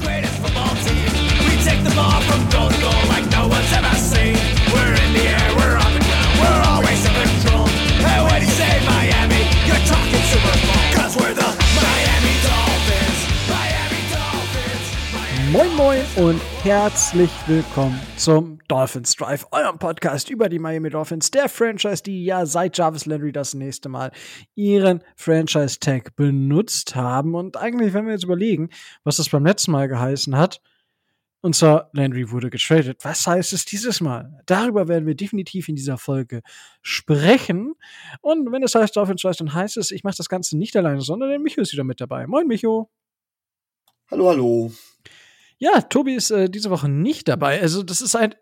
greatest football team. We take the ball from goal to goal like no one's ever seen. Moin und herzlich willkommen zum Dolphins Drive, eurem Podcast über die Miami Dolphins, der Franchise, die ja seit Jarvis Landry das nächste Mal ihren Franchise Tag benutzt haben. Und eigentlich, wenn wir jetzt überlegen, was das beim letzten Mal geheißen hat, unser Landry wurde getradet. Was heißt es dieses Mal? Darüber werden wir definitiv in dieser Folge sprechen. Und wenn es heißt Dolphins Drive, dann heißt es, ich mache das Ganze nicht alleine, sondern der Micho ist wieder mit dabei. Moin Micho. Hallo, hallo. Ja, Tobi ist äh, diese Woche nicht dabei. Also, das ist ein,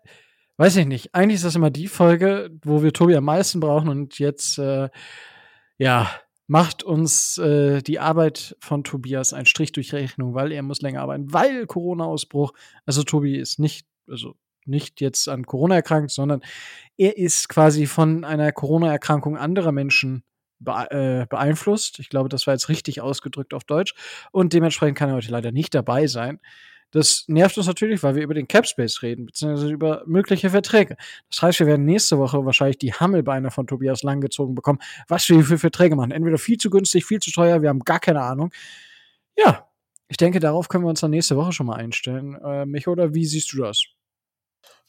weiß ich nicht. Eigentlich ist das immer die Folge, wo wir Tobi am meisten brauchen und jetzt, äh, ja, macht uns äh, die Arbeit von Tobias einen Strich durch Rechnung, weil er muss länger arbeiten, weil Corona-Ausbruch. Also, Tobi ist nicht, also nicht jetzt an Corona erkrankt, sondern er ist quasi von einer Corona-Erkrankung anderer Menschen äh, beeinflusst. Ich glaube, das war jetzt richtig ausgedrückt auf Deutsch. Und dementsprechend kann er heute leider nicht dabei sein. Das nervt uns natürlich, weil wir über den Capspace reden, beziehungsweise über mögliche Verträge. Das heißt, wir werden nächste Woche wahrscheinlich die Hammelbeine von Tobias langgezogen bekommen, was wir für Verträge machen. Entweder viel zu günstig, viel zu teuer, wir haben gar keine Ahnung. Ja, ich denke, darauf können wir uns dann nächste Woche schon mal einstellen. Äh, Micho, oder wie siehst du das?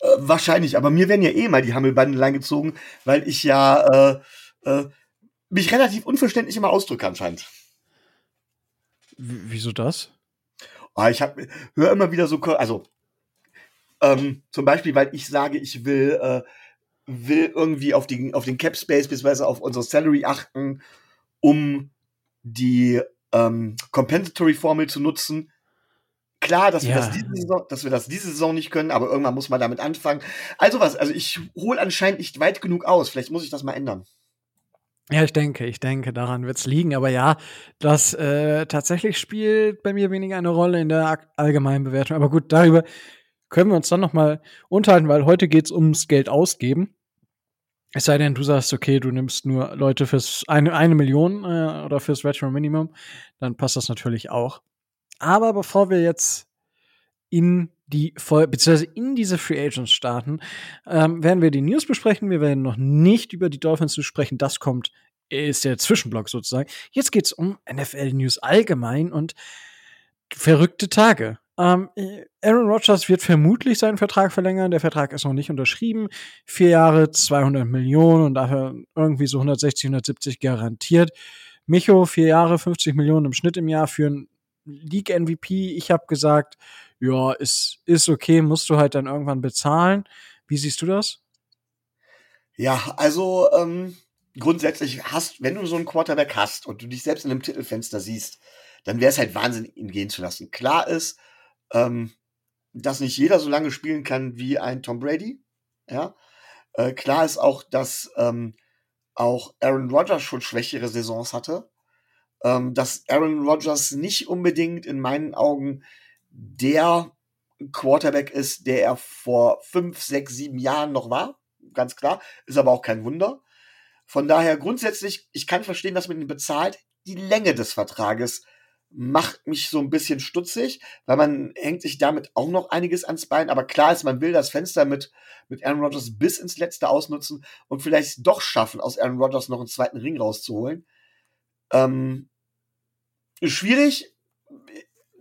Äh, wahrscheinlich, aber mir werden ja eh mal die Hammelbande langgezogen, weil ich ja äh, äh, mich relativ unverständlich immer ausdrücke anscheinend. W wieso das? Ah, ich hab, höre immer wieder so, also ähm, zum Beispiel, weil ich sage, ich will, äh, will irgendwie auf, die, auf den Cap Space bzw. auf unsere Salary achten, um die ähm, Compensatory Formel zu nutzen. Klar, dass wir, Ja. das diese Saison, dass wir das diese Saison nicht können, aber irgendwann muss man damit anfangen. Also was, also ich hole anscheinend nicht weit genug aus. Vielleicht muss ich das mal ändern. Ja, ich denke, ich denke, daran wird's liegen. Aber ja, das äh, tatsächlich spielt bei mir weniger eine Rolle in der allgemeinen Bewertung. Aber gut, darüber können wir uns dann noch mal unterhalten, weil heute geht's ums Geld ausgeben. Es sei denn, du sagst, okay, du nimmst nur Leute fürs eine, eine Million äh, oder fürs Retro Minimum, dann passt das natürlich auch. Aber bevor wir jetzt in die Voll beziehungsweise in diese Free Agents starten, ähm, werden wir die News besprechen. Wir werden noch nicht über die Dolphins sprechen. Das kommt, ist der Zwischenblock sozusagen. Jetzt geht's um NFL News allgemein und verrückte Tage. Ähm, Aaron Rodgers wird vermutlich seinen Vertrag verlängern. Der Vertrag ist noch nicht unterschrieben. Vier Jahre, 200 Millionen und dafür irgendwie so 160, 170 garantiert. Micho, vier Jahre, 50 Millionen im Schnitt im Jahr für einen League-MVP. Ich habe gesagt, ja, ist, ist okay, musst du halt dann irgendwann bezahlen. Wie siehst du das? Ja, also ähm, grundsätzlich hast, wenn du so einen Quarterback hast und du dich selbst in einem Titelfenster siehst, dann wäre es halt Wahnsinn, ihn gehen zu lassen. Klar ist, ähm, dass nicht jeder so lange spielen kann wie ein Tom Brady. Ja, äh, klar ist auch, dass ähm, auch Aaron Rodgers schon schwächere Saisons hatte. Ähm, dass Aaron Rodgers nicht unbedingt in meinen Augen der Quarterback ist, der er vor fünf, sechs, sieben Jahren noch war. Ganz klar. Ist aber auch kein Wunder. Von daher grundsätzlich, ich kann verstehen, dass man ihn bezahlt. Die Länge des Vertrages macht mich so ein bisschen stutzig, weil man hängt sich damit auch noch einiges ans Bein. Aber klar ist, man will das Fenster mit, mit Aaron Rodgers bis ins Letzte ausnutzen und vielleicht doch schaffen, aus Aaron Rodgers noch einen zweiten Ring rauszuholen. Ähm, schwierig.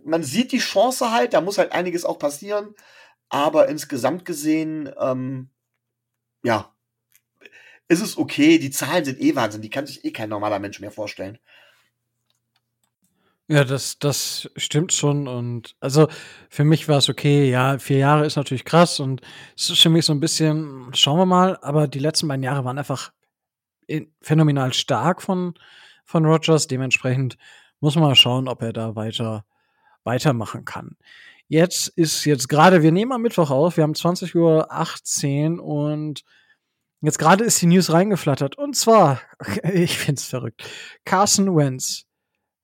Man sieht die Chance halt, da muss halt einiges auch passieren. Aber insgesamt gesehen, ähm, ja, ist es okay. Die Zahlen sind eh Wahnsinn. Die kann sich eh kein normaler Mensch mehr vorstellen. Ja, das, das stimmt schon. Und also für mich war es okay. Ja, vier Jahre ist natürlich krass und es ist für mich so ein bisschen, schauen wir mal, aber die letzten beiden Jahre waren einfach in- phänomenal stark von, von Rogers. Dementsprechend muss man mal schauen, ob er da weiter weitermachen kann. Jetzt ist jetzt gerade, wir nehmen am Mittwoch auf, wir haben 20.18 Uhr und jetzt gerade ist die News reingeflattert. Und zwar, ich find's verrückt, Carson Wentz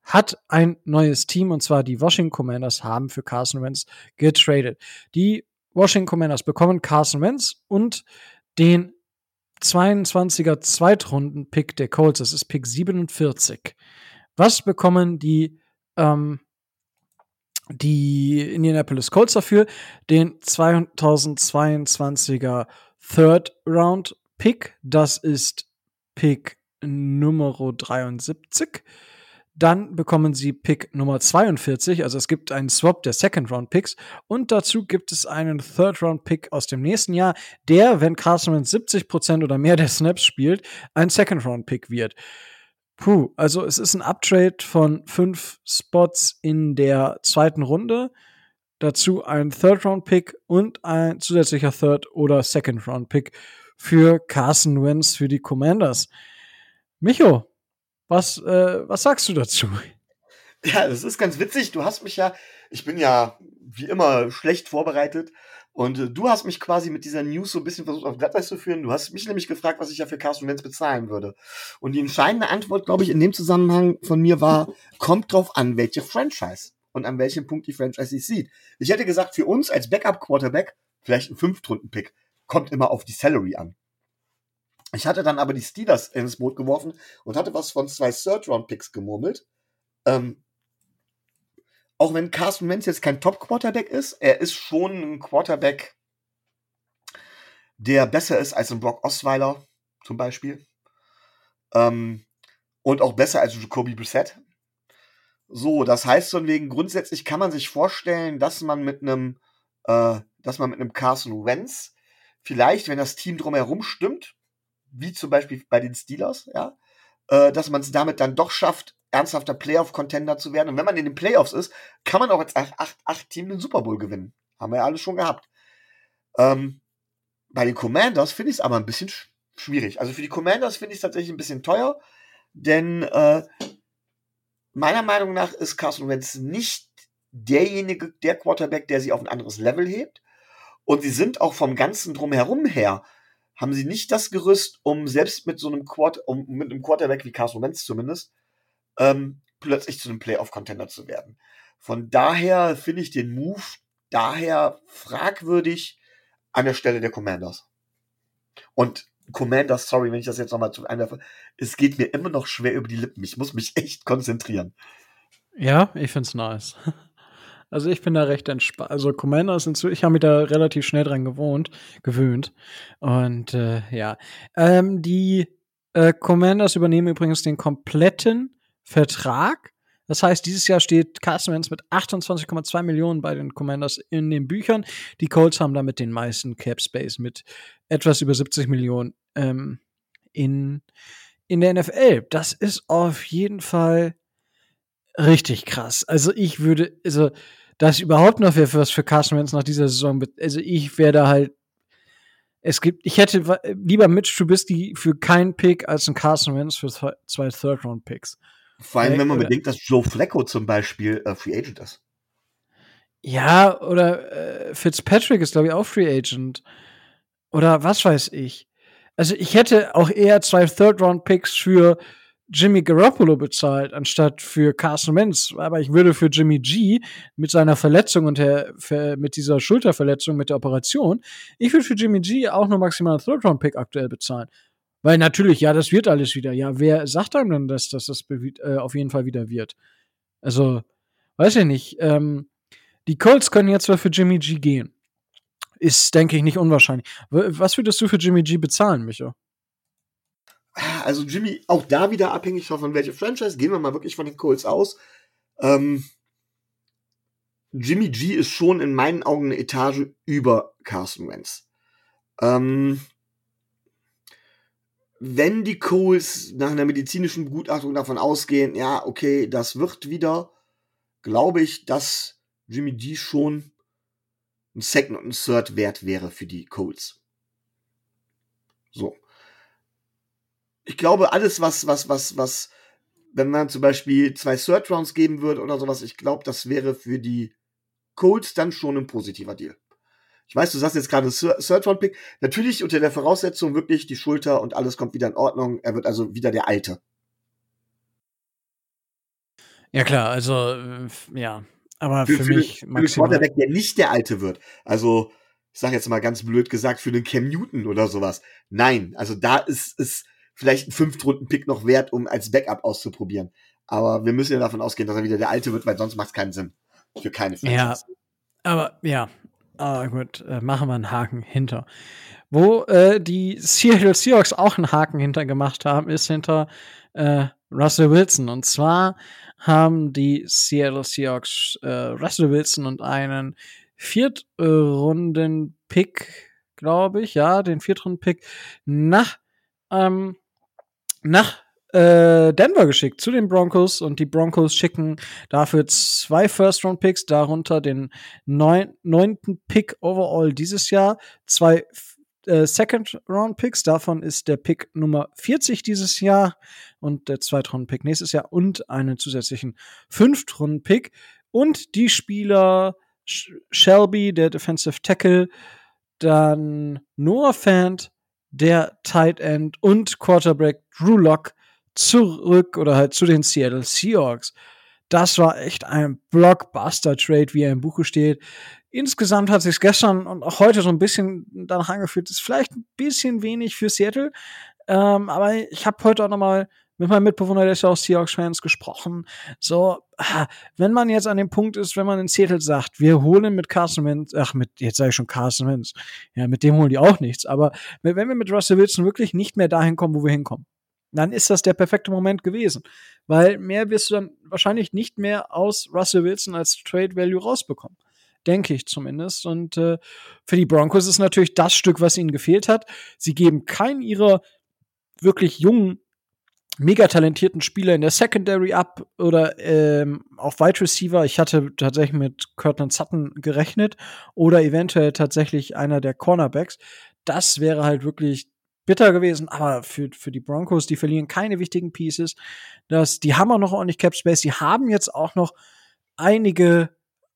hat ein neues Team und zwar die Washington Commanders haben für Carson Wentz getradet. Die Washington Commanders bekommen Carson Wentz und den 22er Zweitrunden-Pick der Colts. Das ist Pick 47. Was bekommen die, ähm, die Indianapolis Colts dafür den 2022er Third Round Pick. Das ist Pick Nummer 73. Dann bekommen sie Pick Nummer 42, also es gibt einen Swap der Second Round Picks und dazu gibt es einen Third Round Pick aus dem nächsten Jahr, der, wenn Carson Wentz 70% oder mehr der Snaps spielt, ein Second Round Pick wird. Puh, also es ist ein Uptrade von fünf Spots in der zweiten Runde. Dazu ein Third-Round-Pick und ein zusätzlicher Third- oder Second-Round-Pick für Carson Wentz für die Commanders. Micho, was, äh, was sagst du dazu? Ja, das ist ganz witzig. Du hast mich ja, ich bin ja wie immer schlecht vorbereitet. Und äh, du hast mich quasi mit dieser News so ein bisschen versucht auf Glatteis zu führen. Du hast mich nämlich gefragt, was ich ja für Carsten Wentz bezahlen würde. Und die entscheidende Antwort, glaube ich, in dem Zusammenhang von mir war, kommt drauf an, welche Franchise und an welchem Punkt die Franchise sich sieht. Ich hätte gesagt, für uns als Backup-Quarterback, vielleicht ein Fünftrunden-Pick, kommt immer auf die Salary an. Ich hatte dann aber die Steelers ins Boot geworfen und hatte was von zwei Third-Round-Picks gemurmelt. Ähm, auch wenn Carsten Wentz jetzt kein Top-Quarterback ist, er ist schon ein Quarterback, der besser ist als ein Brock Osweiler zum Beispiel. Ähm, und auch besser als Jacoby Brissett. So, das heißt von wegen, grundsätzlich kann man sich vorstellen, dass man mit einem, äh, dass man mit einem Carson Wentz vielleicht, wenn das Team drumherum stimmt, wie zum Beispiel bei den Steelers, ja, äh, dass man es damit dann doch schafft, ernsthafter Playoff-Contender zu werden. Und wenn man in den Playoffs ist, kann man auch als 8-Team den Super Bowl gewinnen. Haben wir ja alles schon gehabt. Ähm, bei den Commanders finde ich es aber ein bisschen sch schwierig. Also für die Commanders finde ich es tatsächlich ein bisschen teuer, denn äh, meiner Meinung nach ist Carson Wentz nicht derjenige, der Quarterback, der sie auf ein anderes Level hebt. Und sie sind auch vom ganzen Drumherum her, haben sie nicht das Gerüst, um selbst mit so einem Quart um mit einem Quarterback wie Carson Wentz zumindest, ähm, plötzlich zu einem Playoff-Contender zu werden. Von daher finde ich den Move daher fragwürdig an der Stelle der Commanders. Und Commanders, sorry, wenn ich das jetzt nochmal zu einwerfe, es geht mir immer noch schwer über die Lippen. Ich muss mich echt konzentrieren. Ja, ich finde es nice. Also ich bin da recht entspannt. Also Commanders sind so, ich habe mich da relativ schnell dran gewohnt, gewöhnt. Und äh, ja. Ähm, die äh, Commanders übernehmen übrigens den kompletten Vertrag. Das heißt, dieses Jahr steht Carson Wentz mit 28,2 Millionen bei den Commanders in den Büchern. Die Colts haben damit den meisten Cap Space mit etwas über 70 Millionen ähm, in, in der NFL. Das ist auf jeden Fall richtig krass. Also ich würde, also das überhaupt noch wäre was für Carson Wentz nach dieser Saison. Also ich werde halt es gibt, ich hätte lieber Mitch Trubisky für keinen Pick als einen Carson Wentz für zwei Third-Round-Picks. Vor allem, wenn man bedenkt, dass Joe Flacco zum Beispiel äh, Free Agent ist. Ja, oder äh, Fitzpatrick ist, glaube ich, auch Free Agent. Oder was weiß ich. Also ich hätte auch eher zwei Third-Round-Picks für Jimmy Garoppolo bezahlt, anstatt für Carson Wentz. Aber ich würde für Jimmy G mit seiner Verletzung und der, mit dieser Schulterverletzung, mit der Operation, ich würde für Jimmy G auch nur maximal einen Third-Round-Pick aktuell bezahlen. Weil natürlich, ja, das wird alles wieder. Ja, wer sagt einem denn, dass, dass das äh, auf jeden Fall wieder wird? Also, weiß ich nicht. Ähm, die Colts können jetzt zwar für Jimmy G gehen. Ist, denke ich, nicht unwahrscheinlich. Was würdest du für Jimmy G bezahlen, Micho? Also Jimmy, auch da wieder abhängig von welche Franchise. Gehen wir mal wirklich von den Colts aus. Ähm, Jimmy G ist schon in meinen Augen eine Etage über Carson Wentz. Ähm, wenn die Coles nach einer medizinischen Begutachtung davon ausgehen, ja, okay, das wird wieder, glaube ich, dass Jimmy G schon ein Second und ein Third wert wäre für die Coles. So. Ich glaube, alles, was, was, was, was, wenn man zum Beispiel zwei Third Rounds geben würde oder sowas, ich glaube, das wäre für die Colts dann schon ein positiver Deal. Ich weiß, du sagst jetzt gerade Third Round Pick. Natürlich unter der Voraussetzung wirklich die Schulter und alles kommt wieder in Ordnung. Er wird also wieder der Alte. Ja klar, also äh, ja, aber für, für mich für maximal. Für Quarterback, der nicht der Alte wird. Also ich sage jetzt mal ganz blöd gesagt für den Cam Newton oder sowas. Nein, also da ist es vielleicht ein Fünftrunden-Pick noch wert, um als Backup auszuprobieren. Aber wir müssen ja davon ausgehen, dass er wieder der Alte wird, weil sonst macht es keinen Sinn. für keine Ja, aber ja, ah, gut, äh, machen wir einen Haken hinter. Wo äh, die Seattle Seahawks auch einen Haken hinter gemacht haben, ist hinter äh, Russell Wilson. Und zwar haben die Seattle Seahawks äh, Russell Wilson und einen Viertrunden-Pick, glaube ich, ja, den Viertrunden-Pick nach, ähm, nach äh, Denver geschickt zu den Broncos und die Broncos schicken dafür zwei First-Round-Picks, darunter den neun neunten Pick overall dieses Jahr, zwei äh, Second-Round-Picks, davon ist der Pick Nummer 40 dieses Jahr und der Zweitrunden-Pick nächstes Jahr und einen zusätzlichen Fünftrunden-Pick und die Spieler Shelby, der Defensive Tackle, dann Noah Fant, der Tight End und Quarterback Drew Lock zurück oder halt zu den Seattle Seahawks. Das war echt ein Blockbuster-Trade, wie er im Buche steht. Insgesamt hat sich gestern und auch heute so ein bisschen danach angefühlt, ist vielleicht ein bisschen wenig für Seattle. Ähm, aber ich habe heute auch noch mal mit meinem Mitbewohner, der ist ja auch Seahawks-Fans, gesprochen. So, wenn man jetzt an dem Punkt ist, wenn man in Seattle sagt, wir holen mit Carson Wentz, ach, mit, jetzt sage ich schon Carson Wentz, ja, mit dem holen die auch nichts, aber wenn wir mit Russell Wilson wirklich nicht mehr dahin kommen, wo wir hinkommen, dann ist das der perfekte Moment gewesen. Weil mehr wirst du dann wahrscheinlich nicht mehr aus Russell Wilson als Trade Value rausbekommen. Denke ich zumindest. Und äh, für die Broncos ist natürlich das Stück, was ihnen gefehlt hat. Sie geben keinen ihrer wirklich jungen, mega talentierten Spieler in der Secondary ab oder ähm, auf Wide Receiver. Ich hatte tatsächlich mit Cortland Sutton gerechnet oder eventuell tatsächlich einer der Cornerbacks. Das wäre halt wirklich bitter gewesen, aber für, für die Broncos, die verlieren keine wichtigen Pieces. Das, die haben auch noch ordentlich Cap Space. Die haben jetzt auch noch einige,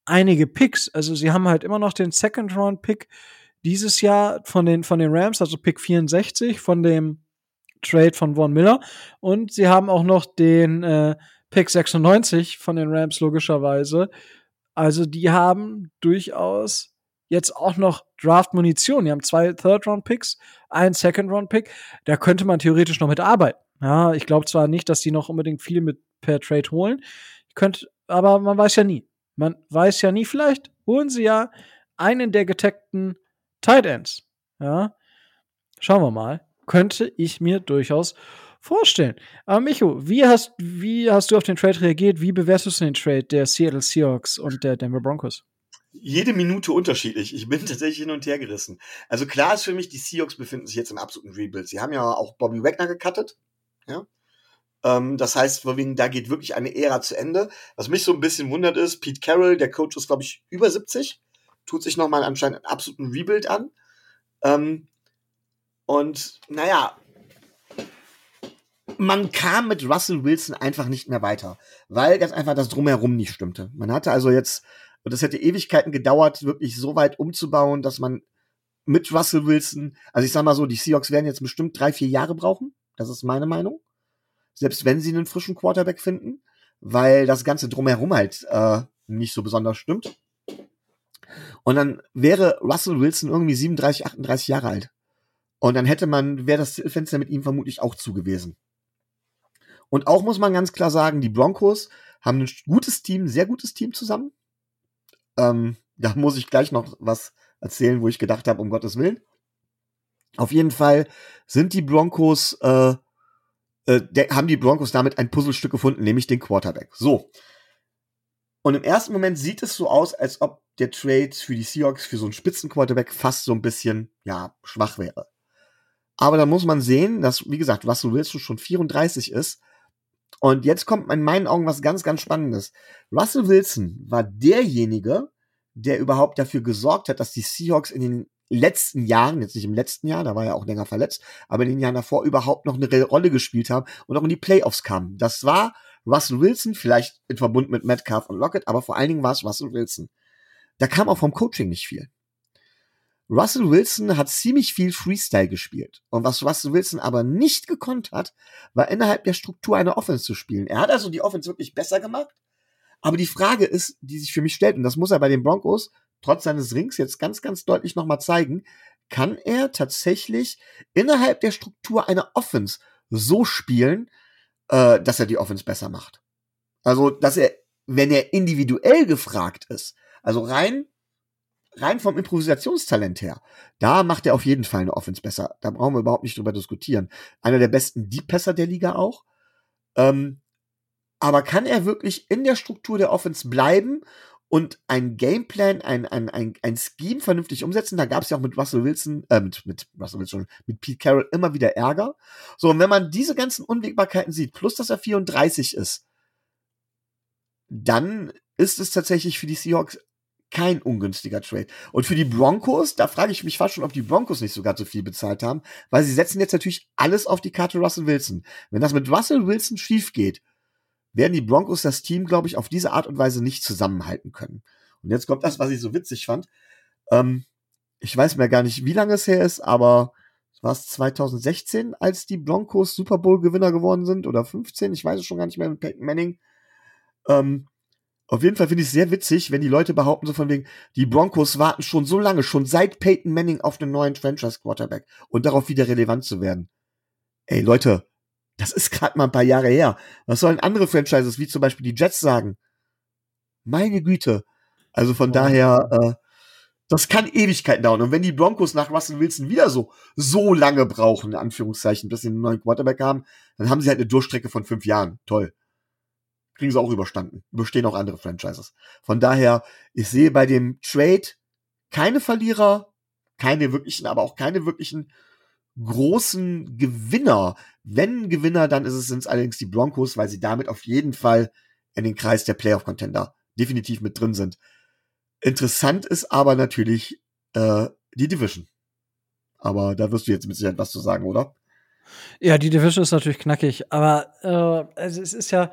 einige Picks. Also sie haben halt immer noch den Second Round Pick dieses Jahr von den, von den Rams, also Pick 64 von dem Trade von Von Miller. Und sie haben auch noch den äh, Pick 96 von den Rams, logischerweise. Also die haben durchaus jetzt auch noch Draft-Munition. Die haben zwei Third-Round-Picks, einen Second-Round-Pick. Da könnte man theoretisch noch mit arbeiten. Ja, ich glaube zwar nicht, dass die noch unbedingt viel mit per Trade holen. Ich könnte, aber man weiß ja nie. Man weiß ja nie, vielleicht holen sie ja einen der getaggten Tight Ends. Ja, schauen wir mal. Könnte ich mir durchaus vorstellen. Aber Micho, wie hast, wie hast du auf den Trade reagiert? Wie bewertest du den Trade der Seattle Seahawks und der Denver Broncos? jede Minute unterschiedlich. Ich bin tatsächlich hin und her gerissen. Also klar ist für mich, die Seahawks befinden sich jetzt im absoluten Rebuild. Sie haben ja auch Bobby Wagner gecuttet. Ja. Ähm, das heißt, da geht wirklich eine Ära zu Ende. Was mich so ein bisschen wundert ist, Pete Carroll, der Coach ist, glaube ich, über 70, tut sich nochmal anscheinend einen absoluten Rebuild an. Ähm, und naja, man kam mit Russell Wilson einfach nicht mehr weiter, weil ganz einfach das Drumherum nicht stimmte. Man hatte also jetzt und das hätte Ewigkeiten gedauert, wirklich so weit umzubauen, dass man mit Russell Wilson, also ich sag mal so, die Seahawks werden jetzt bestimmt drei, vier Jahre brauchen. Das ist meine Meinung. Selbst wenn sie einen frischen Quarterback finden, weil das Ganze drumherum halt äh, nicht so besonders stimmt. Und dann wäre Russell Wilson irgendwie 37, 38 Jahre alt. Und dann hätte man, wäre das Fenster mit ihm vermutlich auch zu gewesen. Und auch muss man ganz klar sagen, die Broncos haben ein gutes Team, sehr gutes Team zusammen. Ähm, da muss ich gleich noch was erzählen, wo ich gedacht habe, um Gottes Willen. Auf jeden Fall sind die Broncos, äh, äh, der, haben die Broncos damit ein Puzzlestück gefunden, nämlich den Quarterback. So. Und im ersten Moment sieht es so aus, als ob der Trade für die Seahawks für so einen Spitzenquarterback fast so ein bisschen, ja, schwach wäre. Aber da muss man sehen, dass, wie gesagt, Russell Wilson schon 34 ist und jetzt kommt in meinen Augen was ganz, ganz Spannendes. Russell Wilson war derjenige, der überhaupt dafür gesorgt hat, dass die Seahawks in den letzten Jahren, jetzt nicht im letzten Jahr, da war er auch länger verletzt, aber in den Jahren davor überhaupt noch eine Rolle gespielt haben und auch in die Playoffs kamen. Das war Russell Wilson, vielleicht in Verbund mit Metcalf und Lockett, aber vor allen Dingen war es Russell Wilson. Da kam auch vom Coaching nicht viel. Russell Wilson hat ziemlich viel Freestyle gespielt. Und was Russell Wilson aber nicht gekonnt hat, war innerhalb der Struktur eine Offense zu spielen. Er hat also die Offense wirklich besser gemacht. Aber die Frage ist, die sich für mich stellt, und das muss er bei den Broncos trotz seines Rings jetzt ganz, ganz deutlich nochmal zeigen, kann er tatsächlich innerhalb der Struktur eine Offense so spielen, äh, dass er die Offense besser macht. Also, dass er wenn er individuell gefragt ist, also rein, rein vom Improvisationstalent her, da macht er auf jeden Fall eine Offense besser. Da brauchen wir überhaupt nicht drüber diskutieren. Einer der besten Deep-Passer der Liga auch. Ähm, aber kann er wirklich in der Struktur der Offense bleiben und ein Gameplan, ein, ein, ein, ein Scheme vernünftig umsetzen. Da gab es ja auch mit Russell Wilson, äh, mit, mit Russell Wilson, mit Pete Carroll immer wieder Ärger. So, und wenn man diese ganzen Unwägbarkeiten sieht, plus dass er 34 ist, dann ist es tatsächlich für die Seahawks kein ungünstiger Trade. Und für die Broncos, da frage ich mich fast schon, ob die Broncos nicht sogar so viel bezahlt haben, weil sie setzen jetzt natürlich alles auf die Karte Russell Wilson. Wenn das mit Russell Wilson schief geht, werden die Broncos das Team, glaube ich, auf diese Art und Weise nicht zusammenhalten können. Und jetzt kommt das, was ich so witzig fand. Ähm, ich weiß mir gar nicht, wie lange es her ist, aber war es 2016, als die Broncos Super Bowl Gewinner geworden sind oder 15? Ich weiß es schon gar nicht mehr mit Peyton Manning. Ähm, auf jeden Fall finde ich es sehr witzig, wenn die Leute behaupten so von wegen, die Broncos warten schon so lange, schon seit Peyton Manning auf einen neuen Franchise Quarterback und darauf wieder relevant zu werden. Ey Leute, das ist gerade mal ein paar Jahre her. Was sollen andere Franchises, wie zum Beispiel die Jets, sagen? Meine Güte. Also von oh. daher, äh, das kann Ewigkeiten dauern. Und wenn die Broncos nach Russell Wilson wieder so, so lange brauchen, in Anführungszeichen, bis sie einen neuen Quarterback haben, dann haben sie halt eine Durchstrecke von fünf Jahren. Toll. Kriegen sie auch überstanden. Überstehen auch andere Franchises. Von daher, ich sehe bei dem Trade keine Verlierer, keine wirklichen, aber auch keine wirklichen großen Gewinner. Wenn Gewinner, dann sind es allerdings die Broncos, weil sie damit auf jeden Fall in den Kreis der Playoff-Contender definitiv mit drin sind. Interessant ist aber natürlich äh, die Division. Aber da wirst du jetzt mit Sicherheit was zu sagen, oder? Ja, die Division ist natürlich knackig, aber äh, also es ist ja,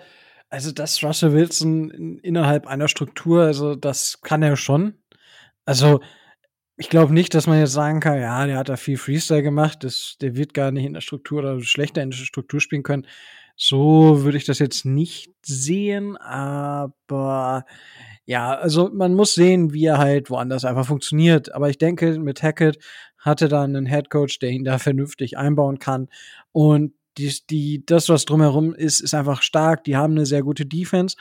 also das Russell Wilson innerhalb einer Struktur, also das kann er schon. Also ich glaube nicht, dass man jetzt sagen kann, ja, der hat da viel Freestyle gemacht, das, der wird gar nicht in der Struktur oder schlechter in der Struktur spielen können. So würde ich das jetzt nicht sehen, aber ja, also man muss sehen, wie er halt woanders einfach funktioniert. Aber ich denke, mit Hackett hatte da einen Headcoach, der ihn da vernünftig einbauen kann. Und die, die, das, was drumherum ist, ist einfach stark. Die haben eine sehr gute Defense.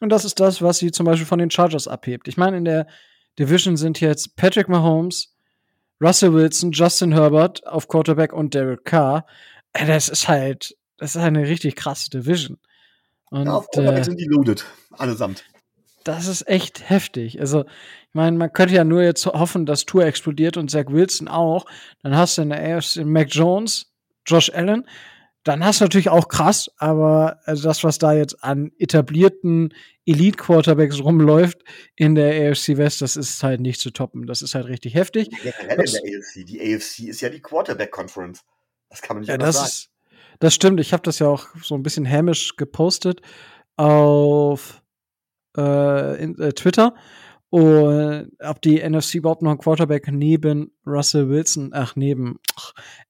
Und das ist das, was sie zum Beispiel von den Chargers abhebt. Ich meine, in der Division sind jetzt Patrick Mahomes, Russell Wilson, Justin Herbert auf Quarterback und Derek Carr. Äh, das ist halt, das ist eine richtig krasse Division. Und, ja, auf Quarterback äh, sind die loaded, allesamt. Das ist echt heftig. Also, ich meine, man könnte ja nur jetzt hoffen, dass Tour explodiert und Zach Wilson auch. Dann hast du in der AFC Mac Jones, Josh Allen, dann hast du natürlich auch krass, aber also das, was da jetzt an etablierten Elite-Quarterbacks rumläuft in der AFC West, das ist halt nicht zu toppen. Das ist halt richtig heftig. Generell in der AFC. Die AFC ist ja die Quarterback-Conference. Das kann man nicht ja, das sagen. Ist, das stimmt. Ich habe das ja auch so ein bisschen hämisch gepostet auf äh, in, äh, Twitter. Und ob die NFC überhaupt noch einen Quarterback neben Russell Wilson, ach, neben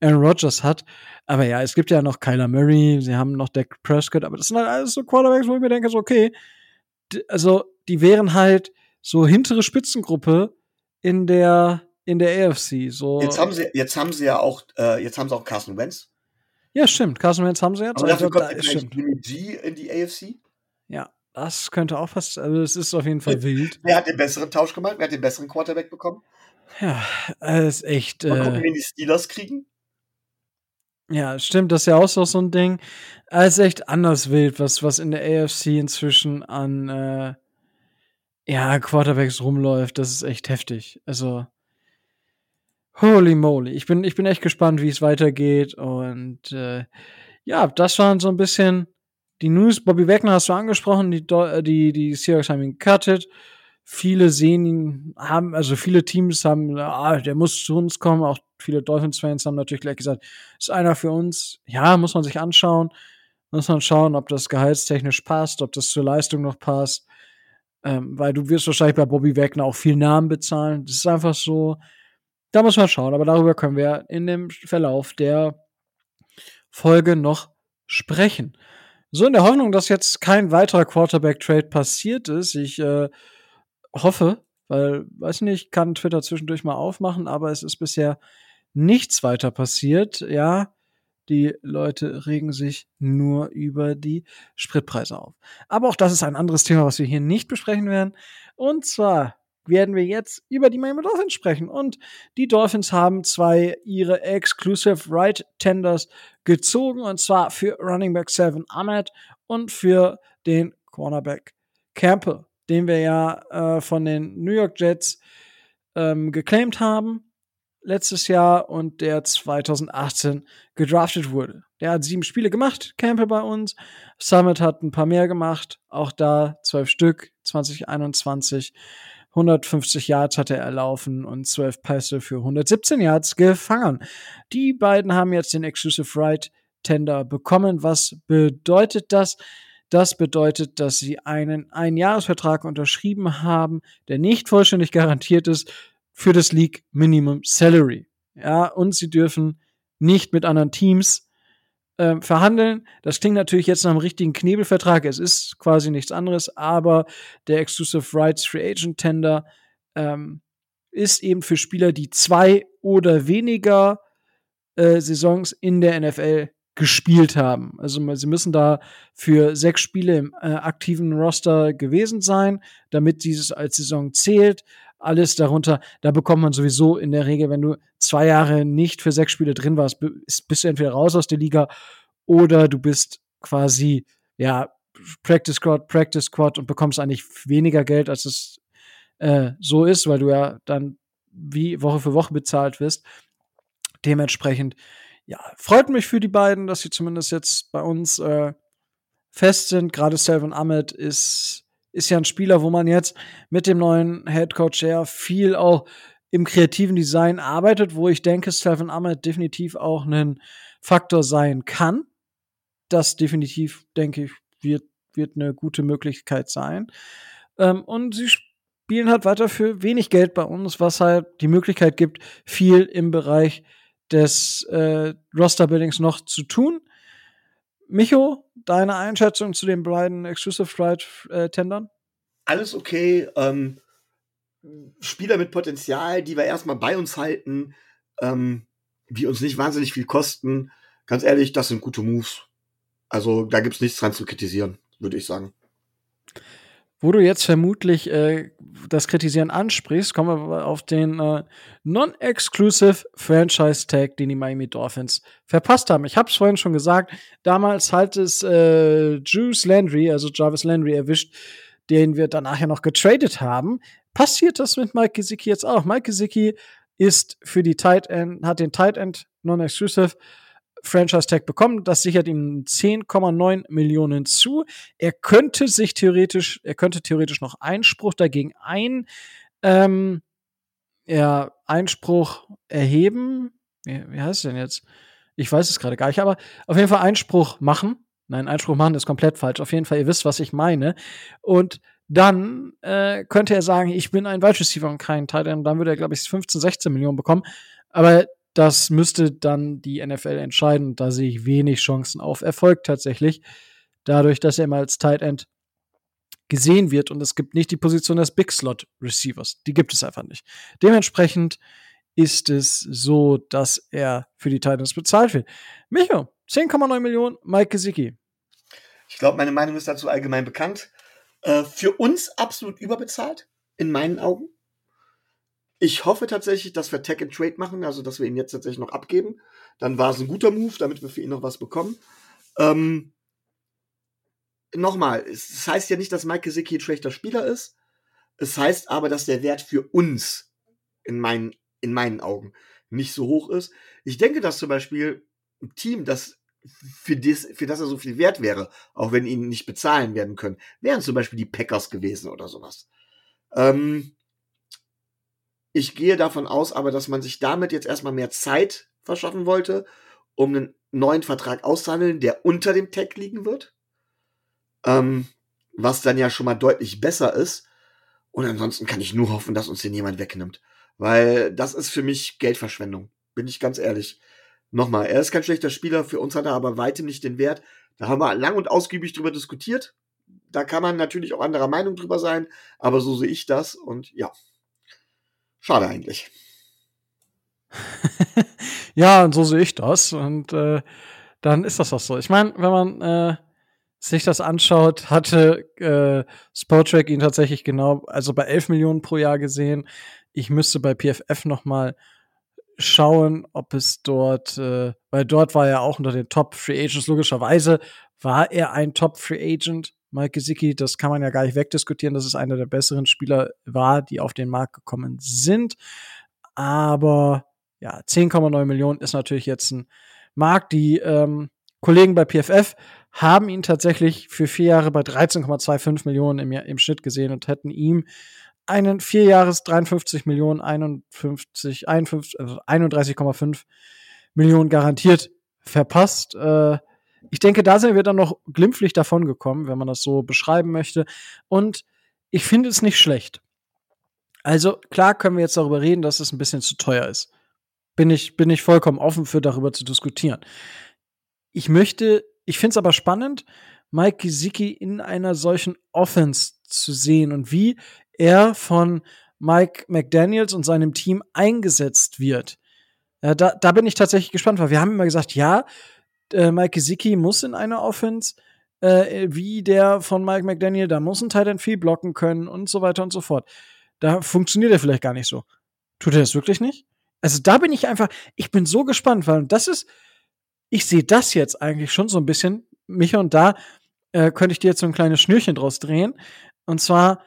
Aaron Rodgers hat. Aber ja, es gibt ja noch Kyler Murray, sie haben noch Dak Prescott, aber das sind halt alles so Quarterbacks, wo ich mir denke, so, okay, also die wären halt so hintere Spitzengruppe in der in der AFC. So. Jetzt haben sie, jetzt haben sie ja auch, äh, jetzt haben sie auch Carson Wentz. Ja, stimmt. Carson Wentz haben sie jetzt. Aber dafür also, kommt da, Jimmy G in die AFC. Ja, das könnte auch fast, also es ist auf jeden Fall wer, wild. Wer hat den besseren Tausch gemacht? Wer hat den besseren Quarterback bekommen? Ja, es ist echt. Mal gucken, äh, wen die Steelers kriegen. Ja, stimmt, das ist ja auch so, ein Ding. Es ist echt anders wild, was, was in der AFC inzwischen an äh, ja, Quarterbacks rumläuft. Das ist echt heftig. Also, holy moly. Ich bin, ich bin echt gespannt, wie es weitergeht. Und äh, ja, das waren so ein bisschen die News. Bobby Wagner hast du angesprochen. Die, äh, die, die Seahawks haben ihn gecuttet. Viele sehen ihn, haben, also viele Teams haben, ah, der muss zu uns kommen. Auch viele Dolphins-Fans haben natürlich gleich gesagt, ist einer für uns. Ja, muss man sich anschauen. Muss man schauen, ob das gehaltstechnisch passt, ob das zur Leistung noch passt. Ähm, weil du wirst wahrscheinlich bei Bobby Wagner auch viel Namen bezahlen. Das ist einfach so. Da muss man schauen, aber darüber können wir in dem Verlauf der Folge noch sprechen. So in der Hoffnung, dass jetzt kein weiterer Quarterback-Trade passiert ist. Ich äh, hoffe, weil, weiß nicht, kann Twitter zwischendurch mal aufmachen, aber es ist bisher nichts weiter passiert. Ja, Die Leute regen sich nur über die Spritpreise auf. Aber auch das ist ein anderes Thema, was wir hier nicht besprechen werden. Und zwar werden wir jetzt über die Miami Dolphins sprechen. Und die Dolphins haben zwei ihre Exclusive Right Tenders gezogen. Und zwar für Running Back 7 Ahmed und für den Cornerback Campbell, den wir ja äh, von den New York Jets ähm, geclaimed haben letztes Jahr und der 2018 gedraftet wurde. Der hat sieben Spiele gemacht, Campbell bei uns. Summit hat ein paar mehr gemacht, auch da zwölf Stück, 2021. 150 Yards hatte er erlaufen und 12 Pässe für 117 Yards gefangen. Die beiden haben jetzt den Exclusive Right Tender bekommen. Was bedeutet das? Das bedeutet, dass sie einen Einjahresvertrag unterschrieben haben, der nicht vollständig garantiert ist für das League Minimum Salary. Ja, und sie dürfen nicht mit anderen Teams äh, verhandeln. Das klingt natürlich jetzt nach einem richtigen Knebelvertrag. Es ist quasi nichts anderes, aber der Exclusive Rights Free Agent Tender ähm, ist eben für Spieler, die zwei oder weniger äh, Saisons in der NFL gespielt haben. Also sie müssen da für sechs Spiele im äh, aktiven Roster gewesen sein, damit dieses als Saison zählt. Alles darunter, da bekommt man sowieso in der Regel, wenn du zwei Jahre nicht für sechs Spiele drin warst, bist du entweder raus aus der Liga oder du bist quasi, ja, Practice Squad, Practice Squad und bekommst eigentlich weniger Geld, als es äh, so ist, weil du ja dann wie Woche für Woche bezahlt wirst. Dementsprechend, ja, freut mich für die beiden, dass sie zumindest jetzt bei uns äh, fest sind. Gerade Selvin Ahmed ist, ist ja ein Spieler, wo man jetzt mit dem neuen Head Coach ja viel auch im kreativen Design arbeitet, wo ich denke, Stephen Ahmed definitiv auch ein Faktor sein kann. Das definitiv, denke ich, wird, wird eine gute Möglichkeit sein. Ähm, und sie spielen halt weiter für wenig Geld bei uns, was halt die Möglichkeit gibt, viel im Bereich des äh, Roster-Buildings noch zu tun. Micho, deine Einschätzung zu den beiden Exclusive Right äh, Tendern? Alles okay. Ähm, Spieler mit Potenzial, die wir erstmal bei uns halten, ähm, die uns nicht wahnsinnig viel kosten. Ganz ehrlich, das sind gute Moves. Also da gibt's nichts dran zu kritisieren, würde ich sagen. Wo du jetzt vermutlich äh, das Kritisieren ansprichst, kommen wir auf den äh, Non-Exclusive Franchise Tag, den die Miami Dolphins verpasst haben. Ich habe es vorhin schon gesagt, damals hat es äh, Juice Landry, also Jarvis Landry, erwischt, den wir danach ja noch getradet haben passiert das mit Mike Gesicki jetzt auch. Mike Gesicki ist für die Tight End, hat den Tight End Non-Exclusive Franchise Tag bekommen. Das sichert ihm 10,9 Millionen zu. Er könnte sich theoretisch, er könnte theoretisch noch Einspruch dagegen ein, ähm, ja, Einspruch erheben. Wie, wie heißt es denn jetzt? Ich weiß es gerade gar nicht, aber auf jeden Fall Einspruch machen. Nein, Einspruch machen ist komplett falsch. Auf jeden Fall, ihr wisst, was ich meine. Und dann äh, könnte er sagen, ich bin ein Wide Receiver und kein Tight. Dann würde er, glaube ich, 15, 16 Millionen bekommen. Aber das müsste dann die NFL entscheiden. Da sehe ich wenig Chancen auf Erfolg tatsächlich. Dadurch, dass er immer als Tight End gesehen wird und es gibt nicht die Position des Big Slot Receivers. Die gibt es einfach nicht. Dementsprechend ist es so, dass er für die Titans bezahlt wird. Micho, 10,9 Millionen, Mike Gesicki. Ich glaube, meine Meinung ist dazu allgemein bekannt. Äh, für uns absolut überbezahlt, in meinen Augen. Ich hoffe tatsächlich, dass wir Tech and Trade machen, also dass wir ihn jetzt tatsächlich noch abgeben. Dann war es ein guter Move, damit wir für ihn noch was bekommen. Ähm, Nochmal, es heißt ja nicht, dass Mike Gesicki ein schlechter Spieler ist. Es heißt aber, dass der Wert für uns in meinen, in meinen Augen nicht so hoch ist. Ich denke, dass zum Beispiel ein Team, das für das, für das er so viel wert wäre, auch wenn ihn nicht bezahlen werden können, wären zum Beispiel die Packers gewesen oder sowas. Ähm, ich gehe davon aus, aber dass man sich damit jetzt erstmal mehr Zeit verschaffen wollte, um einen neuen Vertrag auszuhandeln, der unter dem Tag liegen wird. Ähm, was dann ja schon mal deutlich besser ist. Und ansonsten kann ich nur hoffen, dass uns den jemand wegnimmt. Weil das ist für mich Geldverschwendung. Bin ich ganz ehrlich nochmal, er ist kein schlechter Spieler, für uns hat er aber weitem nicht den Wert. Da haben wir lang und ausgiebig drüber diskutiert. Da kann man natürlich auch anderer Meinung drüber sein, aber so sehe ich das und ja. Schade eigentlich. ja, und so sehe ich das. Und äh, dann ist das auch so. Ich meine, wenn man äh, sich das anschaut, hatte äh, Spotrack ihn tatsächlich genau, also bei 11 Millionen pro Jahr gesehen. Ich müsste bei PFF noch mal schauen, ob es dort, äh, weil dort war er auch unter den Top Free Agents. Logischerweise war er ein Top Free Agent. Mike Gesicki, das kann man ja gar nicht wegdiskutieren, dass es einer der besseren Spieler war, die auf den Markt gekommen sind. Aber ja, 10,9 Millionen ist natürlich jetzt ein Markt. Die ähm, Kollegen bei PFF haben ihn tatsächlich für vier Jahre bei 13,25 Millionen im, im Schnitt gesehen und hätten ihm einen vier Jahres 53 Millionen 51, 51 also 31,5 Millionen garantiert verpasst. Äh, ich denke, da sind wir dann noch glimpflich davon gekommen, wenn man das so beschreiben möchte. Und ich finde es nicht schlecht. Also klar können wir jetzt darüber reden, dass es ein bisschen zu teuer ist. Bin ich, bin ich vollkommen offen für darüber zu diskutieren. Ich möchte, ich finde es aber spannend, Mike Gesicki in einer solchen Offense zu sehen und wie er von Mike McDaniels und seinem Team eingesetzt wird. Ja, da, da bin ich tatsächlich gespannt, weil wir haben immer gesagt, ja, äh, Mike Gesicki muss in einer Offense äh, wie der von Mike McDaniel, da muss ein Titan viel blocken können und so weiter und so fort. Da funktioniert er vielleicht gar nicht so. Tut er das wirklich nicht? Also da bin ich einfach, ich bin so gespannt, weil das ist, ich sehe das jetzt eigentlich schon so ein bisschen, Micha, und da äh, könnte ich dir jetzt so ein kleines Schnürchen draus drehen. Und zwar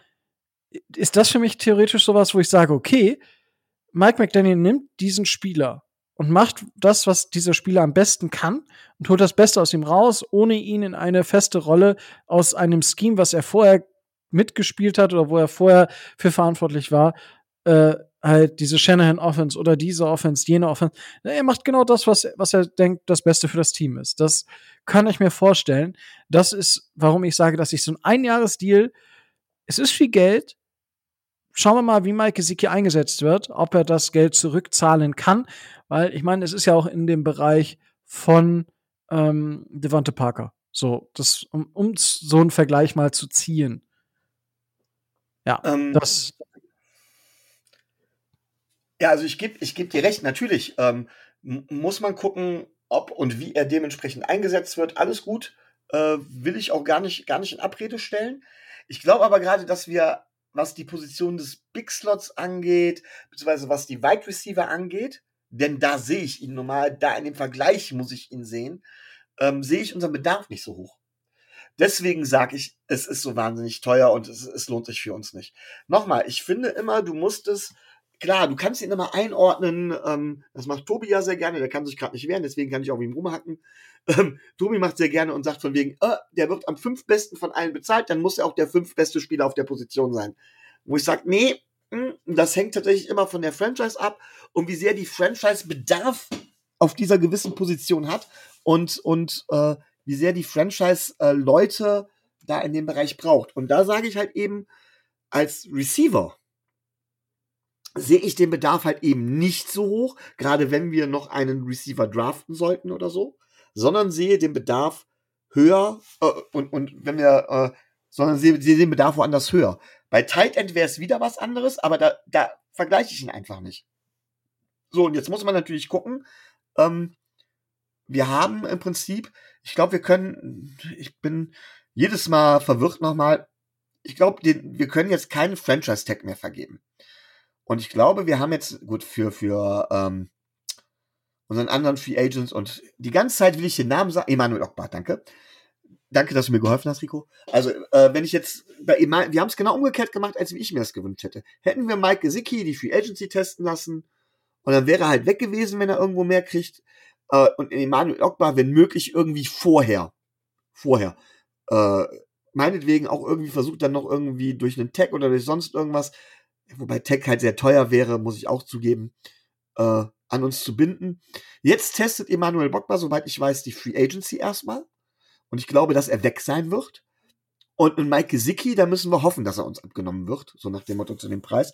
ist das für mich theoretisch sowas, wo ich sage, okay, Mike McDaniel nimmt diesen Spieler und macht das, was dieser Spieler am besten kann und holt das Beste aus ihm raus, ohne ihn in eine feste Rolle aus einem Scheme, was er vorher mitgespielt hat oder wo er vorher für verantwortlich war, äh, halt diese Shanahan Offense oder diese Offense, jene Offense. Er macht genau das, was, was er denkt, das Beste für das Team ist. Das kann ich mir vorstellen. Das ist, warum ich sage, dass ich so ein Einjahresdeal, es ist viel Geld. Schauen wir mal, wie Mike Gesicki eingesetzt wird, ob er das Geld zurückzahlen kann, weil ich meine, es ist ja auch in dem Bereich von ähm, Devante Parker. So, das, um, um so einen Vergleich mal zu ziehen. Ja, ähm, das. Ja, also ich gebe ich geb dir recht, natürlich ähm, muss man gucken, ob und wie er dementsprechend eingesetzt wird. Alles gut, äh, will ich auch gar nicht, gar nicht in Abrede stellen. Ich glaube aber gerade, dass wir, was die Position des Big Slots angeht, beziehungsweise was die Wide Receiver angeht, denn da sehe ich ihn normal, da in dem Vergleich muss ich ihn sehen, ähm, sehe ich unseren Bedarf nicht so hoch. Deswegen sage ich, es ist so wahnsinnig teuer und es, es lohnt sich für uns nicht. Nochmal, ich finde immer, du musst es, klar, du kannst ihn immer einordnen, ähm, das macht Tobi ja sehr gerne, der kann sich gerade nicht wehren, deswegen kann ich auch ihm rumhacken. Ähm, Tobi macht sehr gerne und sagt von wegen, äh, der wird am fünf besten von allen bezahlt, dann muss er auch der fünf beste Spieler auf der Position sein. Wo ich sage, nee, mh, hm, das hängt tatsächlich immer von der Franchise ab und wie sehr die Franchise Bedarf auf dieser gewissen Position hat und, und äh, wie sehr die Franchise äh, Leute da in dem Bereich braucht. Und da sage ich halt eben, als Receiver sehe ich den Bedarf halt eben nicht so hoch, gerade wenn wir noch einen Receiver draften sollten oder so, sondern sehe den Bedarf höher äh, und, und wenn wir, äh, sondern sehe, sehe den Bedarf woanders höher. Bei Tight End wäre es wieder was anderes, aber da, da vergleiche ich ihn einfach nicht. So, und jetzt muss man natürlich gucken, ähm, wir haben im Prinzip, ich glaube, wir können, ich bin jedes Mal verwirrt nochmal, ich glaube, wir können jetzt keinen Franchise-Tag mehr vergeben. Und ich glaube, wir haben jetzt, gut, für, für ähm, unseren anderen Free Agents und die ganze Zeit will ich den Namen sagen, Emanuel Ockbart, danke. Danke, dass du mir geholfen hast, Rico. Also, äh, wenn ich jetzt bei Emanuel, wir haben es genau umgekehrt gemacht, als wie ich mir das gewünscht hätte. Hätten wir Mike Gesicki die Free Agency testen lassen und dann wäre er halt weg gewesen, wenn er irgendwo mehr kriegt. Äh, und Emanuel Ogbar, wenn möglich, irgendwie vorher. Vorher. Äh, meinetwegen auch irgendwie versucht, dann noch irgendwie durch einen Tag oder durch sonst irgendwas, wobei Tag halt sehr teuer wäre, muss ich auch zugeben, äh, an uns zu binden. Jetzt testet Emanuel Bockbar, soweit ich weiß, die Free Agency erstmal. Und ich glaube, dass er weg sein wird. Und mit Mike Gesicki, da müssen wir hoffen, dass er uns abgenommen wird, so nach dem Motto zu dem Preis.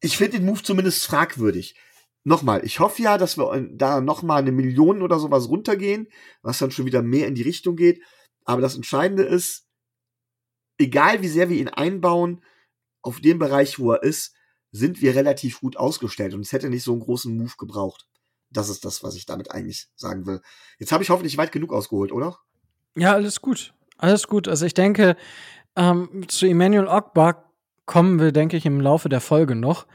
Ich finde den Move zumindest fragwürdig nochmal, ich hoffe ja, dass wir da nochmal eine Million oder sowas runtergehen, was dann schon wieder mehr in die Richtung geht. Aber das Entscheidende ist, egal wie sehr wir ihn einbauen, auf dem Bereich, wo er ist, sind wir relativ gut ausgestellt und es hätte nicht so einen großen Move gebraucht. Das ist das, was ich damit eigentlich sagen will. Jetzt habe ich hoffentlich weit genug ausgeholt, oder? Ja, alles gut. Alles gut. Also ich denke, ähm, zu Emmanuel Ogbar kommen wir, denke ich, im Laufe der Folge noch.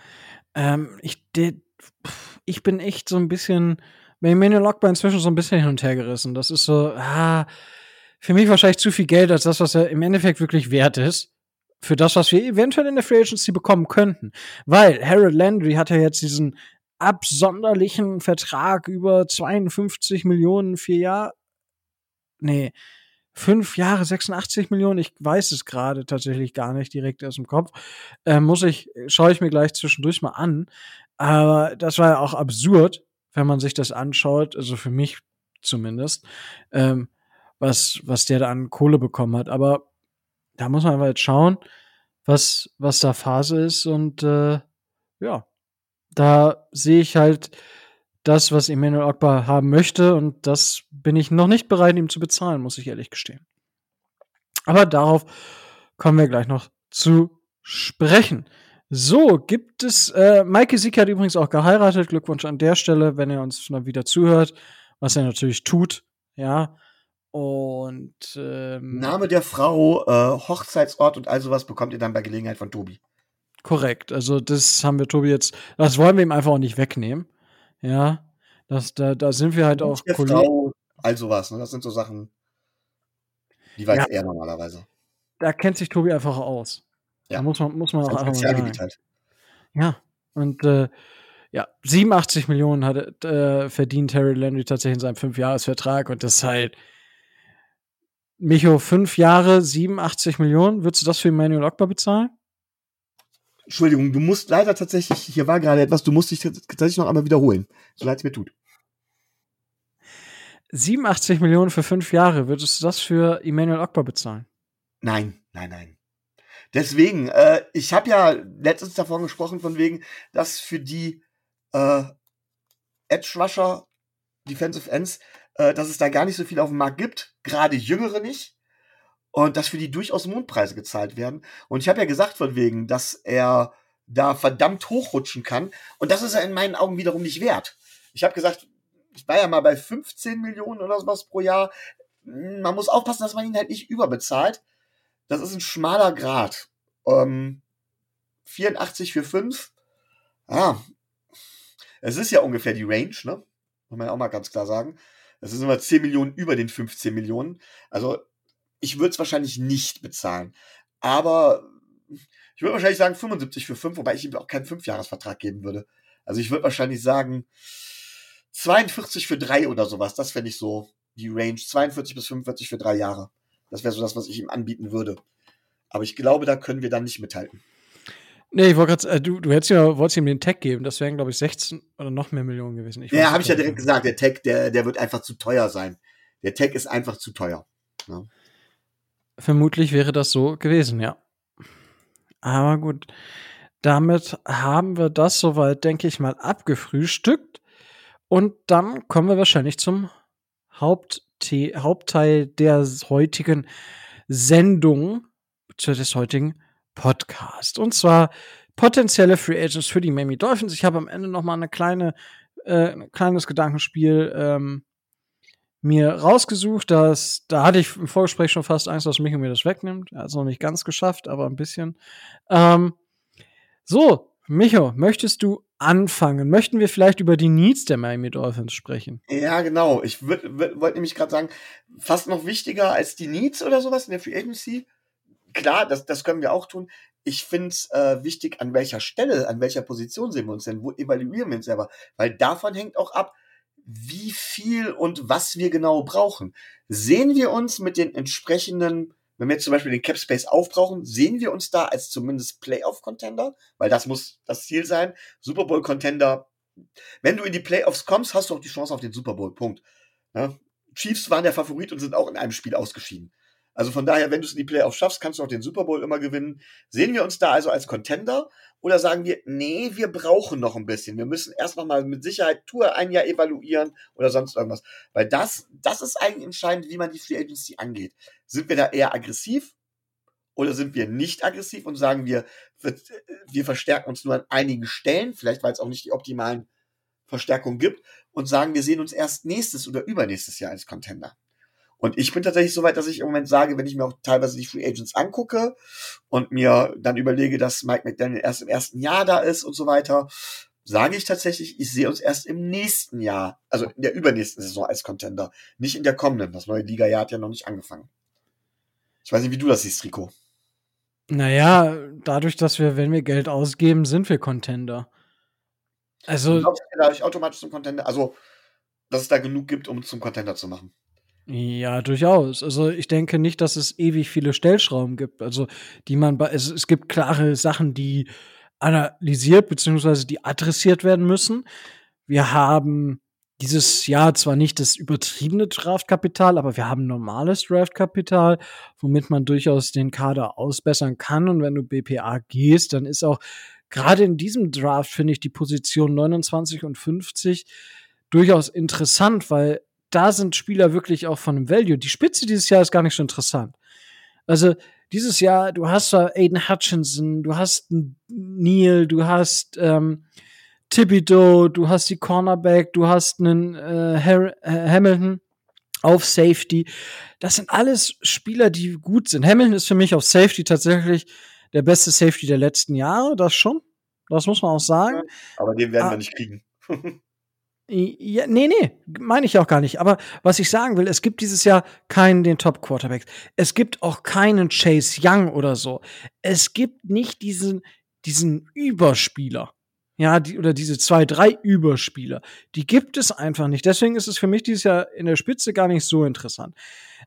Ähm, ich, de, ich bin echt so ein bisschen bei Emmanuel Ogbar inzwischen so ein bisschen hin und her gerissen. Das ist so, ah, für mich wahrscheinlich zu viel Geld als das, was er im Endeffekt wirklich wert ist. Für das, was wir eventuell in der Free Agency bekommen könnten. Weil Harold Landry hat ja jetzt diesen absonderlichen Vertrag über 52 Millionen, vier Jahre. Nee, fünf Jahre, 86 Millionen. Ich weiß es gerade tatsächlich gar nicht direkt aus dem Kopf. Äh, muss ich, schaue ich mir gleich zwischendurch mal an. Aber das war ja auch absurd, wenn man sich das anschaut. Also für mich zumindest. Ähm, was, was der da an Kohle bekommen hat. Aber da muss man einfach jetzt schauen, was, was da Phase ist. Und äh, ja, da sehe ich halt das, was Emmanuel Ogbar haben möchte. Und das bin ich noch nicht bereit, ihm zu bezahlen, muss ich ehrlich gestehen. Aber darauf kommen wir gleich noch zu sprechen. So, gibt es, äh, Maike Sieg hat übrigens auch geheiratet. Glückwunsch an der Stelle, wenn er uns wieder zuhört, was er natürlich tut. Ja. Und ähm, Name der Frau, äh, Hochzeitsort und all sowas bekommt ihr dann bei Gelegenheit von Tobi. Korrekt. Also das haben wir Tobi jetzt, das wollen wir ihm einfach auch nicht wegnehmen. Ja. Das, da, da sind wir halt auch Der Frau, all sowas. Ne? Das sind so Sachen, die weiß Ja. er normalerweise. Da kennt sich Tobi einfach aus. Ja. Da muss man, muss man auch einfach mal sagen. halt. Ja. Und äh, ja, 87 Millionen hat äh, verdient Harry Landry tatsächlich in seinem Fünfjahresvertrag und das ist halt Micho, fünf Jahre, 87 Millionen. Würdest du das für Emmanuel Ogbar bezahlen? Entschuldigung, du musst leider tatsächlich, hier war gerade etwas, du musst dich tatsächlich noch einmal wiederholen. So leid es mir tut. 87 Millionen für fünf Jahre. Würdest du das für Emmanuel Ogbar bezahlen? Nein, nein, nein. Deswegen, äh, ich habe ja letztens davon gesprochen, von wegen, dass für die äh, Edge Rusher, Defensive Ends, äh, dass es da gar nicht so viel auf dem Markt gibt, gerade Jüngere nicht. Und dass für die durchaus Mondpreise gezahlt werden. Und ich habe ja gesagt, von wegen, dass er da verdammt hochrutschen kann. Und das ist er in meinen Augen wiederum nicht wert. Ich habe gesagt, ich war ja mal bei 15 Millionen oder sowas pro Jahr. Man muss aufpassen, dass man ihn halt nicht überbezahlt. Das ist ein schmaler Grad. Ähm, 84 für 5. Ja. Es ist ja ungefähr die Range, ne? Muss man ja auch mal ganz klar sagen. Es sind immer 10 Millionen über den 15 Millionen. Also, ich würde es wahrscheinlich nicht bezahlen. Aber ich würde wahrscheinlich sagen 75 für 5, wobei ich ihm auch keinen 5-Jahres-Vertrag geben würde. Also, ich würde wahrscheinlich sagen 42 für 3 oder sowas. Das fände ich so die Range. 42 bis 45 für 3 Jahre. Das wäre so das, was ich ihm anbieten würde. Aber ich glaube, da können wir dann nicht mithalten. Nee, ich wollte gerade, äh, du, du hättest ja, wolltest ihm den Tag geben. Das wären, glaube ich, 16 oder noch mehr Millionen gewesen. Ich Ja, habe ich ja direkt nicht. gesagt. Der Tag, der, der wird einfach zu teuer sein. Der Tag ist einfach zu teuer. Ja. Vermutlich wäre das so gewesen, ja. Aber gut. Damit haben wir das soweit, denke ich mal, abgefrühstückt. Und dann kommen wir wahrscheinlich zum Hauptte Hauptteil der heutigen Sendung, des heutigen Podcasts. Und zwar potenzielle Free Agents für die Miami Dolphins. Ich habe am Ende noch mal eine kleine, äh, ein kleines Gedankenspiel ähm, mir rausgesucht. Das, da hatte ich im Vorgespräch schon fast Angst, dass Micho mir das wegnimmt. Er hat es noch nicht ganz geschafft, aber ein bisschen. Ähm, so, Micho, möchtest du anfangen? Möchten wir vielleicht über die Needs der Miami Dolphins sprechen? Ja, genau. Ich wollte nämlich gerade sagen, fast noch wichtiger als die Needs oder sowas in der Free Agency. Klar, das, das können wir auch tun. Ich finde es äh, wichtig, an welcher Stelle, an welcher Position sehen wir uns denn, wo evaluieren wir uns selber, weil davon hängt auch ab, wie viel und was wir genau brauchen. Sehen wir uns mit den entsprechenden, wenn wir jetzt zum Beispiel den Cap Space aufbrauchen, sehen wir uns da als zumindest Playoff-Contender, weil das muss das Ziel sein. Super Bowl-Contender. Wenn du in die Playoffs kommst, hast du auch die Chance auf den Super Bowl. Punkt. Ja? Chiefs waren der Favorit und sind auch in einem Spiel ausgeschieden. Also von daher, wenn du es in die Playoffs schaffst, kannst du auch den Super Bowl immer gewinnen. Sehen wir uns da also als Contender oder sagen wir, nee, wir brauchen noch ein bisschen. Wir müssen erst noch mal mit Sicherheit Tour ein Jahr evaluieren oder sonst irgendwas. Weil das, das ist eigentlich entscheidend, wie man die Free Agency angeht. Sind wir da eher aggressiv Oder sind wir nicht aggressiv und sagen wir, wir, wir verstärken uns nur an einigen Stellen, vielleicht weil es auch nicht die optimalen Verstärkungen gibt, und sagen, wir sehen uns erst nächstes oder übernächstes Jahr als Contender. Und ich bin tatsächlich so weit, dass ich im Moment sage, wenn ich mir auch teilweise die Free Agents angucke und mir dann überlege, dass Mike McDaniel erst im ersten Jahr da ist und so weiter, sage ich tatsächlich, ich sehe uns erst im nächsten Jahr, also in der übernächsten Saison als Contender, nicht in der kommenden. Das neue Liga-Jahr hat ja noch nicht angefangen. Ich weiß nicht, wie du das siehst, Rico. Naja, dadurch, dass wir, wenn wir Geld ausgeben, sind wir Contender. Also. Glaubst du dadurch automatisch zum Contender? Also, dass es da genug gibt, um zum Contender zu machen. Ja, durchaus. Also ich denke nicht, dass es ewig viele Stellschrauben gibt. Also die man bei, es, es gibt klare Sachen, die analysiert bzw. die adressiert werden müssen. Wir haben dieses Jahr zwar nicht das übertriebene Draftkapital, aber wir haben normales Draftkapital, womit man durchaus den Kader ausbessern kann. Und wenn du BPA gehst, dann ist auch gerade in diesem Draft, finde ich, die Position 29 und 50 durchaus interessant, weil da sind Spieler wirklich auch von einem Value. Die Spitze dieses Jahr ist gar nicht so interessant. Also dieses Jahr, du hast da Aiden Hutchinson, du hast Neil, du hast ähm, Thibodeau, du hast die Cornerback, du hast einen äh, Hamilton auf Safety. Das sind alles Spieler, die gut sind. Hamilton ist für mich auf Safety tatsächlich der beste Safety der letzten Jahre, das schon. Das muss man auch sagen. aber den werden ah, wir nicht kriegen. Ja, nee, nee, meine ich auch gar nicht. Aber was ich sagen will, es gibt dieses Jahr keinen den Top Quarterbacks. Es gibt auch keinen Chase Young oder so. Es gibt nicht diesen, diesen Überspieler. Ja, die, oder diese zwei, drei Überspieler. Die gibt es einfach nicht. Deswegen ist es für mich dieses Jahr in der Spitze gar nicht so interessant.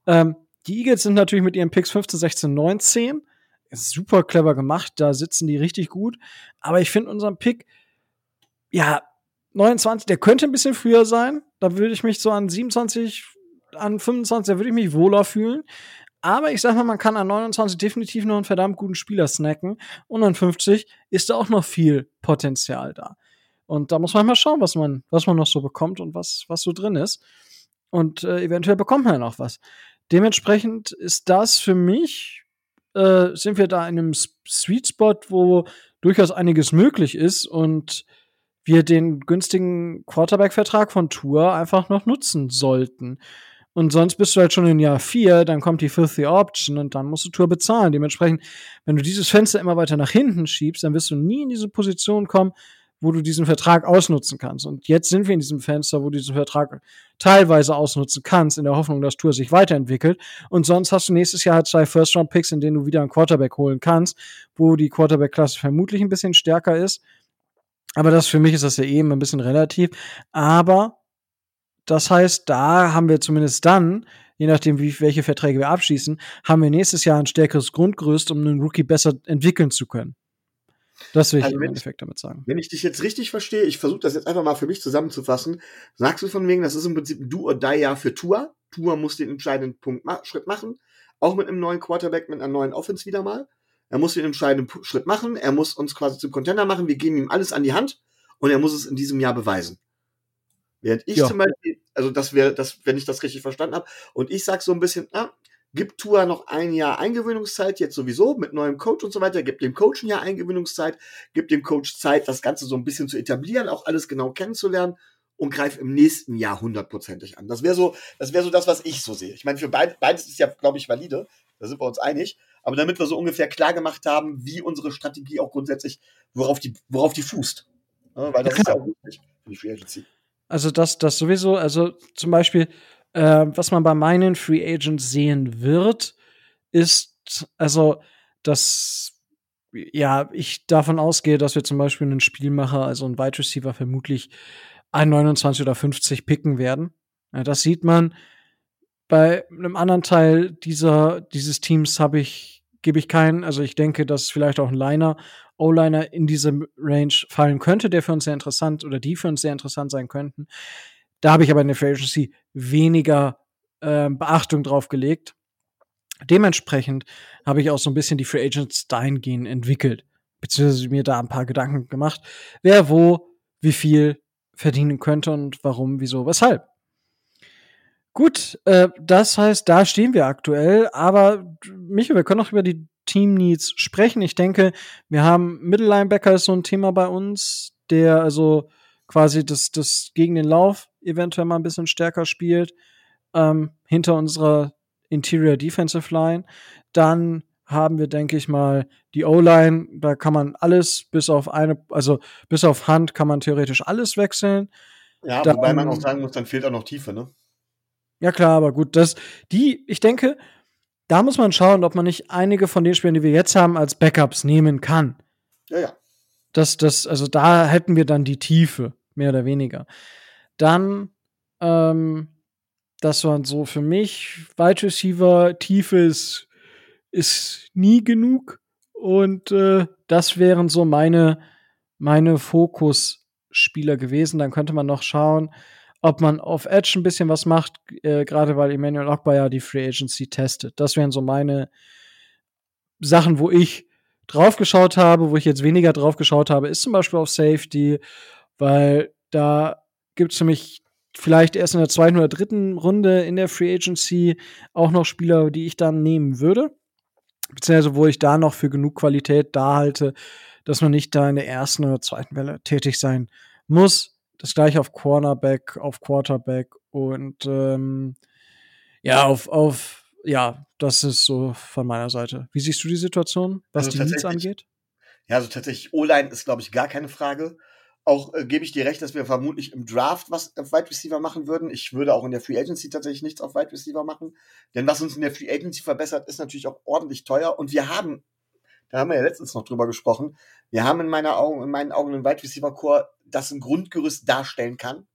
Ähm, die Eagles sind natürlich mit ihren Picks 15, 16, 19 super clever gemacht. Da sitzen die richtig gut. Aber ich finde unseren Pick, ja, 29, der könnte ein bisschen früher sein. Da würde ich mich so an 27, an 25, da würde ich mich wohler fühlen. Aber ich sag mal, man kann an 29 definitiv noch einen verdammt guten Spieler snacken. Und an 50 ist da auch noch viel Potenzial da. Und da muss man mal schauen, was man, was man noch so bekommt und was, was so drin ist. Und äh, eventuell bekommt man ja noch was. Dementsprechend ist das für mich, äh, sind wir da in einem Sweet Spot, wo durchaus einiges möglich ist. Und wir den günstigen Quarterback-Vertrag von Tour einfach noch nutzen sollten. Und sonst bist du halt schon in Jahr vier, dann kommt die Fifth Option und dann musst du Tour bezahlen. Dementsprechend, wenn du dieses Fenster immer weiter nach hinten schiebst, dann wirst du nie in diese Position kommen, wo du diesen Vertrag ausnutzen kannst. Und jetzt sind wir in diesem Fenster, wo du diesen Vertrag teilweise ausnutzen kannst, in der Hoffnung, dass Tour sich weiterentwickelt. Und sonst hast du nächstes Jahr zwei First-Round-Picks, in denen du wieder einen Quarterback holen kannst, wo die Quarterback-Klasse vermutlich ein bisschen stärker ist. Aber das für mich ist das ja eben ein bisschen relativ. Aber das heißt, da haben wir zumindest dann, je nachdem, wie, welche Verträge wir abschließen, haben wir nächstes Jahr ein stärkeres Grundgerüst, um einen Rookie besser entwickeln zu können. Das will ich also im Endeffekt damit sagen. Wenn ich dich jetzt richtig verstehe, ich versuche das jetzt einfach mal für mich zusammenzufassen, sagst du von wegen, das ist im Prinzip ein Do-or-Die-Jahr für Tour. Tour muss den entscheidenden Punkt Schritt machen, auch mit einem neuen Quarterback, mit einer neuen Offense wieder mal. Er muss den entscheidenden Schritt machen. Er muss uns quasi zum Contender machen. Wir geben ihm alles an die Hand und er muss es in diesem Jahr beweisen. Während ich ja. zum Beispiel, also das wäre, das, wenn ich das richtig verstanden habe, und ich sag so ein bisschen, ah, gibt Tua noch ein Jahr Eingewöhnungszeit, jetzt sowieso mit neuem Coach und so weiter, gibt dem Coach ein Jahr Eingewöhnungszeit, gibt dem Coach Zeit, das Ganze so ein bisschen zu etablieren, auch alles genau kennenzulernen und greift im nächsten Jahr hundertprozentig an. Das wäre so, das wäre so das, was ich so sehe. Ich meine, für beid, beides ist ja, glaube ich, valide. Da sind wir uns einig aber damit wir so ungefähr klar gemacht haben, wie unsere Strategie auch grundsätzlich, worauf die, worauf die fußt. Ja, weil das ist ja auch wichtig für die Free Agency. Also das, das sowieso, also zum Beispiel, äh, was man bei meinen Free Agents sehen wird, ist, also, dass ja, ich davon ausgehe, dass wir zum Beispiel einen Spielmacher, also einen Wide Receiver vermutlich ein 29 oder 50 picken werden. Das sieht man. Bei einem anderen Teil dieser, dieses Teams habe ich gebe ich keinen. Also ich denke, dass vielleicht auch ein Liner, O-Liner in diese Range fallen könnte, der für uns sehr interessant oder die für uns sehr interessant sein könnten. Da habe ich aber in der Free Agency weniger äh, Beachtung drauf gelegt. Dementsprechend habe ich auch so ein bisschen die Free Agents dahingehend entwickelt, beziehungsweise mir da ein paar Gedanken gemacht, wer wo, wie viel verdienen könnte und warum, wieso, weshalb. Gut, äh, das heißt, da stehen wir aktuell. Aber Michael, wir können auch über die Team Needs sprechen. Ich denke, wir haben Mittellinebacker ist so ein Thema bei uns, der also quasi das, das gegen den Lauf eventuell mal ein bisschen stärker spielt, ähm, hinter unserer Interior Defensive Line. Dann haben wir, denke ich mal, die O-Line. Da kann man alles bis auf eine, also bis auf Hand kann man theoretisch alles wechseln. Ja, Dann- wobei man auch sagen muss, dann fehlt auch noch Tiefe, ne? Ja, klar, aber gut, das, die, ich denke, da muss man schauen, ob man nicht einige von den Spielern, die wir jetzt haben, als Backups nehmen kann. Ja, ja. Das, das, also da hätten wir dann die Tiefe, mehr oder weniger. Dann, ähm, das waren so für mich, Wide Receiver, Tiefe ist, nie genug. Und äh, das wären so meine, meine Fokusspieler gewesen. Dann könnte man noch schauen, ob man auf Edge ein bisschen was macht, äh, gerade weil Emmanuel Ogba ja die Free Agency testet. Das wären so meine Sachen, wo ich drauf geschaut habe, wo ich jetzt weniger drauf geschaut habe, ist zum Beispiel auf Safety, weil da gibt es für mich vielleicht erst in der zweiten oder dritten Runde in der Free Agency auch noch Spieler, die ich dann nehmen würde. Beziehungsweise wo ich da noch für genug Qualität da halte, dass man nicht da in der ersten oder zweiten Welle tätig sein muss. Das gleiche auf Cornerback, auf Quarterback und ähm, ja, auf, auf, ja, das ist so von meiner Seite. Wie siehst du die Situation, was Also die Needs angeht? Ja, also tatsächlich, O-Line ist, glaube ich, gar keine Frage. Auch äh, gebe ich dir recht, dass wir vermutlich im Draft was auf Wide Receiver machen würden. Ich würde auch in der Free Agency tatsächlich nichts auf Wide Receiver machen. Denn was uns in der Free Agency verbessert, ist natürlich auch ordentlich teuer. Und wir haben, da haben wir ja letztens noch drüber gesprochen, wir haben in, meiner Augen, in meinen Augen einen Wide Receiver Core, das ein Grundgerüst darstellen kann.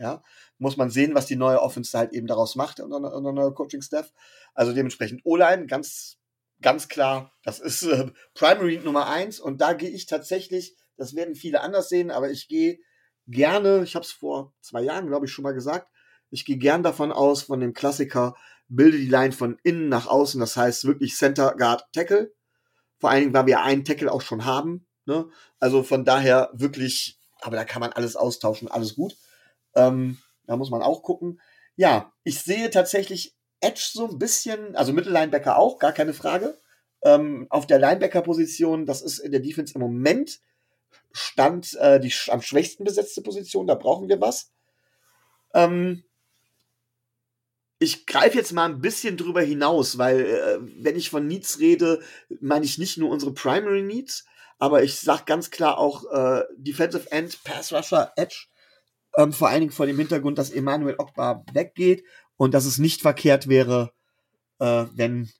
Ja, muss man sehen, was die neue Offense halt eben daraus macht und unser neuer Coaching-Staff. Also dementsprechend O-Line, ganz, ganz klar, das ist äh, Primary Nummer eins und da gehe ich tatsächlich, das werden viele anders sehen, aber ich gehe gerne, ich habe es vor zwei Jahren, glaube ich, schon mal gesagt, ich gehe gern davon aus, von dem Klassiker, bilde die Line von innen nach außen, das heißt wirklich Center Guard Tackle. Vor allen Dingen, weil wir einen Tackle auch schon haben. Ne? Also von daher wirklich, aber da kann man alles austauschen, alles gut. Ähm, da muss man auch gucken. Ja, ich sehe tatsächlich Edge so ein bisschen, also Mittellinebacker auch, gar keine Frage. Ähm, auf der Linebacker-Position, das ist in der Defense im Moment Stand äh, die am schwächsten besetzte Position, da brauchen wir was. Ähm, ich greife jetzt mal ein bisschen drüber hinaus, weil äh, wenn ich von Needs rede, meine ich nicht nur unsere Primary Needs, aber ich sage ganz klar auch äh, Defensive End, Pass Rusher, Edge. Ähm, vor allen Dingen vor dem Hintergrund, dass Emmanuel Ogba weggeht und dass es nicht verkehrt wäre, äh, wenn,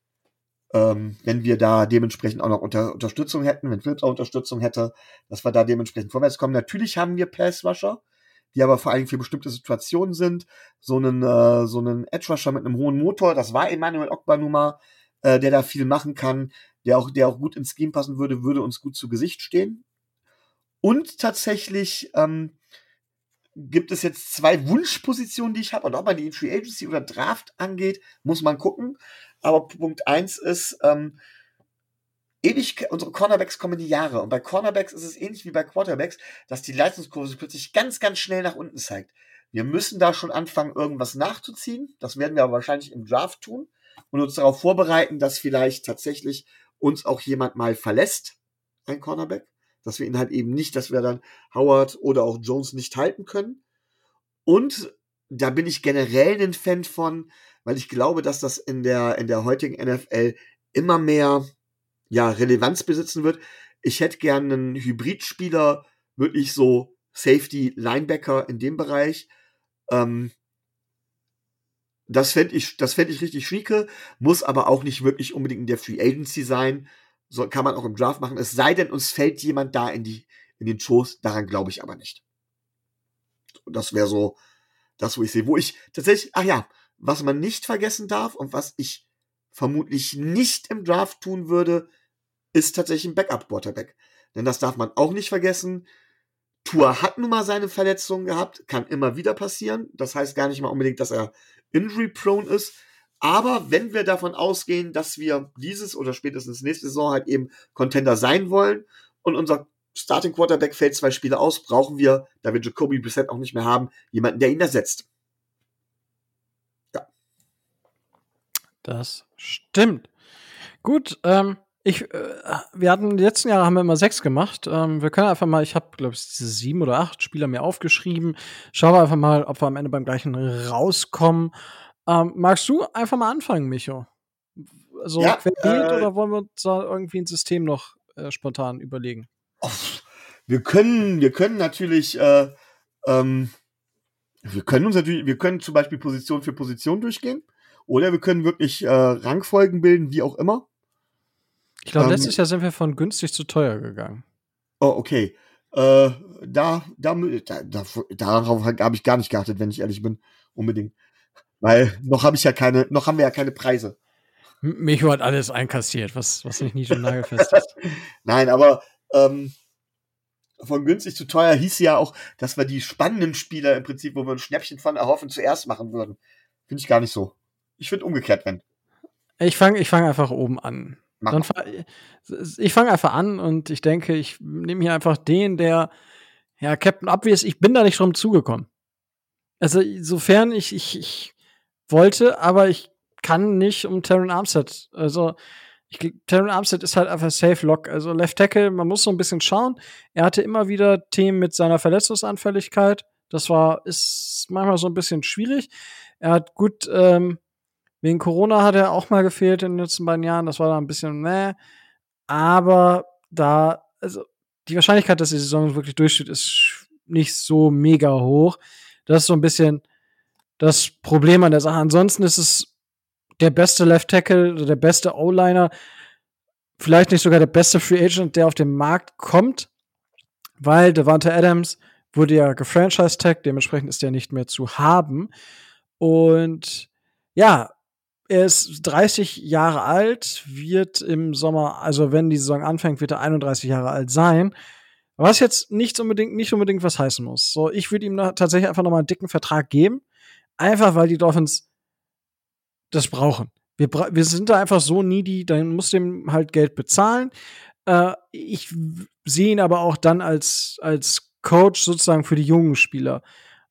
ähm, wenn wir da dementsprechend auch noch unter Unterstützung hätten, wenn Philips auch Unterstützung hätte, dass wir da dementsprechend vorwärts kommen. Natürlich haben wir Pass Rusher, die aber vor Dingen für bestimmte Situationen sind. So einen, äh, so einen Edge Rusher mit einem hohen Motor, das war Emmanuel Ogba nun mal, äh, der da viel machen kann, der auch, der auch gut ins Scheme passen würde, würde uns gut zu Gesicht stehen. Und tatsächlich ähm, gibt es jetzt zwei Wunschpositionen, die ich habe. Und ob man die Free Agency oder Draft angeht, muss man gucken. Aber Punkt eins ist, ähm, ähnlich, unsere Cornerbacks kommen in die Jahre. Und bei Cornerbacks ist es ähnlich wie bei Quarterbacks, dass die Leistungskurve plötzlich ganz, ganz schnell nach unten zeigt. Wir müssen da schon anfangen, irgendwas nachzuziehen. Das werden wir aber wahrscheinlich im Draft tun und uns darauf vorbereiten, dass vielleicht tatsächlich uns auch jemand mal verlässt, ein Cornerback. Dass wir ihn halt eben nicht, dass wir dann Howard oder auch Jones nicht halten können. Und da bin ich generell ein Fan von, weil ich glaube, dass das in der, in der heutigen NFL immer mehr ja, Relevanz besitzen wird. Ich hätte gern einen Hybridspieler, wirklich so Safety, Linebacker in dem Bereich. Ähm, das fände ich, fänd ich richtig schnieke, muss aber auch nicht wirklich unbedingt in der Free Agency sein. So kann man auch im Draft machen. Es sei denn, uns fällt jemand da in, die, in den Schoß. Daran glaube ich aber nicht. Das wäre so das, wo ich sehe. Wo ich tatsächlich, ach ja, was man nicht vergessen darf und was ich vermutlich nicht im Draft tun würde, ist tatsächlich ein Backup-Quarterback. Denn das darf man auch nicht vergessen. Tour hat nun mal seine Verletzungen gehabt, kann immer wieder passieren. Das heißt gar nicht mal unbedingt, dass er injury-prone ist. Aber wenn wir davon ausgehen, dass wir dieses oder spätestens nächste Saison halt eben Contender sein wollen und unser Starting Quarterback fällt zwei Spiele aus, brauchen wir, da wir Jacoby Brissett auch nicht mehr haben, jemanden, der ihn ersetzt. Das stimmt. Gut, ähm, Ich, äh, wir hatten die letzten Jahre haben wir immer sechs gemacht. Ähm, wir können einfach mal, ich habe, glaube ich, sieben oder acht Spieler mir aufgeschrieben. Schauen wir einfach mal, ob wir am Ende beim gleichen rauskommen. Ähm, magst du einfach mal anfangen, Micho? So Ja, querbeet äh, oder wollen wir uns da irgendwie ein System noch äh, spontan überlegen? Wir können, wir können natürlich, äh, ähm, wir können uns natürlich, wir können zum Beispiel Position für Position durchgehen. Oder wir können wirklich äh, Rangfolgen bilden, wie auch immer. Ich glaube, Ähm, letztes Jahr sind wir von günstig zu teuer gegangen. Oh, okay. Äh, da, da, da, da, darauf habe ich gar nicht geachtet, wenn ich ehrlich bin. Unbedingt. Weil noch habe ich ja keine, noch haben wir ja keine Preise. Micho hat alles einkassiert, was, was nicht nie schon nagelfest ist. Nein, aber ähm, von günstig zu teuer hieß ja auch, dass wir die spannenden Spieler im Prinzip, wo wir ein Schnäppchen von erhoffen, zuerst machen würden. Finde ich gar nicht so. Ich finde umgekehrt, wenn. Ich fange ich fang einfach oben an. Mach Dann fa ich fange einfach an und ich denke, ich nehme hier einfach den, der, ja, Captain Obvious, ich bin da nicht drum zugekommen. Also, sofern ich, ich, ich wollte, aber ich kann nicht um Terran Armstead. Also, ich, Terran Armstead ist halt einfach Safe Lock. Also, Left Tackle, man muss so ein bisschen schauen. Er hatte immer wieder Themen mit seiner Verletzungsanfälligkeit. Das war, ist manchmal so ein bisschen schwierig. Er hat gut, ähm, Wegen Corona hat er auch mal gefehlt in den letzten beiden Jahren. Das war da ein bisschen, ne. Aber da, also die Wahrscheinlichkeit, dass die Saison wirklich durchsteht, ist nicht so mega hoch. Das ist so ein bisschen das Problem an der Sache. Ansonsten ist es der beste Left Tackle, oder der beste O-Liner, vielleicht nicht sogar der beste Free Agent, der auf den Markt kommt, weil Devante Adams wurde ja gefranchise-tagged, dementsprechend ist der nicht mehr zu haben. Und ja, er ist 30 Jahre alt, wird im Sommer, also wenn die Saison anfängt, wird er 31 Jahre alt sein. Was jetzt nicht unbedingt, nicht unbedingt was heißen muss. So, ich würde ihm tatsächlich einfach nochmal einen dicken Vertrag geben. Einfach weil die Dolphins das brauchen. Wir, wir sind da einfach so needy, dann muss dem halt Geld bezahlen. Äh, ich sehe ihn aber auch dann als, als Coach sozusagen für die jungen Spieler.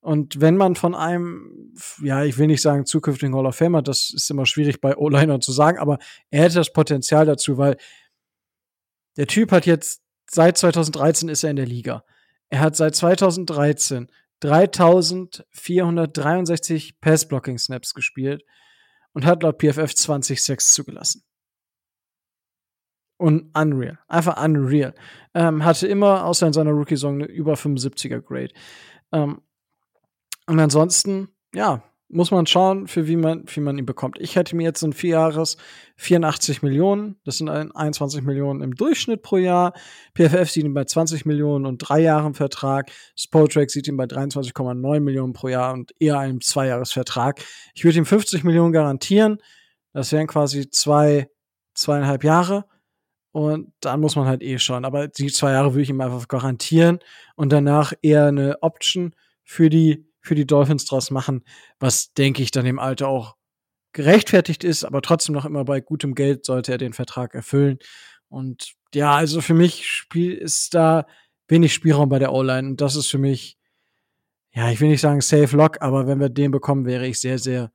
Und wenn man von einem, ja, ich will nicht sagen zukünftigen Hall of Famer, das ist immer schwierig bei O-Liner zu sagen, aber er hätte das Potenzial dazu, weil der Typ hat jetzt, seit 2013 ist er in der Liga. Er hat seit 2013 3463 Pass-Blocking-Snaps gespielt und hat laut PFF 20 Sacks zugelassen. Und unreal. Einfach unreal. Ähm, hatte immer, außer in seiner Rookie-Saison, eine über 75er Grade. Ähm, und ansonsten, ja, muss man schauen, für wie man, wie man ihn bekommt. Ich hätte mir jetzt ein vier Jahres 84 Millionen, das sind ein- 21 Millionen im Durchschnitt pro Jahr. PFF sieht ihn bei 20 Millionen und drei Jahren Vertrag. Spotrack sieht ihn bei 23,9 Millionen pro Jahr und eher einem Zweijahresvertrag. Ich würde ihm 50 Millionen garantieren. Das wären quasi zwei, zweieinhalb Jahre. Und dann muss man halt eh schauen. Aber die zwei Jahre würde ich ihm einfach garantieren und danach eher eine Option für die, für die Dolphins draus machen, was denke ich dann im Alter auch gerechtfertigt ist, aber trotzdem noch immer bei gutem Geld sollte er den Vertrag erfüllen. Und ja, also für mich spiel, ist da wenig Spielraum bei der O-Line und das ist für mich, ja, ich will nicht sagen safe lock, aber wenn wir den bekommen, wäre ich sehr, sehr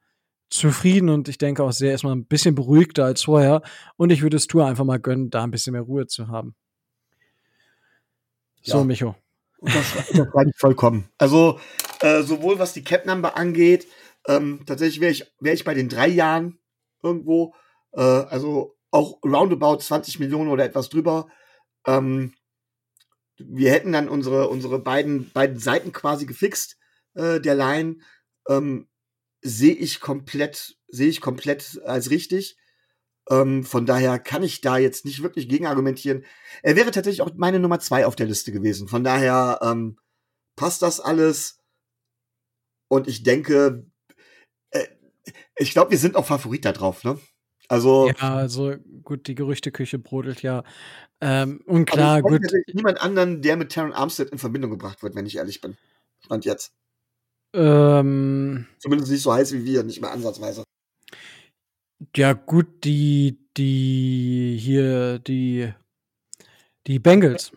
zufrieden und ich denke auch sehr erstmal ein bisschen beruhigter als vorher. Und ich würde es Tour einfach mal gönnen, da ein bisschen mehr Ruhe zu haben. So, Ja. Micho. Das unterschreibe ich vollkommen. Also, äh, sowohl was die Cap-Number angeht, ähm, tatsächlich wäre ich, wär ich bei den drei Jahren irgendwo, äh, also auch roundabout 20 Millionen oder etwas drüber. Ähm, wir hätten dann unsere, unsere beiden, beiden Seiten quasi gefixt, äh, der Line. Ähm, sehe ich komplett, sehe ich komplett als richtig. Ähm, von daher kann ich da jetzt nicht wirklich gegen argumentieren. Er wäre tatsächlich auch meine Nummer zwei auf der Liste gewesen. Von daher ähm, passt das alles. Und ich denke, äh, ich glaube, wir sind auch Favorit da drauf, ne? Also, Ja, also gut, die Gerüchteküche brodelt ja. Ähm, und klar, gut, niemand anderen, der mit Terran Armstead in Verbindung gebracht wird, wenn ich ehrlich bin. Stand jetzt. ähm, Zumindest nicht so heiß wie wir, nicht mehr ansatzweise. ja, gut, die, die hier, die, die Bengals.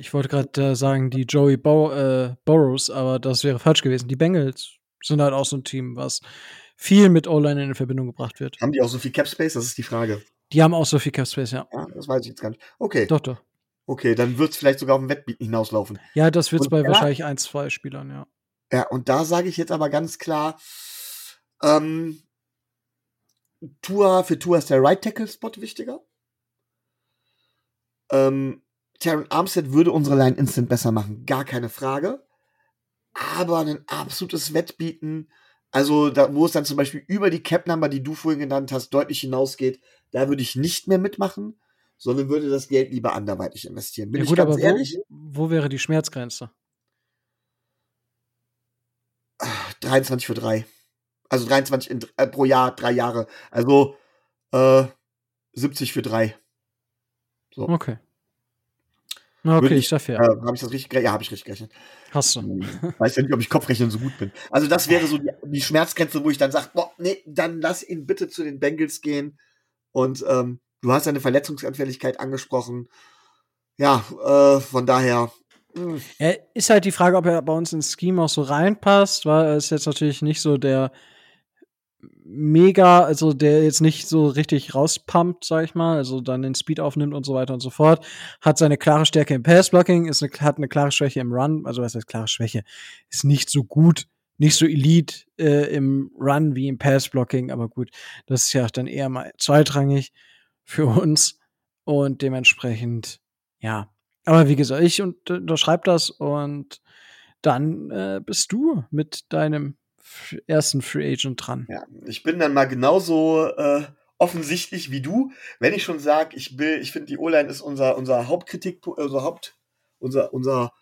Ich wollte gerade äh, sagen, die Joey Bow, äh, Burrows, aber das wäre falsch gewesen. Die Bengals sind halt auch so ein Team, was viel mit O-Line in Verbindung gebracht wird. Haben die auch so viel Cap Space? Das ist die Frage. Die haben auch so viel Cap Space, ja. Ja, das weiß ich jetzt gar nicht. Okay. Doch, doch. Okay, dann wird es vielleicht sogar auf den Wettbieten hinauslaufen. Ja, das wird es bei da- wahrscheinlich ein, zwei Spielern, ja. Ja, und da sage ich jetzt aber ganz klar, ähm, Tua, für Tua ist der Right Tackle Spot wichtiger. Ähm, Taron Armstead würde unsere Line instant besser machen, gar keine Frage. Aber ein absolutes Wettbieten, also da, wo es dann zum Beispiel über die Cap Number, die du vorhin genannt hast, deutlich hinausgeht, da würde ich nicht mehr mitmachen, sondern würde das Geld lieber anderweitig investieren. Bin ja ich gut, ganz aber wo, ehrlich? wo wäre die Schmerzgrenze? 23 für drei. Also 23 in, äh, pro Jahr, drei Jahre. Also äh, 70 für drei. So. Okay. Okay, ich dafür. Äh, habe ich das richtig gerechnet? Ja, habe ich richtig gerechnet. Hast du. Weiß ja nicht, ob ich Kopfrechnen so gut bin. Also das wäre so die, die Schmerzgrenze, wo ich dann sage, boah, nee, dann lass ihn bitte zu den Bengals gehen. Und ähm, du hast seine Verletzungsanfälligkeit angesprochen. Ja, äh, von daher. mh, Ja, ist halt die Frage, ob er bei uns ins Scheme auch so reinpasst, weil er ist jetzt natürlich nicht so der mega, also der jetzt nicht so richtig rauspumpt, sag ich mal, also dann den Speed aufnimmt und so weiter und so fort. Hat seine klare Stärke im Passblocking, ist eine, hat eine klare Schwäche im Run, also was heißt klare Schwäche? Ist nicht so gut, nicht so elite äh, im Run wie im Passblocking, aber gut, das ist ja dann eher mal zweitrangig für uns und dementsprechend, ja. Aber wie gesagt, ich unterschreibe das und dann äh, bist du mit deinem ersten Free Agent dran. Ja, ich bin dann mal genauso äh, offensichtlich wie du, wenn ich schon sage, ich will, ich finde die O-Line ist unser unser Hauptkritik, unser Haupt, unser unser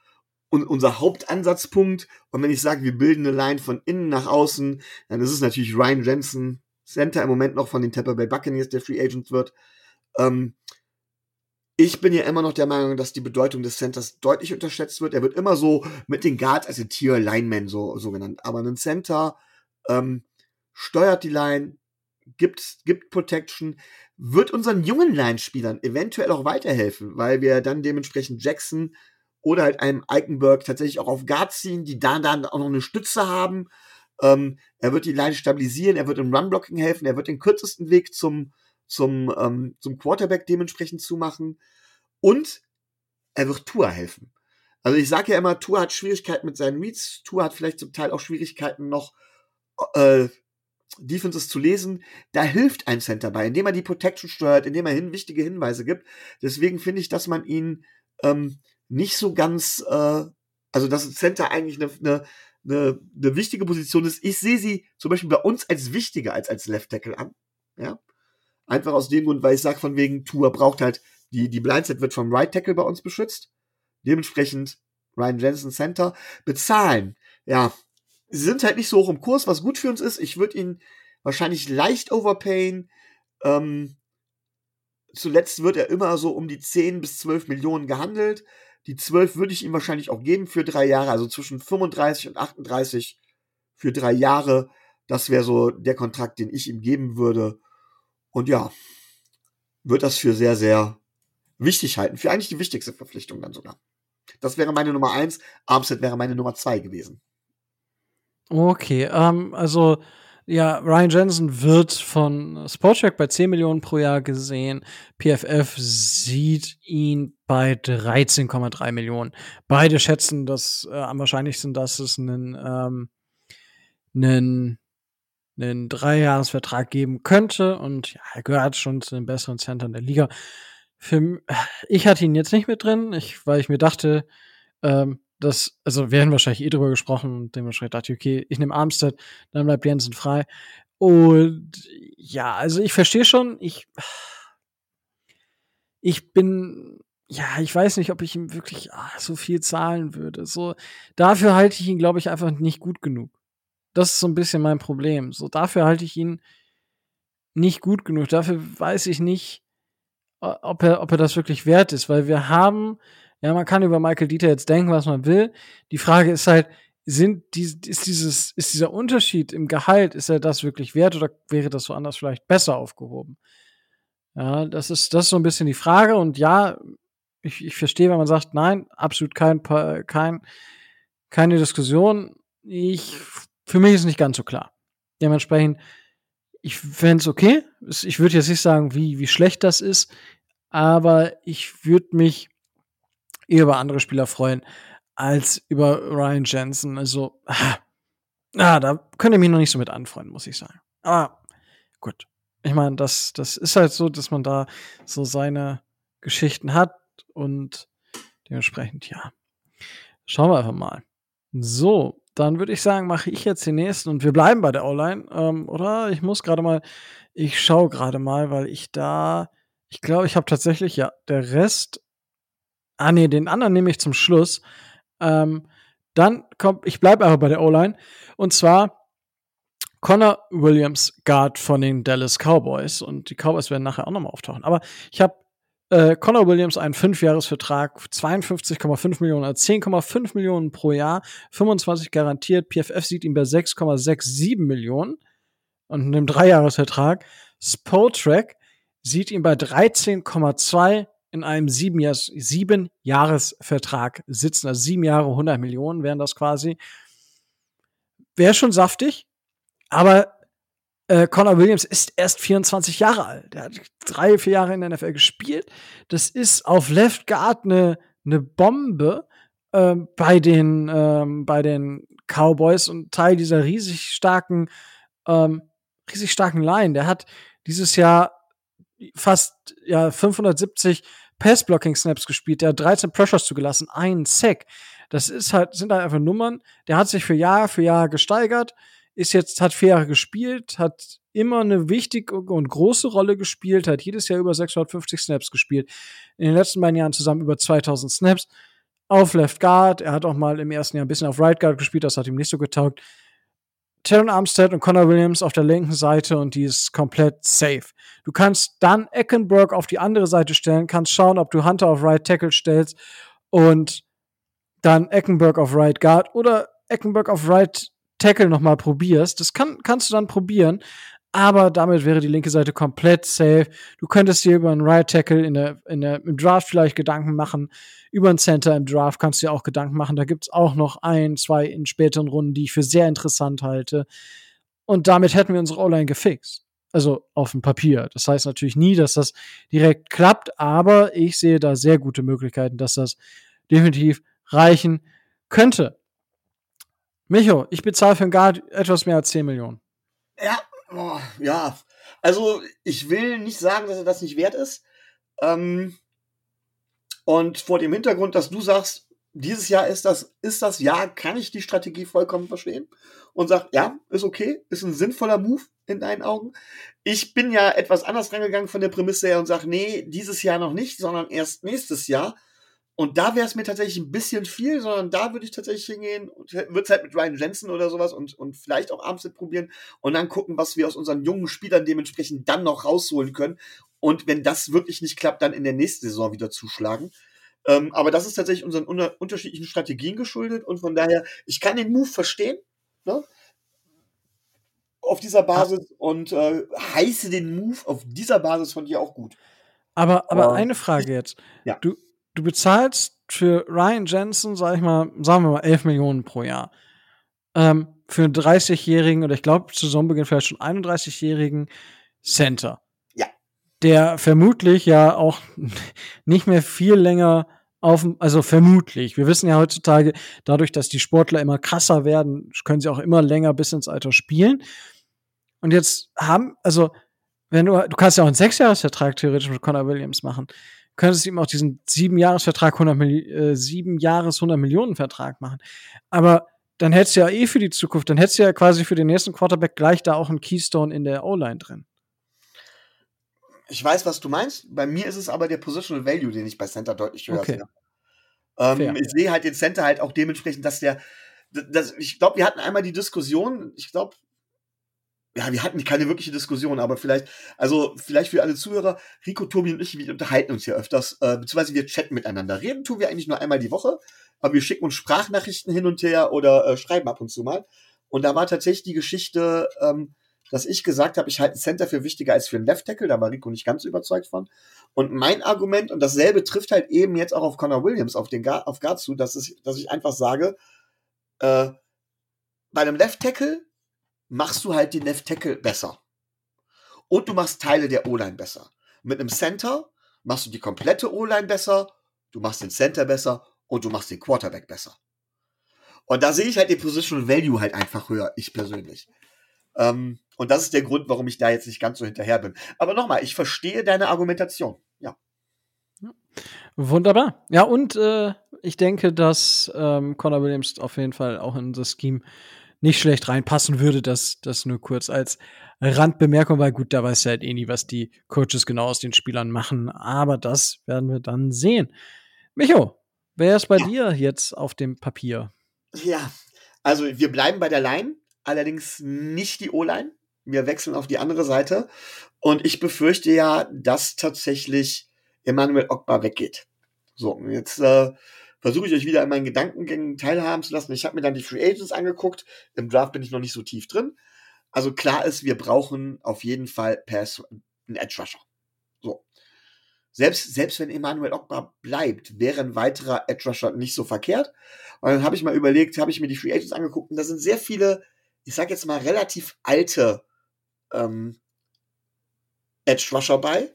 un, unser Hauptansatzpunkt. Und wenn ich sage, wir bilden eine Line von innen nach außen, dann ist es natürlich Ryan Jensen, Center im Moment noch von den Tampa Bay Buccaneers, der Free Agent wird. Ähm, ich bin ja immer noch der Meinung, dass die Bedeutung des Centers deutlich unterschätzt wird. Er wird immer so mit den Guards als ein Tier Lineman so, so genannt. Aber ein Center ähm, steuert die Line, gibt, gibt Protection, wird unseren jungen Line-Spielern eventuell auch weiterhelfen, weil wir dann dementsprechend Jackson oder halt einem Eikenberg tatsächlich auch auf Guard ziehen, die dann, dann auch noch eine Stütze haben. Ähm, er wird die Line stabilisieren, er wird im Run-Blocking helfen, er wird den kürzesten Weg zum, zum, ähm, zum Quarterback dementsprechend zumachen und er wird Tour helfen. Also ich sage ja immer, Tour hat Schwierigkeiten mit seinen Reads, Tour hat vielleicht zum Teil auch Schwierigkeiten noch äh, Defenses zu lesen. Da hilft ein Center bei, indem er die Protection steuert, indem er hin wichtige Hinweise gibt. Deswegen finde ich, dass man ihn ähm, nicht so ganz, äh, also dass ein Center eigentlich eine, eine, eine, eine wichtige Position ist. Ich sehe sie zum Beispiel bei uns als wichtiger als als Left Tackle an. Ja, einfach aus dem Grund, weil ich sage von wegen Tour braucht halt die die Blindside wird vom Right Tackle bei uns beschützt. Dementsprechend Ryan Jensen Center bezahlen. Ja, sie sind halt nicht so hoch im Kurs, was gut für uns ist. Ich würde ihn wahrscheinlich leicht overpayen. Ähm, zuletzt wird er immer so um die 10 bis 12 Millionen gehandelt. Die 12 würde ich ihm wahrscheinlich auch geben für drei Jahre, also zwischen 35 und 38 für drei Jahre. Das wäre so der Kontrakt, den ich ihm geben würde. Und ja, wird das für sehr, sehr wichtig halten. Für eigentlich die wichtigste Verpflichtung dann sogar. Das wäre meine Nummer eins. Armstead wäre meine Nummer zwei gewesen. Okay, ähm, also ja, Ryan Jensen wird von Sportcheck bei 10 Millionen pro Jahr gesehen. PFF sieht ihn bei 13,3 Millionen. Beide schätzen, dass äh, am wahrscheinlichsten, dass es einen, ähm, einen, einen Dreijahresvertrag geben könnte. Und ja, er gehört schon zu den besseren Centern der Liga. Für, ich hatte ihn jetzt nicht mit drin, ich, weil ich mir dachte, ähm, das, also wir hätten wahrscheinlich eh drüber gesprochen und dementsprechend dachte ich, okay, ich nehme Armstead, dann bleibt Jensen frei. Und ja, also ich verstehe schon, ich, ich bin, ja, ich weiß nicht, ob ich ihm wirklich ah, so viel zahlen würde. So, dafür halte ich ihn, glaube ich, einfach nicht gut genug. Das ist so ein bisschen mein Problem. So, dafür halte ich ihn nicht gut genug. Dafür weiß ich nicht, ob er, ob er das wirklich wert ist, weil wir haben, ja, man kann über Michael Dieter jetzt denken, was man will. Die Frage ist halt, sind die, ist dieses, ist dieser Unterschied im Gehalt, ist er das wirklich wert oder wäre das woanders vielleicht besser aufgehoben? Ja, das ist, das ist so ein bisschen die Frage und ja, ich, ich verstehe, wenn man sagt, nein, absolut kein, kein, keine Diskussion. Ich, für mich ist nicht ganz so klar. Dementsprechend, ich fände es okay. Ich würde jetzt nicht sagen, wie, wie schlecht das ist, aber ich würde mich eher über andere Spieler freuen als über Ryan Jensen. Also, ah, ah, da könnt ihr mich noch nicht so mit anfreunden, muss ich sagen. Aber gut. Ich meine, das, das ist halt so, dass man da so seine Geschichten hat und dementsprechend, ja. Schauen wir einfach mal. So, dann würde ich sagen, mache ich jetzt den nächsten und wir bleiben bei der O-Line. Ähm, oder ich muss gerade mal, ich schaue gerade mal, weil ich da, ich glaube, ich habe tatsächlich, ja, der Rest, ah nee, den anderen nehme ich zum Schluss. Ähm, dann kommt, ich bleibe einfach bei der O-Line. Und zwar Connor Williams, Guard von den Dallas Cowboys. Und die Cowboys werden nachher auch nochmal auftauchen. Aber ich habe äh, Connor Williams einen Fünfjahresvertrag, 52,5 Millionen, also 10,5 Millionen pro Jahr, 25 garantiert. PFF sieht ihn bei 6,67 Millionen und einem Dreijahresvertrag. Spotrack sieht ihn bei 13,2 in einem sieben, Jahres, sieben sitzen. Also sieben Jahre, 100 Millionen wären das quasi. Wäre schon saftig, aber äh, Connor Williams ist erst 24 Jahre alt. Der hat drei, vier Jahre in der NFL gespielt. Das ist auf Left Guard eine ne Bombe äh, bei, den, ähm, bei den Cowboys und Teil dieser riesig starken, ähm, riesig starken Line. Der hat dieses Jahr fast ja, 570 Pass-Blocking-Snaps gespielt. Der hat 13 Pressures zugelassen, einen Sack. Das ist halt, sind halt einfach Nummern. Der hat sich für Jahr für Jahr gesteigert ist jetzt, hat vier Jahre gespielt, hat immer eine wichtige und große Rolle gespielt, hat jedes Jahr über 650 Snaps gespielt. In den letzten beiden Jahren zusammen über 2000 Snaps auf Left Guard. Er hat auch mal im ersten Jahr ein bisschen auf Right Guard gespielt, das hat ihm nicht so getaugt. Terran Armstead und Connor Williams auf der linken Seite und die ist komplett safe. Du kannst dann Eckenberg auf die andere Seite stellen, kannst schauen, ob du Hunter auf Right Tackle stellst und dann Eckenberg auf Right Guard oder Eckenberg auf Right Tackle nochmal probierst. Das kann, kannst du dann probieren, aber damit wäre die linke Seite komplett safe. Du könntest dir über einen Right Tackle in der, in der, im Draft vielleicht Gedanken machen. Über einen Center im Draft kannst du dir auch Gedanken machen. Da gibt's auch noch ein, zwei in späteren Runden, die ich für sehr interessant halte. Und damit hätten wir unsere O-Line gefixt. Also auf dem Papier. Das heißt natürlich nie, dass das direkt klappt, aber ich sehe da sehr gute Möglichkeiten, dass das definitiv reichen könnte. Micho, ich bezahle für einen Guard etwas mehr als 10 Millionen. Ja, oh, ja. Also, ich will nicht sagen, dass er das nicht wert ist. Ähm, und vor dem Hintergrund, dass du sagst, dieses Jahr ist das, ist das Jahr, kann ich die Strategie vollkommen verstehen und sag, ja, ist okay, ist ein sinnvoller Move in deinen Augen. Ich bin ja etwas anders rangegangen von der Prämisse her und sag, nee, dieses Jahr noch nicht, sondern erst nächstes Jahr. Und da wäre es mir tatsächlich ein bisschen viel, sondern da würde ich tatsächlich hingehen und würde es halt mit Ryan Jensen oder sowas und, und vielleicht auch Armstead probieren und dann gucken, was wir aus unseren jungen Spielern dementsprechend dann noch rausholen können. Und wenn das wirklich nicht klappt, dann in der nächsten Saison wieder zuschlagen. Ähm, aber das ist tatsächlich unseren unter unterschiedlichen Strategien geschuldet und von daher, ich kann den Move verstehen, ne? Auf dieser Basis und äh, heiße den Move auf dieser Basis von dir auch gut. Aber, aber eine Frage jetzt. Ja. Du, du bezahlst für Ryan Jensen, sag ich mal, sagen wir mal 11 Millionen pro Jahr. Ähm, für einen 30-jährigen oder ich glaube zu Saisonbeginn vielleicht schon 31-jährigen Center. Ja. Der vermutlich ja auch nicht mehr viel länger auf, also vermutlich. Wir wissen ja heutzutage, dadurch, dass die Sportler immer krasser werden, können sie auch immer länger bis ins Alter spielen. Und jetzt haben, also, wenn du, du kannst ja auch einen Sechsjahresvertrag theoretisch mit Connor Williams machen könntest du ihm auch diesen sieben Jahresvertrag 100 Milli äh, sieben Jahres 100 Millionen Vertrag machen. Aber dann hättest du ja eh für die Zukunft, dann hättest du ja quasi für den nächsten Quarterback gleich da auch einen Keystone in der O-Line drin. Ich weiß, was du meinst. Bei mir ist es aber der Positional Value, den ich bei Center deutlich höher Okay. sehe. Ähm, ich sehe halt den Center halt auch dementsprechend, dass der, das, ich glaube, wir hatten einmal die Diskussion, ich glaube, ja, wir hatten keine wirkliche Diskussion, aber vielleicht, also vielleicht für alle Zuhörer, Rico, Tobi und ich, wir unterhalten uns hier öfters, äh, beziehungsweise wir chatten miteinander. Reden tun wir eigentlich nur einmal die Woche, aber wir schicken uns Sprachnachrichten hin und her oder äh, schreiben ab und zu mal. Und da war tatsächlich die Geschichte, ähm, dass ich gesagt habe, ich halte einen Center für wichtiger als für einen Left Tackle, da war Rico nicht ganz überzeugt von. Und mein Argument, und dasselbe trifft halt eben jetzt auch auf Connor Williams, auf den Guard, auf Guard zu, dass, es, dass ich einfach sage, äh, bei einem Left Tackle machst du halt den Left Tackle besser. und du machst Teile der O-Line besser. Mit einem Center machst du die komplette O-Line besser, du machst den Center besser und du machst den Quarterback besser. Und da sehe ich halt den Positional Value halt einfach höher, ich persönlich. Ähm, und das ist der Grund, warum ich da jetzt nicht ganz so hinterher bin. Aber nochmal, ich verstehe deine Argumentation. Ja. Wunderbar. Ja, und äh, ich denke, dass ähm, Connor Williams auf jeden Fall auch in das Scheme nicht schlecht reinpassen würde. Das, das nur kurz als Randbemerkung, weil gut, da weiß halt eh nie, was die Coaches genau aus den Spielern machen. Aber das werden wir dann sehen. Micho, wer ist bei ja. dir jetzt auf dem Papier? Ja, also wir bleiben bei der Line, allerdings nicht die O-Line. Wir wechseln auf die andere Seite. Und ich befürchte ja, dass tatsächlich Emmanuel Ogba weggeht. So, jetzt äh, versuche ich euch wieder an meinen Gedankengängen teilhaben zu lassen. Ich habe mir dann die Free Agents angeguckt. Im Draft bin ich noch nicht so tief drin. Also klar ist, wir brauchen auf jeden Fall Pass, einen Edge Rusher. So. Selbst, selbst wenn Emmanuel Ogba bleibt, wäre ein weiterer Edge Rusher nicht so verkehrt. Und dann habe ich mal überlegt, habe ich mir die Free Agents angeguckt und da sind sehr viele, ich sage jetzt mal relativ alte ähm, Edge Rusher bei,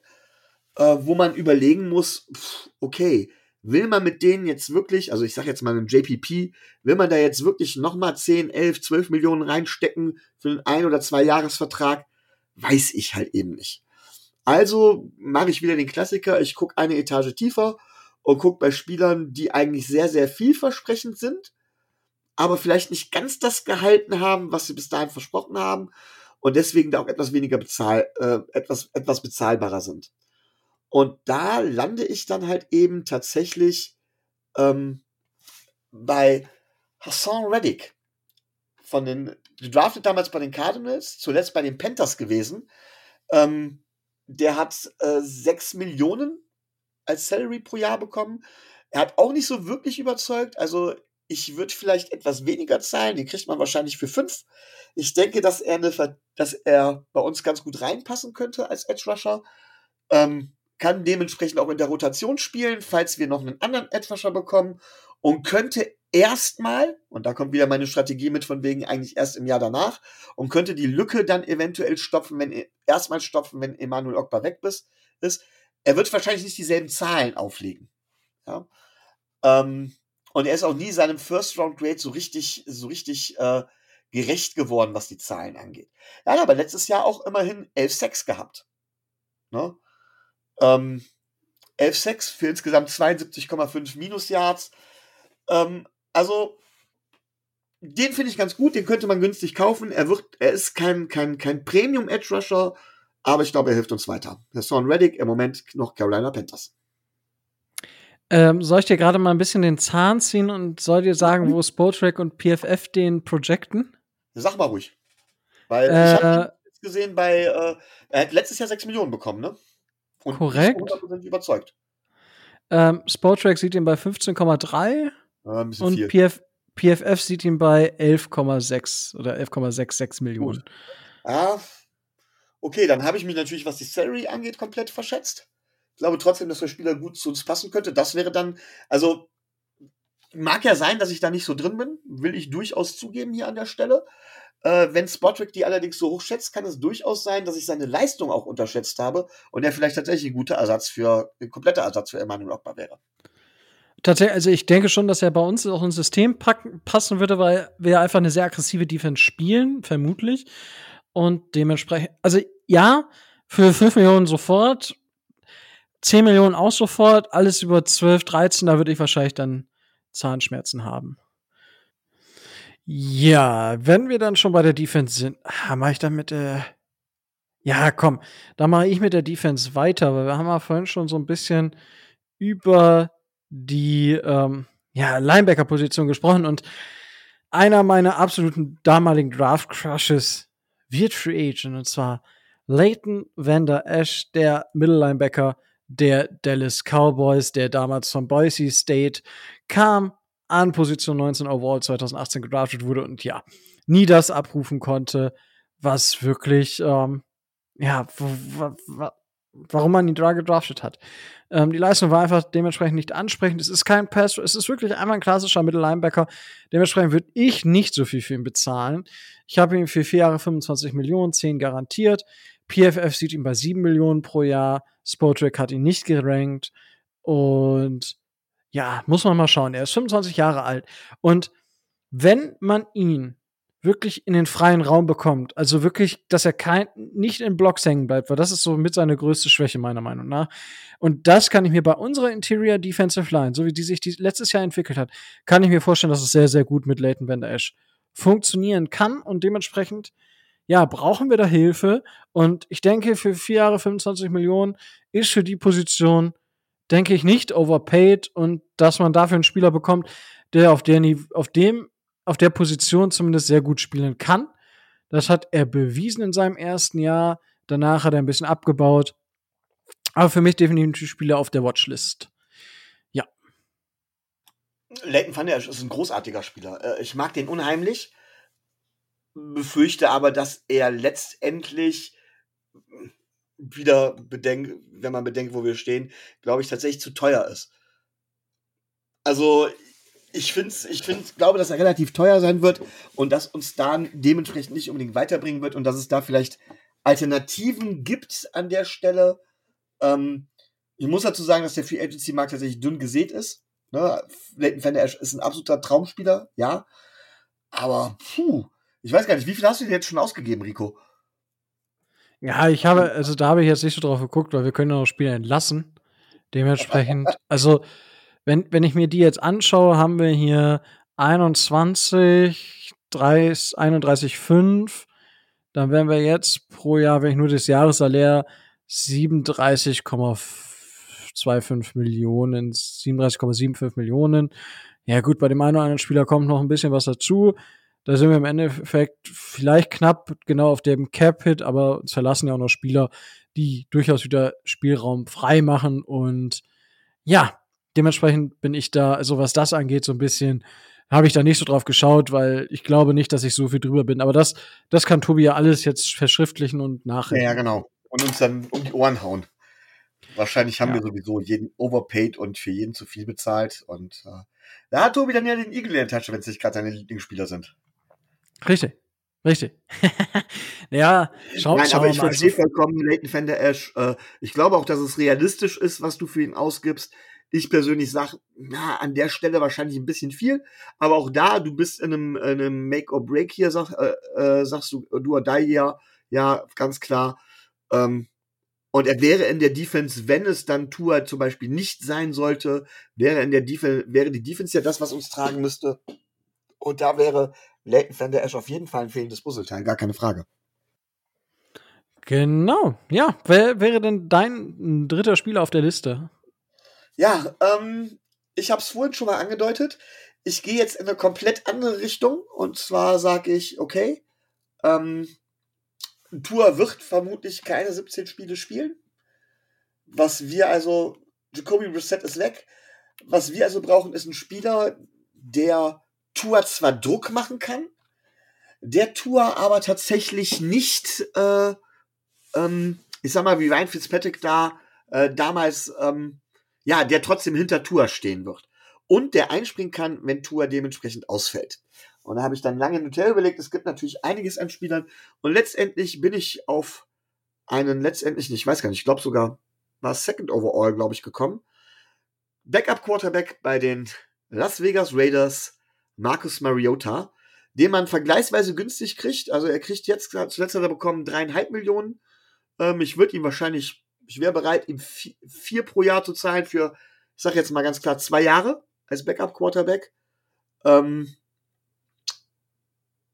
äh, wo man überlegen muss, pff, okay, will man mit denen jetzt wirklich, also ich sage jetzt mal dem JPP, will man da jetzt wirklich nochmal 10, 11, 12 Millionen reinstecken für einen ein- oder zwei Jahresvertrag? Weiß ich halt eben nicht. Also mache ich wieder den Klassiker, ich gucke eine Etage tiefer und gucke bei Spielern, die eigentlich sehr, sehr vielversprechend sind, aber vielleicht nicht ganz das gehalten haben, was sie bis dahin versprochen haben und deswegen da auch etwas weniger bezahl, äh, etwas, etwas bezahlbarer sind. Und da lande ich dann halt eben tatsächlich ähm, bei Hassan Reddick von den, gedraftet damals bei den Cardinals, zuletzt bei den Panthers gewesen. Ähm, der hat äh, 6 Millionen als Salary pro Jahr bekommen. Er hat auch nicht so wirklich überzeugt. Also ich würde vielleicht etwas weniger zahlen. Den kriegt man wahrscheinlich für 5. Ich denke, dass er, eine, dass er bei uns ganz gut reinpassen könnte als Edge Rusher. Ähm, kann dementsprechend auch in der Rotation spielen, falls wir noch einen anderen Edge bekommen und könnte erstmal, und da kommt wieder meine Strategie mit von wegen eigentlich erst im Jahr danach, und könnte die Lücke dann eventuell stopfen, wenn e, erstmal stopfen, wenn Emanuel Ogba weg ist, ist. Er wird wahrscheinlich nicht dieselben Zahlen auflegen. Ja? Ähm, und er ist auch nie seinem First Round Grade so richtig, so richtig äh, gerecht geworden, was die Zahlen angeht. Er hat aber letztes Jahr auch immerhin 11 Sex gehabt. Ne? Ähm, 11 Sex für insgesamt 72,5 Minus-Yards. Ähm, also, den finde ich ganz gut, den könnte man günstig kaufen. Er wird, er ist kein, kein, kein Premium-Edge-Rusher, aber ich glaube, er hilft uns weiter. Der Son Reddick im Moment noch Carolina Panthers. Ähm, soll ich dir gerade mal ein bisschen den Zahn ziehen und soll dir sagen, mhm. wo Spotrack und PFF den projecten? Sag mal ruhig. Weil äh, ich habe gesehen bei, äh, er hat letztes Jahr 6 Millionen bekommen, ne? Und Korrekt. 100% überzeugt. Ähm, Sportrack sieht ihn bei 15,3 ja, und PF, PFF sieht ihn bei 11,6 oder 11,66 Millionen. Gut. Ah, okay, dann habe ich mich natürlich, was die Salary angeht, komplett verschätzt. Ich glaube trotzdem, dass der Spieler gut zu uns passen könnte. Das wäre dann, also mag ja sein, dass ich da nicht so drin bin, will ich durchaus zugeben hier an der Stelle. Äh, wenn Spotrick die allerdings so hoch schätzt, kann es durchaus sein, dass ich seine Leistung auch unterschätzt habe und er vielleicht tatsächlich ein guter Ersatz für, ein kompletter Ersatz für Emmanuel Ogba wäre. Tatsächlich, also ich denke schon, dass er bei uns auch ins System packen, passen würde, weil wir einfach eine sehr aggressive Defense spielen, vermutlich. Und dementsprechend, also ja, für 5 Millionen sofort, 10 Millionen auch sofort, alles über 12, 13, da würde ich wahrscheinlich dann Zahnschmerzen haben. Ja, wenn wir dann schon bei der Defense sind, ah, mache ich dann mit der. Ja, komm, da mache ich mit der Defense weiter, weil wir haben ja vorhin schon so ein bisschen über die ähm, ja, Linebacker-Position gesprochen und einer meiner absoluten damaligen Draft-Crushes wird Free Agent und zwar Leighton Vander Ash, der Middle-Linebacker der Dallas Cowboys, der damals von Boise State kam, an Position 19 overall 2018 gedraftet wurde und ja, nie das abrufen konnte, was wirklich, ähm, ja, warum man ihn da gedraftet hat. Ähm, die Leistung war einfach dementsprechend nicht ansprechend. Es ist kein Pass, es ist wirklich einmal ein klassischer Mittellinebacker. Dementsprechend würde ich nicht so viel für ihn bezahlen. Ich habe ihm für vier Jahre 25 Millionen, 10 garantiert. PFF sieht ihn bei 7 Millionen pro Jahr. Spotrack hat ihn nicht gerankt. Und ja, muss man mal schauen. Er ist 25 Jahre alt. Und wenn man ihn wirklich in den freien Raum bekommt, also wirklich, dass er kein, nicht in Blocks hängen bleibt, weil das ist so mit seine größte Schwäche meiner Meinung nach. Und das kann ich mir bei unserer Interior Defensive Line, so wie die sich die letztes Jahr entwickelt hat, kann ich mir vorstellen, dass es sehr, sehr gut mit Leighton Van Der Esch funktionieren kann und dementsprechend, ja, brauchen wir da Hilfe. Und ich denke, für vier Jahre 25 Millionen ist für die Position, denke ich, nicht overpaid und dass man dafür einen Spieler bekommt, der auf der, auf dem auf der Position zumindest sehr gut spielen kann. Das hat er bewiesen in seinem ersten Jahr. Danach hat er ein bisschen abgebaut. Aber für mich definitiv Spieler auf der Watchlist. Ja. Leighton van der ist ein großartiger Spieler. Äh, ich mag den unheimlich. Befürchte aber, dass er letztendlich wieder bedenkt, wenn man bedenkt, wo wir stehen, glaube ich, tatsächlich zu teuer ist. Also, ich finde, ich find, glaube, dass er relativ teuer sein wird und dass uns dann dementsprechend nicht unbedingt weiterbringen wird und dass es da vielleicht Alternativen gibt an der Stelle. Ähm, ich muss dazu sagen, dass der Free Agency Markt tatsächlich dünn gesät ist. Ne? Leighton Van ist ein absoluter Traumspieler, ja. Aber puh, ich weiß gar nicht, wie viel hast du dir jetzt schon ausgegeben, Rico? Ja, ich habe, also da habe ich jetzt nicht so drauf geguckt, weil wir können ja noch Spieler entlassen. Dementsprechend, also wenn, wenn ich mir die jetzt anschaue, haben wir hier 21, 30, 31, 5. Dann wären wir jetzt pro Jahr, wenn ich nur das Jahressalär 37,25 Millionen, 37,75 Millionen. Ja gut, bei dem einen oder anderen Spieler kommt noch ein bisschen was dazu. Da sind wir im Endeffekt vielleicht knapp genau auf dem Cap-Hit, aber uns verlassen ja auch noch Spieler, die durchaus wieder Spielraum frei machen. Und ja, dementsprechend bin ich da, also was das angeht, so ein bisschen, habe ich da nicht so drauf geschaut, weil ich glaube nicht, dass ich so viel drüber bin. Aber das, das kann Tobi ja alles jetzt verschriftlichen und nachrechnen. Ja, genau. Und uns dann um die Ohren hauen. Wahrscheinlich haben ja. wir sowieso jeden overpaid und für jeden zu viel bezahlt. Und äh, da hat Tobi dann ja den Igel in der Tasche, wenn es nicht gerade seine Lieblingsspieler sind. Richtig. Richtig. ja, schau, Nein, schau aber ich mal. verstehe vollkommen Leighton Fender Ash. Äh, ich glaube auch, dass es realistisch ist, was du für ihn ausgibst. Ich persönlich sage, na, an der Stelle wahrscheinlich ein bisschen viel. Aber auch da, du bist in einem, in einem Make or Break hier, sag, äh, äh, sagst du, du or die hier. Ja, ganz klar. Ähm, und er wäre in der Defense, wenn es dann Tua zum Beispiel nicht sein sollte, wäre in der Defense, wäre die Defense ja das, was uns tragen müsste. Und da wäre Leighton Van Der Esch auf jeden Fall ein fehlendes Puzzleteil, gar keine Frage. Genau, ja. Wer wäre denn dein dritter Spieler auf der Liste? Ja, ähm, ich habe es vorhin schon mal angedeutet. Ich gehe jetzt in eine komplett andere Richtung. Und zwar sage ich, okay, ähm, Tour wird vermutlich keine 17 Spiele spielen. Was wir also, Jacoby Brissett ist weg. Was wir also brauchen, ist ein Spieler, der Tour zwar Druck machen kann, der Tour aber tatsächlich nicht, äh, ähm, ich sag mal, wie Ryan Fitzpatrick da äh, damals ähm, ja, der trotzdem hinter Tour stehen wird. Und der einspringen kann, wenn Tour dementsprechend ausfällt. Und da habe ich dann lange in Hotel überlegt, es gibt natürlich einiges an Spielern. Und letztendlich bin ich auf einen letztendlich, ich weiß gar nicht, ich glaube sogar, war Second Overall, glaube ich, gekommen. Backup Quarterback bei den Las Vegas Raiders, Marcus Mariota, den man vergleichsweise günstig kriegt. Also er kriegt jetzt, zuletzt hat er bekommen dreieinhalb Millionen. Ähm, ich würde ihm wahrscheinlich ich wäre bereit, ihm vier, vier, pro Jahr zu zahlen für, ich sage jetzt mal ganz klar, zwei Jahre als Backup-Quarterback. Ähm,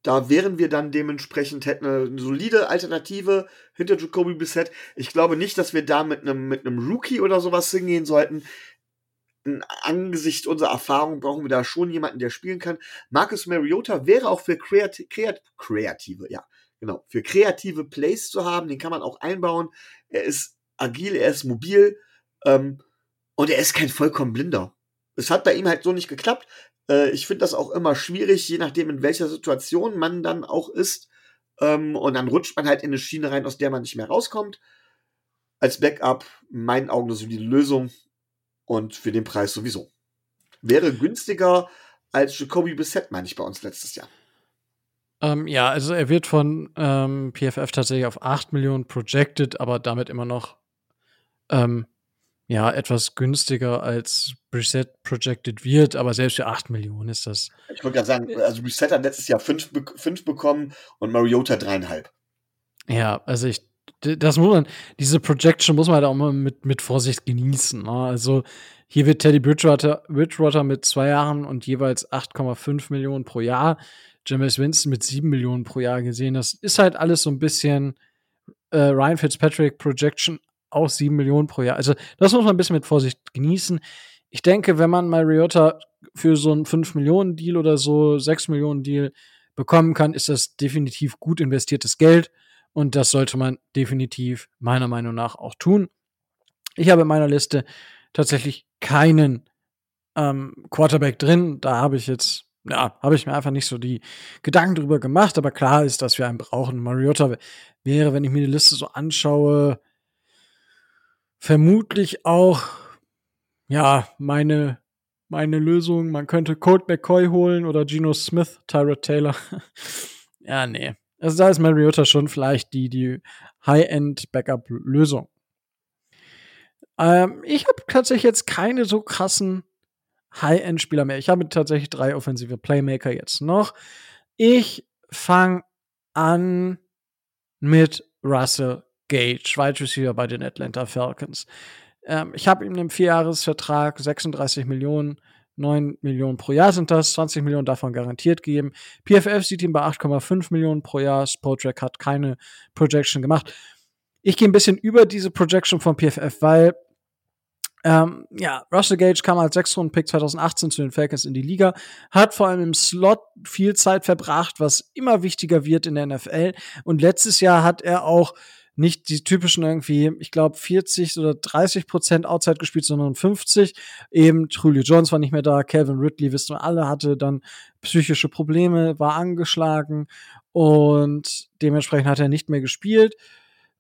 da wären wir dann dementsprechend, hätten eine solide Alternative hinter Jacoby Bissett. Ich glaube nicht, dass wir da mit einem, mit einem Rookie oder sowas hingehen sollten. Angesichts unserer Erfahrung brauchen wir da schon jemanden, der spielen kann. Marcus Mariota wäre auch für kreati kreat kreative, ja, genau, für kreative Plays zu haben. Den kann man auch einbauen. Er ist agil, er ist mobil ähm, und er ist kein vollkommen blinder. Es hat bei ihm halt so nicht geklappt. Äh, ich finde das auch immer schwierig, je nachdem, in welcher Situation man dann auch ist. Ähm, und dann rutscht man halt in eine Schiene rein, aus der man nicht mehr rauskommt. Als Backup, in meinen Augen, eine solide Lösung. Und für den Preis sowieso. Wäre günstiger als Jacoby Bissett, meine ich, bei uns letztes Jahr. Ähm, ja, also er wird von ähm, PFF tatsächlich auf 8 Millionen projected, aber damit immer noch ähm, ja, etwas günstiger als Reset projected wird, aber selbst für 8 Millionen ist das. Ich wollte gerade sagen, also Reset hat letztes Jahr 5 fünf bekommen und Mariota dreieinhalb. Ja, also ich, das muss man, diese Projection muss man halt auch mal mit, mit Vorsicht genießen. Ne? Also hier wird Teddy Bridgewater, Bridgewater mit zwei Jahren und jeweils 8,5 Millionen pro Jahr, Jameis Winston mit 7 Millionen pro Jahr gesehen. Das ist halt alles so ein bisschen äh, Ryan Fitzpatrick Projection auch 7 Millionen pro Jahr. Also das muss man ein bisschen mit Vorsicht genießen. Ich denke, wenn man Mariota für so einen 5 Millionen Deal oder so 6 Millionen Deal bekommen kann, ist das definitiv gut investiertes Geld. Und das sollte man definitiv meiner Meinung nach auch tun. Ich habe in meiner Liste tatsächlich keinen ähm, Quarterback drin. Da habe ich jetzt, ja, habe ich mir einfach nicht so die Gedanken drüber gemacht. Aber klar ist, dass wir einen brauchen. Mariota wäre, wenn ich mir die Liste so anschaue, vermutlich auch, ja, meine, meine Lösung. Man könnte Colt McCoy holen oder Geno Smith, Tyrod Taylor. ja, nee. Also da ist Mariota schon vielleicht die, die High-End-Backup-Lösung. Ähm, ich habe tatsächlich jetzt keine so krassen High-End-Spieler mehr. Ich habe tatsächlich drei offensive Playmaker jetzt noch. Ich fange an mit Russell Gage, Wide Receiver bei den Atlanta Falcons. Ähm, ich habe ihm einen Vierjahresvertrag, 36 Millionen, 9 Millionen pro Jahr sind das, 20 Millionen davon garantiert gegeben. PFF sieht ihn bei 8,5 Millionen pro Jahr. Spotrack hat keine Projection gemacht. Ich gehe ein bisschen über diese Projection von PFF, weil ähm, ja, Russell Gage kam als Sechs-Runden-Pick 2018 zu den Falcons in die Liga, hat vor allem im Slot viel Zeit verbracht, was immer wichtiger wird in der NFL. Und letztes Jahr hat er auch nicht die typischen irgendwie, ich glaube, 40 oder 30 Prozent Outside gespielt, sondern 50. Eben Julio Jones war nicht mehr da, Calvin Ridley, wissen wir alle, hatte dann psychische Probleme, war angeschlagen und dementsprechend hat er nicht mehr gespielt.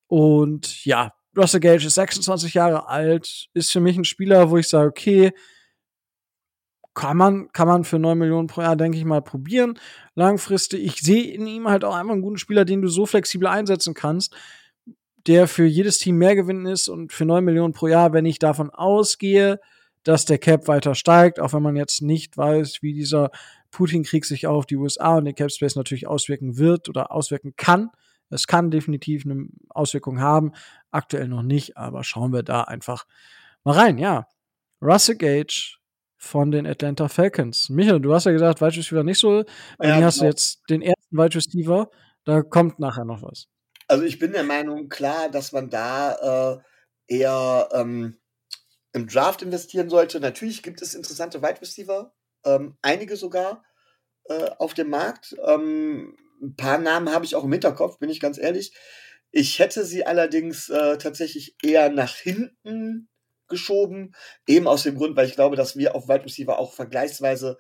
Und ja, Russell Gage ist 26 Jahre alt, ist für mich ein Spieler, wo ich sage, okay, kann man, kann man für 9 Millionen pro Jahr, denke ich mal, probieren. Langfristig, ich sehe in ihm halt auch einfach einen guten Spieler, den du so flexibel einsetzen kannst der für jedes Team mehr gewinnen ist und für 9 Millionen pro Jahr, wenn ich davon ausgehe, dass der Cap weiter steigt, auch wenn man jetzt nicht weiß, wie dieser Putin-Krieg sich auf die USA und den Cap Space natürlich auswirken wird oder auswirken kann. Es kann definitiv eine Auswirkung haben, aktuell noch nicht, aber schauen wir da einfach mal rein. Ja, Russell Gage von den Atlanta Falcons. Michael, du hast ja gesagt, Wide Receiver nicht so. Ja, mir hast du genau. jetzt den ersten Wide Receiver. Da kommt nachher noch was. Also ich bin der Meinung, klar, dass man da äh, eher ähm, im Draft investieren sollte. Natürlich gibt es interessante Wide Receiver, ähm, einige sogar äh, auf dem Markt. Ähm, ein paar Namen habe ich auch im Hinterkopf, bin ich ganz ehrlich. Ich hätte sie allerdings äh, tatsächlich eher nach hinten geschoben, eben aus dem Grund, weil ich glaube, dass wir auf Wide Receiver auch vergleichsweise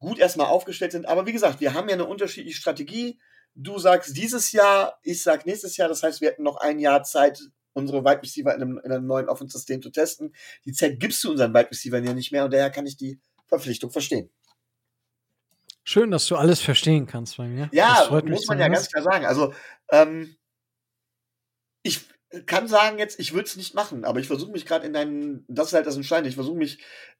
gut erstmal aufgestellt sind. Aber wie gesagt, wir haben ja eine unterschiedliche Strategie. Du sagst dieses Jahr, ich sag nächstes Jahr. Das heißt, wir hätten noch ein Jahr Zeit, unsere Wide Receiver in einem, in einem neuen Offense-System zu testen. Die Zeit gibst du unseren Wide Receivern ja nicht mehr und daher kann ich die Verpflichtung verstehen. Schön, dass du alles verstehen kannst bei mir. Ja, muss man ja ganz klar sagen. Also, ähm, ich kann sagen jetzt, ich würde es nicht machen, aber ich versuche mich gerade in deinen, das ist halt das Entscheidende, ich versuche mich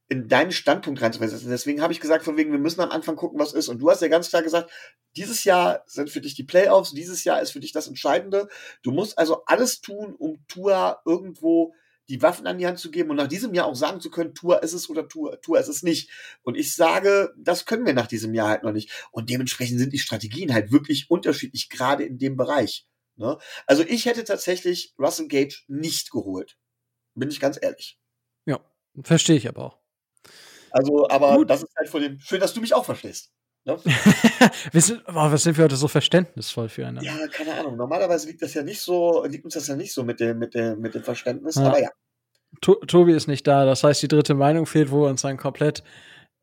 in deinen Standpunkt reinzuversetzen. Deswegen habe ich gesagt, von wegen, wir müssen am Anfang gucken, was ist. Und du hast ja ganz klar gesagt, dieses Jahr sind für dich die Playoffs, dieses Jahr ist für dich das Entscheidende. Du musst also alles tun, um Tua irgendwo die Waffen an die Hand zu geben und nach diesem Jahr auch sagen zu können, Tua ist es oder Tua, Tua ist es nicht. Und ich sage, das können wir nach diesem Jahr halt noch nicht. Und dementsprechend sind die Strategien halt wirklich unterschiedlich, gerade in dem Bereich. Ne? Also ich hätte tatsächlich Russell Gage nicht geholt. Bin ich ganz ehrlich. Ja, verstehe ich aber auch. Also, aber Gut. das ist halt von dem. Schön, dass du mich auch verstehst. Ne? wir sind, oh, was sind wir heute so verständnisvoll füreinander? Ja, keine Ahnung. Normalerweise liegt das ja nicht so, liegt uns das ja nicht so mit dem, mit dem, mit dem Verständnis, ja. aber ja. To Tobi ist nicht da, das heißt, die dritte Meinung fehlt, wo wir uns dann komplett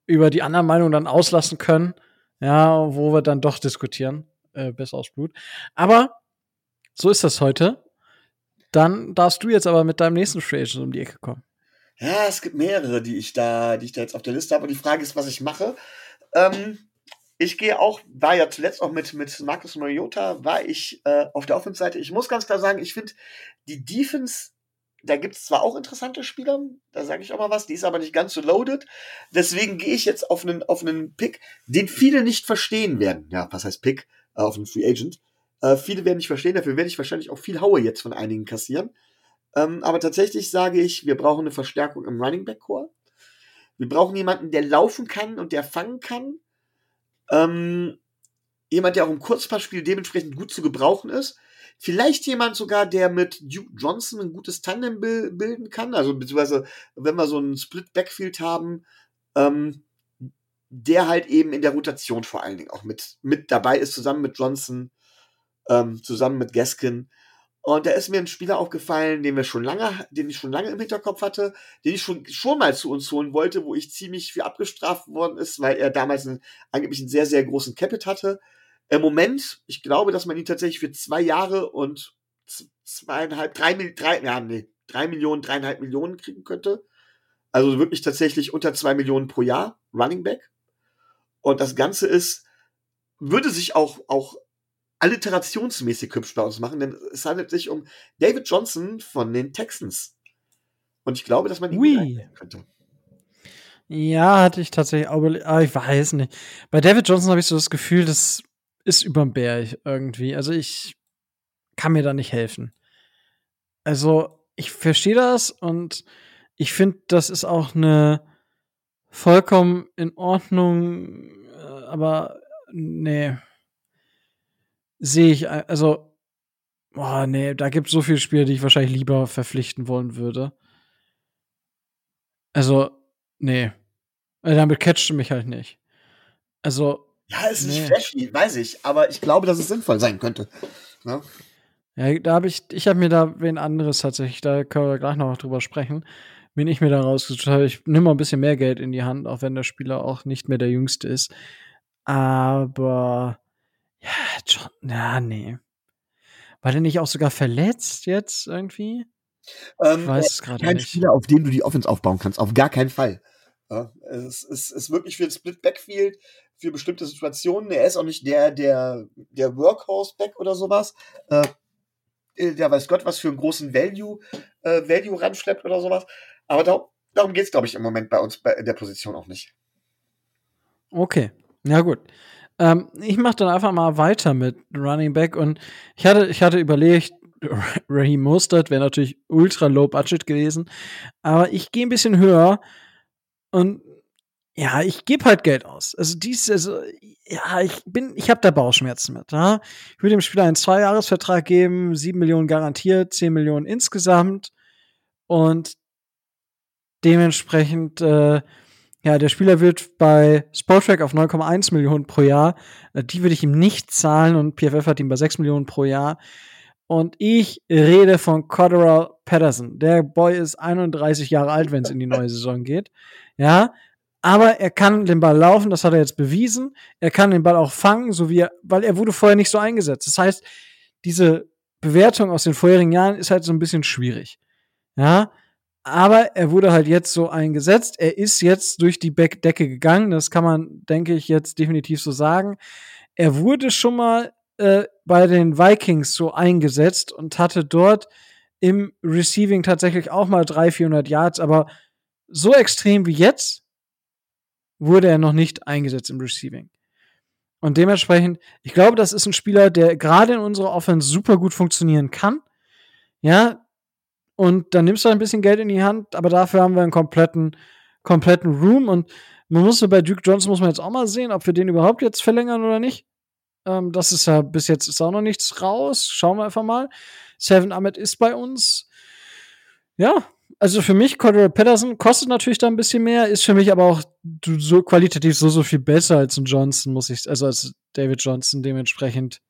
über die anderen Meinungen dann auslassen können. Ja, wo wir dann doch diskutieren, äh, bis aus Blut. Aber so ist das heute. Dann darfst du jetzt aber mit deinem nächsten Free Agent um die Ecke kommen. Ja, es gibt mehrere, die ich da, die ich da jetzt auf der Liste habe. Und die Frage ist, was ich mache. Ähm, ich gehe auch, war ja zuletzt auch mit, mit Marcus Mariota, war ich äh, auf der Offense-Seite. Ich muss ganz klar sagen, ich finde die Defense, da gibt es zwar auch interessante Spieler, da sage ich auch mal was, die ist aber nicht ganz so loaded. Deswegen gehe ich jetzt auf einen, auf einen Pick, den viele nicht verstehen werden. Ja, was heißt Pick? Äh, auf einen Free Agent. Äh, viele werden nicht verstehen, dafür werde ich wahrscheinlich auch viel Haue jetzt von einigen kassieren. Ähm, aber tatsächlich sage ich, wir brauchen eine Verstärkung im Running Back Core. Wir brauchen jemanden, der laufen kann und der fangen kann. Ähm, jemand, der auch im Kurzpassspiel dementsprechend gut zu gebrauchen ist. Vielleicht jemand sogar, der mit Duke Johnson ein gutes Tandem bilden kann. Also beziehungsweise, wenn wir so einen Split Backfield haben, ähm, der halt eben in der Rotation vor allen Dingen auch mit, mit dabei ist, zusammen mit Johnson, ähm, zusammen mit Gaskin. Und da ist mir ein Spieler aufgefallen, den wir schon lange, den ich schon lange im Hinterkopf hatte, den ich schon, schon mal zu uns holen wollte, wo ich ziemlich viel abgestraft worden ist, weil er damals einen, angeblich einen sehr, sehr großen Capit hatte. Im Moment, ich glaube, dass man ihn tatsächlich für zwei Jahre und zweieinhalb, drei, drei, ja, nee, drei Millionen, dreieinhalb Millionen kriegen könnte. Also wirklich tatsächlich unter zwei Millionen pro Jahr, Running Back. Und das Ganze ist, würde sich auch, auch alliterationsmäßig hübsch bei uns machen, denn es handelt sich um David Johnson von den Texans. Und ich glaube, dass man ihn oui. könnte. Ja, hatte ich tatsächlich auch aber ich weiß nicht. Bei David Johnson habe ich so das Gefühl, das ist überm Berg irgendwie. Also ich kann mir da nicht helfen. Also ich verstehe das und ich finde, das ist auch eine vollkommen in Ordnung, äh, aber nee, sehe ich, also, oh nee, da gibt es so viele Spiele, die ich wahrscheinlich lieber verpflichten wollen würde. Also, nee. Also, damit catcht mich halt nicht. Also. Ja, es ist nee. flashy, weiß ich, aber ich glaube, dass es sinnvoll sein könnte. Ja, ne? ja da habe ich, ich habe mir da wen anderes tatsächlich, da können wir gleich noch drüber sprechen, wen ich mir da rausgesucht habe. Ich nehme mal ein bisschen mehr Geld in die Hand, auch wenn der Spieler auch nicht mehr der Jüngste ist. Aber ja, John, ja, nee. War der nicht auch sogar verletzt jetzt irgendwie? Ähm, ich weiß es gerade nicht. Kein Spieler, auf den du die Offense aufbauen kannst. Auf gar keinen Fall. Ja, es ist, ist wirklich für ein Split Backfield, für bestimmte Situationen. Er ist auch nicht der, der, der Workhorse-Back oder sowas. Äh, äh, der weiß Gott, was für einen großen Value, äh, Value ranschleppt oder sowas. Aber da, darum geht es, glaube ich, im Moment bei uns bei, in der Position auch nicht. Okay, ja gut. Ähm, ich mache dann einfach mal weiter mit Running Back und ich hatte, ich hatte überlegt, Raheem Mostert wäre natürlich ultra low budget gewesen, aber ich gehe ein bisschen höher und ja, ich gebe halt Geld aus. Also dies, also ja, ich bin, ich habe da Bauchschmerzen mit. Ja? Ich würde dem Spieler einen Zweijahresvertrag geben, sieben Millionen garantiert, zehn Millionen insgesamt und dementsprechend äh, ja, der Spieler wird bei Sportrack auf 9,1 Millionen pro Jahr. Die würde ich ihm nicht zahlen und PFF hat ihn bei 6 Millionen pro Jahr. Und ich rede von Cotterell Patterson. Der Boy ist 31 Jahre alt, wenn es in die neue Saison geht. Ja, aber er kann den Ball laufen, das hat er jetzt bewiesen. Er kann den Ball auch fangen, so wie er, weil er wurde vorher nicht so eingesetzt. Das heißt, diese Bewertung aus den vorherigen Jahren ist halt so ein bisschen schwierig. Ja, aber er wurde halt jetzt so eingesetzt. Er ist jetzt durch die Decke gegangen. Das kann man, denke ich, jetzt definitiv so sagen. Er wurde schon mal äh, bei den Vikings so eingesetzt und hatte dort im Receiving tatsächlich auch mal 300, 400 Yards. Aber so extrem wie jetzt wurde er noch nicht eingesetzt im Receiving. Und dementsprechend, ich glaube, das ist ein Spieler, der gerade in unserer Offense super gut funktionieren kann. Ja, und dann nimmst du ein bisschen Geld in die Hand, aber dafür haben wir einen kompletten, kompletten Room und man muss bei Duke Johnson muss man jetzt auch mal sehen, ob wir den überhaupt jetzt verlängern oder nicht. Ähm, das ist ja bis jetzt ist auch noch nichts raus. Schauen wir einfach mal. Seven Ahmed ist bei uns. Ja, also für mich, Cordero Patterson kostet natürlich da ein bisschen mehr, ist für mich aber auch so qualitativ so, so viel besser als ein Johnson, muss ich, also als David Johnson dementsprechend.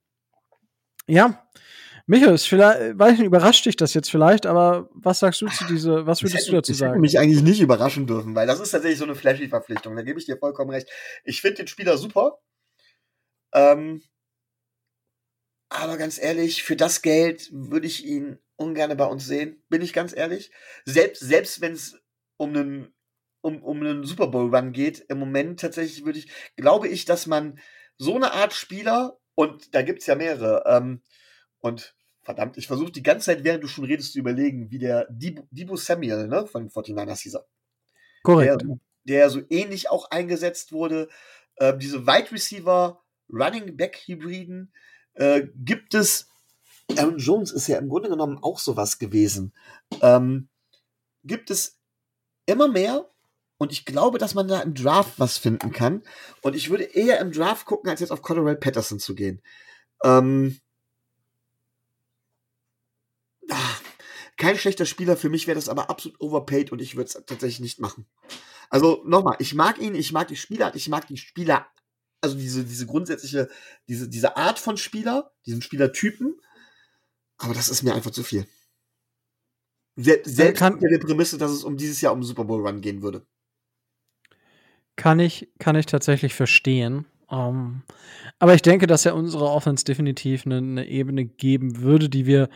Ja, Michael, ist vielleicht, weiß nicht, überrascht dich das jetzt vielleicht, aber was sagst du zu diese, was würdest hätte, du dazu sagen? Ich mich eigentlich nicht überraschen dürfen, weil das ist tatsächlich so eine flashy Verpflichtung. Da gebe ich dir vollkommen recht. Ich finde den Spieler super. Ähm, aber ganz ehrlich, für das Geld würde ich ihn ungern bei uns sehen, bin ich ganz ehrlich. Selbst, selbst wenn es um einen, um, um einen Super Bowl Run geht, im Moment tatsächlich würde ich, glaube ich, dass man so eine Art Spieler, und da gibt's ja mehrere, ähm, und verdammt, ich versuche die ganze Zeit, während du schon redest, zu überlegen, wie der Debo, Samuel, ne, von 49ers hieß er. Korrekt. Der, der so ähnlich auch eingesetzt wurde. Äh, diese Wide Receiver Running Back Hybriden äh, gibt es. Aaron Jones ist ja im Grunde genommen auch sowas gewesen. Ähm, gibt es immer mehr und ich glaube, dass man da im Draft was finden kann. Und ich würde eher im Draft gucken, als jetzt auf Colorado Patterson zu gehen. Ähm, ach, kein schlechter Spieler, für mich wäre das aber absolut overpaid und ich würde es tatsächlich nicht machen. Also nochmal, ich mag ihn, ich mag die Spieler, ich mag die Spieler, also diese, diese grundsätzliche, diese, diese Art von Spieler, diesen Spielertypen, aber das ist mir einfach zu viel. Selbst kann, der Prämisse, dass es um dieses Jahr um Super Bowl Run gehen würde. Kann ich, kann ich tatsächlich verstehen. Um, ähm, aber ich denke, dass er unserer Offense definitiv eine, eine, Ebene geben würde, die wir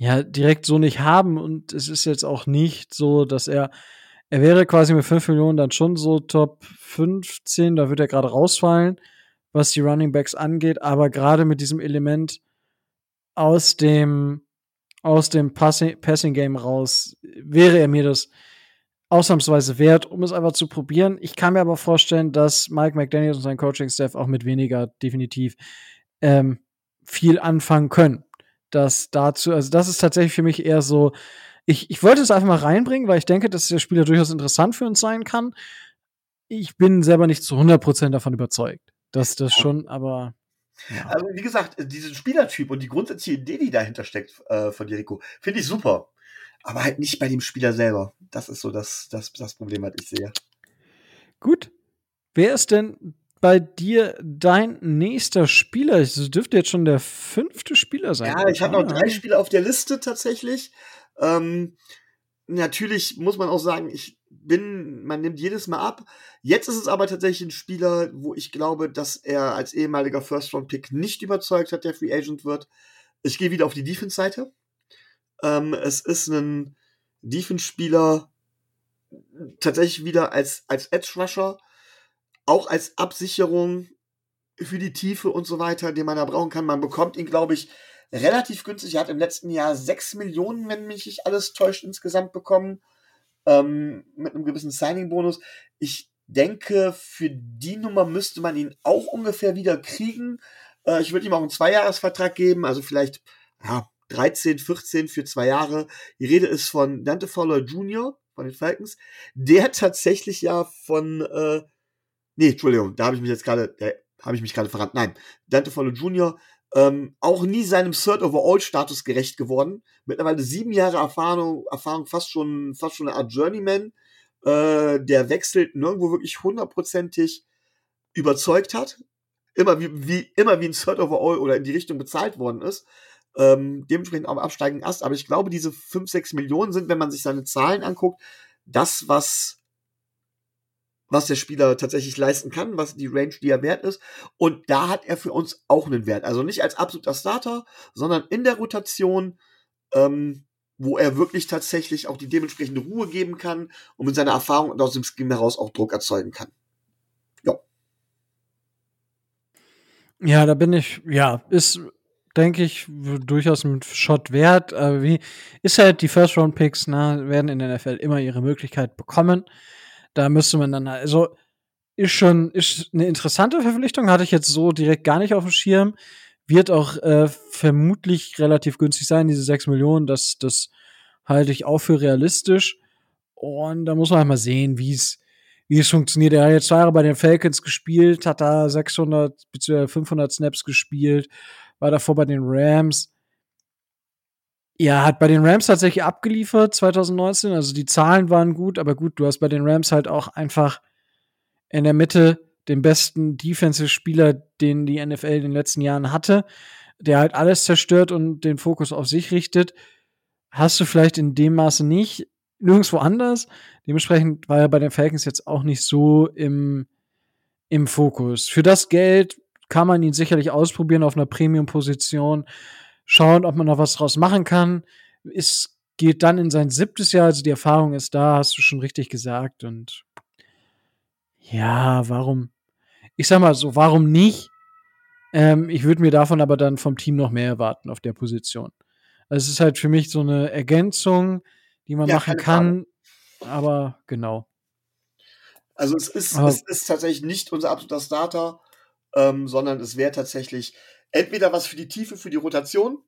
ja direkt so nicht haben. Und es ist jetzt auch nicht so, dass er, er wäre quasi mit 5 Millionen dann schon so Top 15, da wird er gerade rausfallen, was die Running Backs angeht. Aber gerade mit diesem Element aus dem aus dem Passing, Passing Game raus, wäre er mir das ausnahmsweise wert, um es einfach zu probieren. Ich kann mir aber vorstellen, dass Mike McDaniels und sein Coaching-Staff auch mit weniger definitiv ähm, viel anfangen können. Das dazu, also das ist tatsächlich für mich eher so, ich, ich wollte es einfach mal reinbringen, weil ich denke, dass der Spieler durchaus interessant für uns sein kann. Ich bin selber nicht zu 100% davon überzeugt, dass das schon, aber ja. Also, wie gesagt, diesen Spielertyp und die grundsätzliche Idee, die dahinter steckt äh, von Jericho, finde ich super. Aber halt nicht bei dem Spieler selber. Das ist so das, das, das Problem, was ich sehe. Gut. Wer ist denn bei dir dein nächster Spieler? Es dürfte jetzt schon der fünfte Spieler sein. Ja, ich habe noch drei Spieler auf der Liste tatsächlich. Ähm, natürlich muss man auch sagen, ich bin, man nimmt jedes Mal ab. Jetzt ist es aber tatsächlich ein Spieler, wo ich glaube, dass er als ehemaliger First-Round-Pick nicht überzeugt hat, der Free Agent wird. Ich gehe wieder auf die Defense-Seite. Ähm, es ist ein Defense-Spieler tatsächlich wieder als, als Edge-Rusher, auch als Absicherung für die Tiefe und so weiter, den man da brauchen kann. Man bekommt ihn, glaube ich, relativ günstig. Er hat im letzten Jahr 6 Millionen, wenn mich nicht alles täuscht, insgesamt bekommen. Ähm, mit einem gewissen Signing-Bonus. Ich denke, für die Nummer müsste man ihn auch ungefähr wieder kriegen. Äh, ich würde ihm auch einen Zweijahresvertrag geben, also vielleicht ja, 13, 14 für zwei Jahre. Die Rede ist von Dante Fowler Jr. von den Falcons, der tatsächlich ja von, äh, nee, Entschuldigung, da habe ich mich jetzt gerade, da habe ich mich gerade verrannt. Nein, Dante Fowler Jr. Ähm, auch nie seinem Third Overall Status gerecht geworden. Mittlerweile sieben Jahre Erfahrung, Erfahrung fast schon, fast schon eine Art Journeyman, äh, der wechselt nirgendwo wirklich hundertprozentig überzeugt hat. Immer wie, wie, immer wie ein Third Overall oder in die Richtung bezahlt worden ist ähm, dementsprechend am absteigenden Ast. Aber ich glaube, diese 5, 6 Millionen sind, wenn man sich seine Zahlen anguckt, das, was, was der Spieler tatsächlich leisten kann, was die Range, die er wert ist. Und da hat er für uns auch einen Wert. Also nicht als absoluter Starter, sondern in der Rotation, ähm, wo er wirklich tatsächlich auch die dementsprechende Ruhe geben kann und mit seiner Erfahrung und aus dem Scheme heraus auch Druck erzeugen kann. Ja. Ja, da bin ich, ja, ist denke ich, durchaus ein Shot wert. Aber wie ist halt die First-Round-Picks, ne, werden in der NFL immer ihre Möglichkeit bekommen. Da müsste man dann, also ist schon ist eine interessante Verpflichtung, hatte ich jetzt so direkt gar nicht auf dem Schirm. Wird auch äh, vermutlich relativ günstig sein, diese 6 Millionen. Das, das halte ich auch für realistisch. Und da muss man halt mal sehen, wie es wie es funktioniert. Er hat jetzt zwei Jahre bei den Falcons gespielt, hat da 600 bzw. 500 Snaps gespielt, war davor bei den Rams. Ja, hat bei den Rams tatsächlich abgeliefert 2019. Also die Zahlen waren gut, aber gut, du hast bei den Rams halt auch einfach in der Mitte den besten Defensive-Spieler, den die NFL in den letzten Jahren hatte, der halt alles zerstört und den Fokus auf sich richtet. Hast du vielleicht in dem Maße nicht, nirgendwo anders. Dementsprechend war er bei den Falcons jetzt auch nicht so im, im Fokus. Für das Geld kann man ihn sicherlich ausprobieren auf einer Premium-Position, schauen, ob man noch was draus machen kann. Es geht dann in sein siebtes Jahr, also die Erfahrung ist da, hast du schon richtig gesagt. Und ja, warum? Ich sag mal so, warum nicht? Ähm, ich würde mir davon aber dann vom Team noch mehr erwarten auf der Position. Also es ist halt für mich so eine Ergänzung, die man Ja, machen kann, aber genau. Also es ist, Aber- es ist tatsächlich nicht unser absoluter Starter, ähm, sondern es wäre tatsächlich entweder was für die Tiefe, für die Rotation,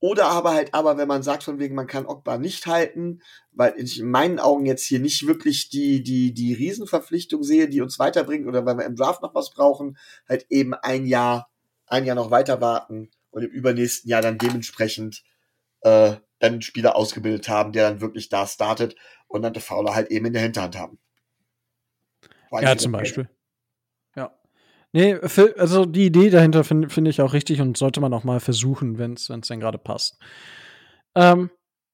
oder aber halt, aber wenn man sagt von wegen, man kann Ogba nicht halten, weil ich in meinen Augen jetzt hier nicht wirklich die, die, die Riesenverpflichtung sehe, die uns weiterbringt, oder weil wir im Draft noch was brauchen, halt eben ein Jahr, ein Jahr noch weiter warten und im übernächsten Jahr dann dementsprechend äh, dann einen Spieler ausgebildet haben, der dann wirklich da startet und dann der Fauler halt eben in der Hinterhand haben. War Ja, zum. Beispiel. Nee, für, also die Idee dahinter finde find ich auch richtig und sollte man auch mal versuchen, wenn es denn gerade passt. Ähm,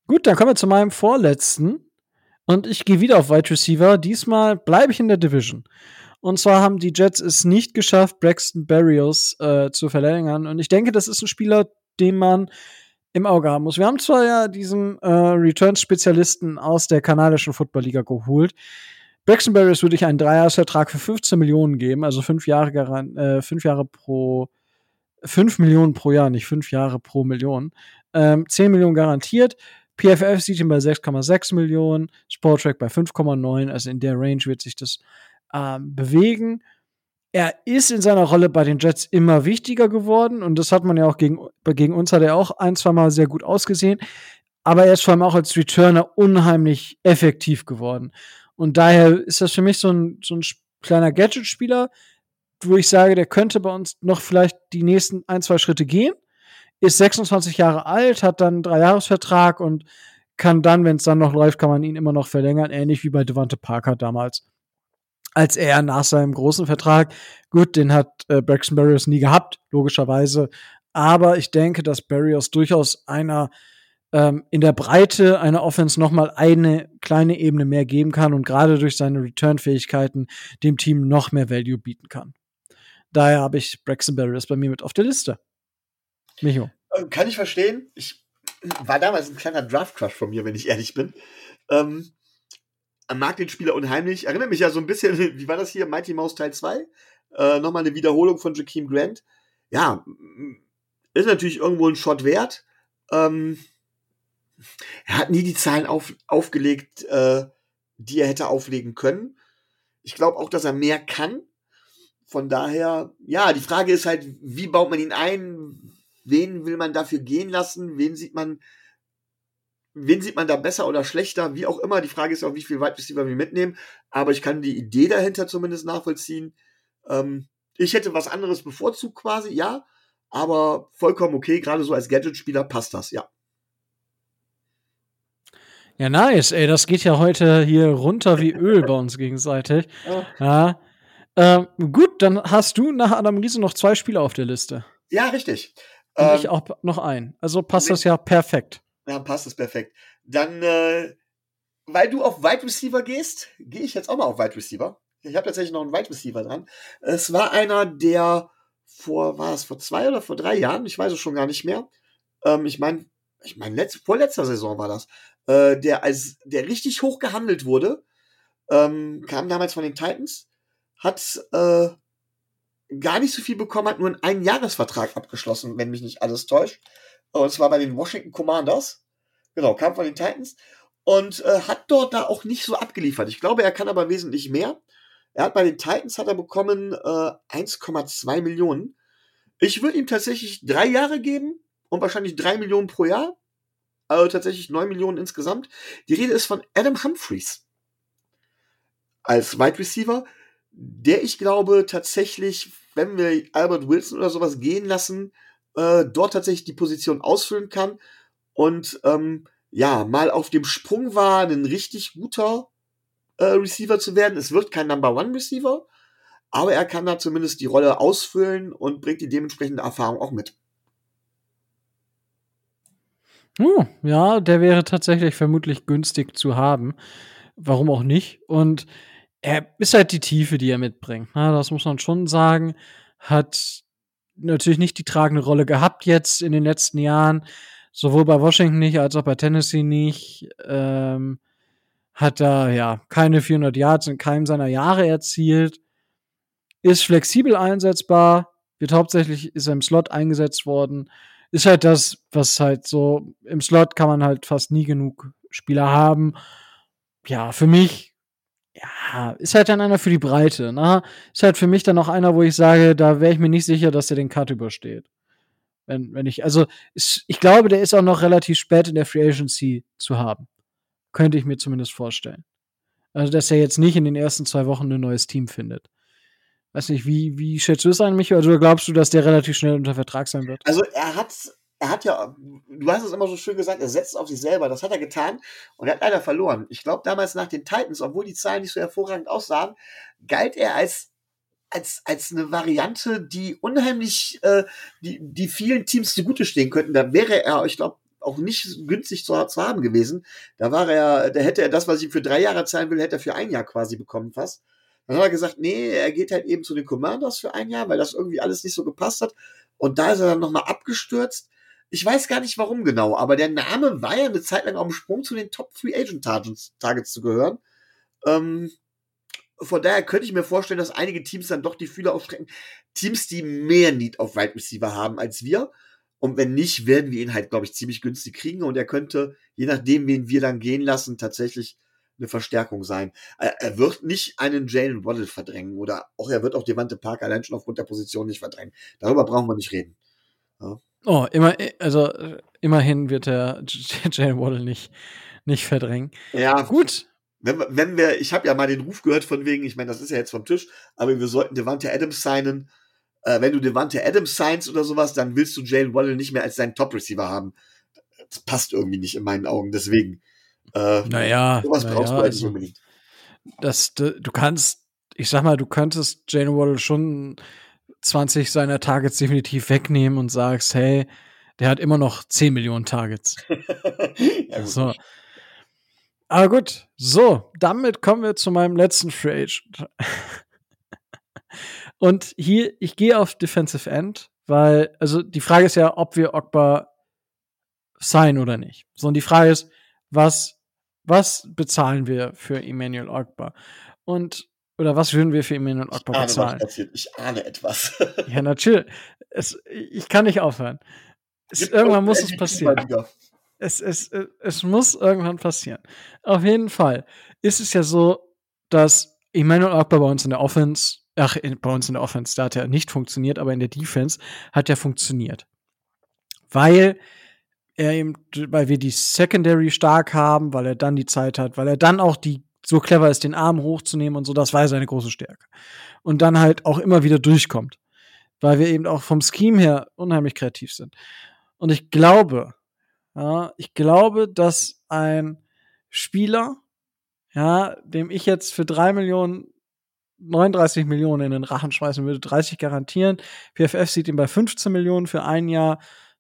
gut, dann kommen wir zu meinem vorletzten. Und ich gehe wieder auf Wide Receiver. Diesmal bleibe ich in der Division. Und zwar haben die Jets es nicht geschafft, Braxton Berrios äh, zu verlängern. Und ich denke, das ist ein Spieler, den man im Auge haben muss. Wir haben zwar ja diesen äh, Returns-Spezialisten aus der kanadischen Football-Liga geholt. Braxton Berrios würde ich einen Dreijahresvertrag für 15 Millionen geben, also fünf Jahre, äh, fünf Jahre pro, fünf Millionen pro Jahr, nicht fünf Jahre pro Million. Ähm, 10 Millionen garantiert. PFF sieht ihn bei 6,6 Millionen, Sportrack bei 5,9, also in der Range wird sich das ähm, bewegen. Er ist in seiner Rolle bei den Jets immer wichtiger geworden und das hat man ja auch gegen, gegen uns hat er auch ein, zwei Mal sehr gut ausgesehen. Aber er ist vor allem auch als Returner unheimlich effektiv geworden. Und daher ist das für mich so ein, so ein kleiner Gadget-Spieler, wo ich sage, der könnte bei uns noch vielleicht die nächsten ein, zwei Schritte gehen. Ist 26 Jahre alt, hat dann einen Dreijahresvertrag und kann dann, wenn es dann noch läuft, kann man ihn immer noch verlängern, ähnlich wie bei Devante Parker damals. Als er nach seinem großen Vertrag, gut, den hat äh, Braxton Berrios nie gehabt, logischerweise. Aber ich denke, dass Berrios durchaus einer ähm, in der Breite einer Offense nochmal eine kleine Ebene mehr geben kann und gerade durch seine Return-Fähigkeiten dem Team noch mehr Value bieten kann. Daher habe ich Braxton Berrios bei mir mit auf der Liste. Micho. Äh, Kann ich verstehen. Ich war damals ein kleiner Draft-Crush von mir, wenn ich ehrlich bin. Ähm, mag den Spieler unheimlich. Erinnert mich ja so ein bisschen, wie war das hier? Mighty Mouse Teil 2? Äh, Nochmal eine Wiederholung von Jakeem Grant. Ja, ist natürlich irgendwo ein Shot wert. Ähm, er hat nie die Zahlen auf, aufgelegt, äh, die er hätte auflegen können. Ich glaube auch, dass er mehr kann. Von daher, ja, die Frage ist halt, wie baut man ihn ein? Wen will man dafür gehen lassen? Wen sieht man, wen sieht man da besser oder schlechter? Wie auch immer. Die Frage ist auch, wie viel Wide Receiver wir mitnehmen. Aber ich kann die Idee dahinter zumindest nachvollziehen. Ähm, ich hätte was anderes bevorzugt quasi, ja. Aber vollkommen okay. Gerade so als Gadget-Spieler passt das, ja. Ja, nice, ey, das geht ja heute hier runter wie Öl bei uns gegenseitig. Ja. Ähm, gut, dann hast du nach Adam Riese noch zwei Spieler auf der Liste. Ja, richtig. Und Ähm, ich auch noch einen. Also passt das ja perfekt. Ja, passt es perfekt. Dann, äh, weil du auf Wide Receiver gehst, gehe ich jetzt auch mal auf Wide Receiver. Ich habe tatsächlich noch einen Wide Receiver dran. Es war einer, der vor, war es vor zwei oder vor drei Jahren, ich weiß es schon gar nicht mehr. Ähm, ich meine, ich meine, letzt, vorletzter Saison war das, äh, der als, der richtig hoch gehandelt wurde, ähm, kam damals von den Titans, hat äh, gar nicht so viel bekommen, hat nur einen Einjahresvertrag abgeschlossen, wenn mich nicht alles täuscht. Und zwar bei den Washington Commanders. Genau, kam von den Titans. Und äh, hat dort da auch nicht so abgeliefert. Ich glaube, er kann aber wesentlich mehr. Er hat bei den Titans hat er bekommen äh, 1,2 Millionen. Ich würde ihm tatsächlich drei Jahre geben und wahrscheinlich drei Millionen pro Jahr. Also tatsächlich neun Millionen insgesamt. Die Rede ist von Adam Humphreys. Als Wide Receiver, der ich glaube tatsächlich, wenn wir Albert Wilson oder sowas gehen lassen, äh, dort tatsächlich die Position ausfüllen kann und ähm, ja, mal auf dem Sprung war, ein richtig guter äh, Receiver zu werden. Es wird kein Number One Receiver, aber er kann da zumindest die Rolle ausfüllen und bringt die dementsprechende Erfahrung auch mit. Uh, ja, der wäre tatsächlich vermutlich günstig zu haben. Warum auch nicht? Und er ist halt die Tiefe, die er mitbringt. Na, das muss man schon sagen. Hat natürlich nicht die tragende Rolle gehabt jetzt in den letzten Jahren. Sowohl bei Washington nicht, als auch bei Tennessee nicht. Ähm, hat da ja keine 400 Yards in keinem seiner Jahre erzielt. Ist flexibel einsetzbar. wird hauptsächlich, ist er im Slot eingesetzt worden. Ist halt das, was halt so, im Slot kann man halt fast nie genug Spieler haben. Ja, für mich, ja, ist halt dann einer für die Breite. Ne? Ist halt für mich dann auch einer, wo ich sage, da wäre ich mir nicht sicher, dass der den Cut übersteht. Wenn, wenn ich, also ist, ich glaube, der ist auch noch relativ spät in der Free Agency zu haben. Könnte ich mir zumindest vorstellen. Also, dass er jetzt nicht in den ersten zwei Wochen ein neues Team findet. Weiß nicht, wie, wie schätzt du es an, Michael? Also glaubst du, dass der relativ schnell unter Vertrag sein wird? Also er hat, er hat ja, du hast es immer so schön gesagt, er setzt auf sich selber. Das hat er getan und er hat leider verloren. Ich glaube, damals nach den Titans, obwohl die Zahlen nicht so hervorragend aussahen, galt er als als, als eine Variante, die unheimlich äh, die, die vielen Teams zugute stehen könnten. Da wäre er, ich glaube, auch nicht günstig zu, zu, haben gewesen. Da war er, da hätte er das, was ich für drei Jahre zahlen will, hätte er für ein Jahr quasi bekommen fast. Dann hat er gesagt, nee, er geht halt eben zu den Commanders für ein Jahr, weil das irgendwie alles nicht so gepasst hat. Und da ist er dann nochmal abgestürzt. Ich weiß gar nicht warum genau, aber der Name war ja eine Zeit lang auf dem Sprung zu den Top Free Agent Targets, zu gehören. Ähm, von daher könnte ich mir vorstellen, dass einige Teams dann doch die Fühler aufstrecken. Teams, die mehr Need auf Wide Receiver haben als wir. Und wenn nicht, werden wir ihn halt, glaube ich, ziemlich günstig kriegen. Und er könnte, je nachdem, wen wir dann gehen lassen, tatsächlich eine Verstärkung sein. Er wird nicht einen Jalen Waddle verdrängen oder auch er wird auch Devante Park allein schon aufgrund der Position nicht verdrängen. Darüber brauchen wir nicht reden. Ja. Oh, immer, also immerhin wird er Jalen Waddle nicht, nicht verdrängen. Ja, gut. Wenn, wenn wir, ich habe ja mal den Ruf gehört von wegen, ich meine, das ist ja jetzt vom Tisch, aber wir sollten Devante Adams signen. Äh, wenn du Devante Adams signst oder sowas, dann willst du Jalen Waddle nicht mehr als deinen Top-Receiver haben. Das passt irgendwie nicht in meinen Augen. Deswegen, äh, naja, sowas naja, brauchst du halt also, unbedingt. Das, du, du kannst, ich sag mal, du könntest Jalen Waddle schon 20 seiner Targets definitiv wegnehmen und sagst, hey, der hat immer noch 10 Millionen Targets. ja, gut. So. Aber gut, so, damit kommen wir zu meinem letzten Free Agent. und hier, ich gehe auf Defensive End, weil, also die Frage ist ja, ob wir Ogba sein oder nicht. So, und die Frage ist, was, was bezahlen wir für Emmanuel Ogba? Und, oder was würden wir für Emmanuel Ogba bezahlen? Ich ahne etwas. ja, natürlich. Es, ich kann nicht aufhören. Es, irgendwann muss es passieren. Es, es, es muss irgendwann passieren. Auf jeden Fall ist es ja so, dass Emmanuel Ogba bei uns in der Offense, ach, in, bei uns in der Offense, da hat er nicht funktioniert, aber in der Defense hat er funktioniert. Weil er eben, weil wir die Secondary stark haben, weil er dann die Zeit hat, weil er dann auch die so clever ist, den Arm hochzunehmen und so, das war seine große Stärke. Und dann halt auch immer wieder durchkommt. Weil wir eben auch vom Scheme her unheimlich kreativ sind. Und ich glaube, ja, ich glaube, dass ein Spieler, ja, dem ich jetzt für drei Millionen 39 Millionen in den Rachen schmeißen würde, 30 garantieren. PFF sieht ihn bei 15 Millionen für ein Jahr.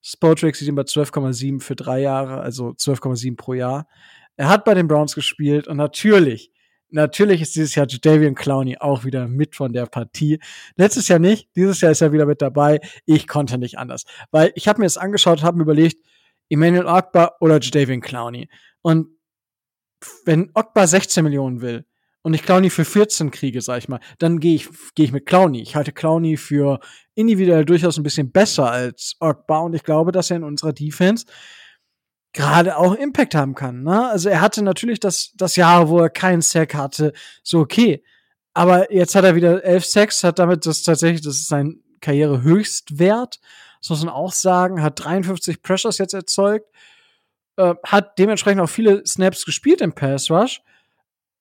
Spotrack sieht ihn bei 12,7 für drei Jahre, also 12,7 pro Jahr. Er hat bei den Browns gespielt und natürlich, natürlich ist dieses Jahr Jadavian Clowney auch wieder mit von der Partie. Letztes Jahr nicht, dieses Jahr ist er wieder mit dabei. Ich konnte nicht anders, weil ich habe mir das angeschaut, habe mir überlegt, Emmanuel Ogba oder Jadavian Clowney. Und wenn Ogba 16 Millionen will und ich Clowney für 14 kriege, sag ich mal, dann gehe ich, geh ich mit Clowney. Ich halte Clowney für individuell durchaus ein bisschen besser als Ogba und ich glaube, dass er in unserer Defense gerade auch Impact haben kann. Ne? Also er hatte natürlich das, das Jahr, wo er keinen Sack hatte, so okay. Aber jetzt hat er wieder elf Sacks, hat damit das tatsächlich, das ist sein Karrierehöchstwert. Das muss man auch sagen, hat 53 Pressures jetzt erzeugt, äh, hat dementsprechend auch viele Snaps gespielt im Pass Rush.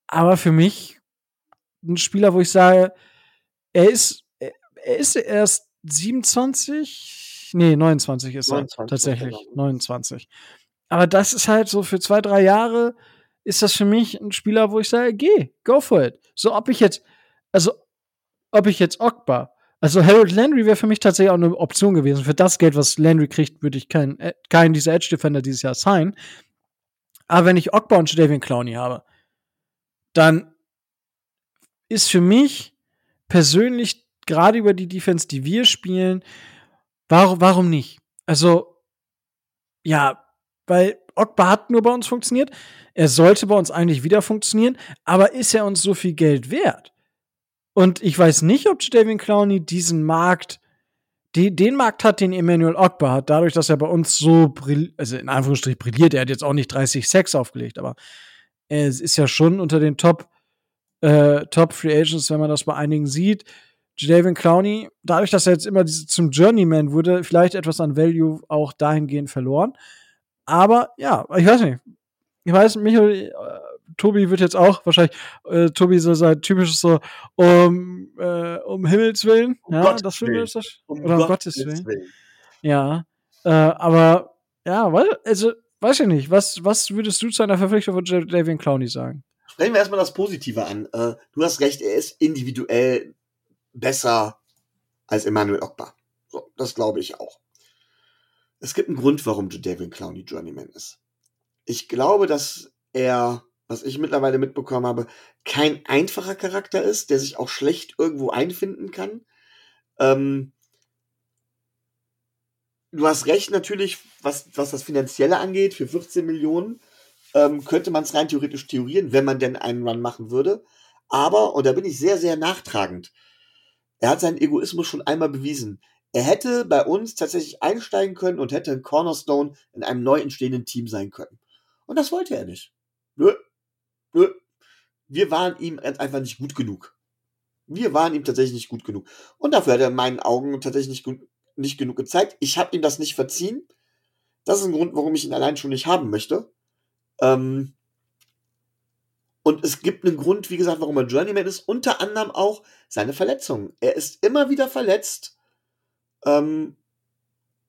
Aber für mich ein Spieler, wo ich sage, er ist, er ist erst 27, nee, 29 ist 29, er tatsächlich, genau. 29. Aber das ist halt so für zwei, drei Jahre ist das für mich ein Spieler, wo ich sage, geh, go for it. So, ob ich jetzt, also, ob ich jetzt Ogba also Harold Landry wäre für mich tatsächlich auch eine Option gewesen. Für das Geld, was Landry kriegt, würde ich keinen äh, keinen dieser Edge Defender dieses Jahr sein. Aber wenn ich Ogba und Jadavian Clowney habe, dann ist für mich persönlich gerade über die Defense, die wir spielen, warum, warum nicht? Also, ja, weil Ogba hat nur bei uns funktioniert. Er sollte bei uns eigentlich wieder funktionieren, aber ist er uns so viel Geld wert? Und ich weiß nicht, ob Jadavian Clowney diesen Markt die, den Markt hat, den Emmanuel Ogba hat, dadurch, dass er bei uns so, also in Anführungsstrich brilliert, er hat jetzt auch nicht 30 Sex aufgelegt, aber es ist ja schon unter den Top, äh, Top Free Agents, wenn man das bei einigen sieht. Jadavion Clowney, dadurch, dass er jetzt immer diese, zum Journeyman wurde, vielleicht etwas an Value auch dahingehend verloren. Aber ja, ich weiß nicht. Ich weiß, Michael, äh, Tobi wird jetzt auch wahrscheinlich, äh, Tobi so sein typisches so, um, äh, um Himmels Willen. Um ja, Gottes das Willen. das. Um Oder um Gottes Willen. Ja. Äh, aber ja, weil, also, weiß ich nicht. Was, was würdest du zu einer Verpflichtung von Jadavion Clowney sagen? Sprechen wir erstmal das Positive an. Äh, du hast recht, er ist individuell besser als Emmanuel Ogba. So, das glaube ich auch. Es gibt einen Grund, warum Jadavion Clowney Journeyman ist. Ich glaube, dass er, was ich mittlerweile mitbekommen habe, kein einfacher Charakter ist, der sich auch schlecht irgendwo einfinden kann. Ähm, du hast recht natürlich, was, was das Finanzielle angeht, für 14 Millionen ähm, könnte man es rein theoretisch theorieren, wenn man denn einen Run machen würde. Aber, und da bin ich sehr, sehr nachtragend, er hat seinen Egoismus schon einmal bewiesen. Er hätte bei uns tatsächlich einsteigen können und hätte ein Cornerstone in einem neu entstehenden Team sein können. Und das wollte er nicht. Nö. Nö. Wir waren ihm einfach nicht gut genug. Wir waren ihm tatsächlich nicht gut genug. Und dafür hat er in meinen Augen tatsächlich nicht, nicht genug gezeigt. Ich habe ihm das nicht verziehen. Das ist ein Grund, warum ich ihn allein schon nicht haben möchte. Ähm, und es gibt einen Grund, wie gesagt, warum er Journeyman ist. Unter anderem auch seine Verletzungen. Er ist immer wieder verletzt. Ähm,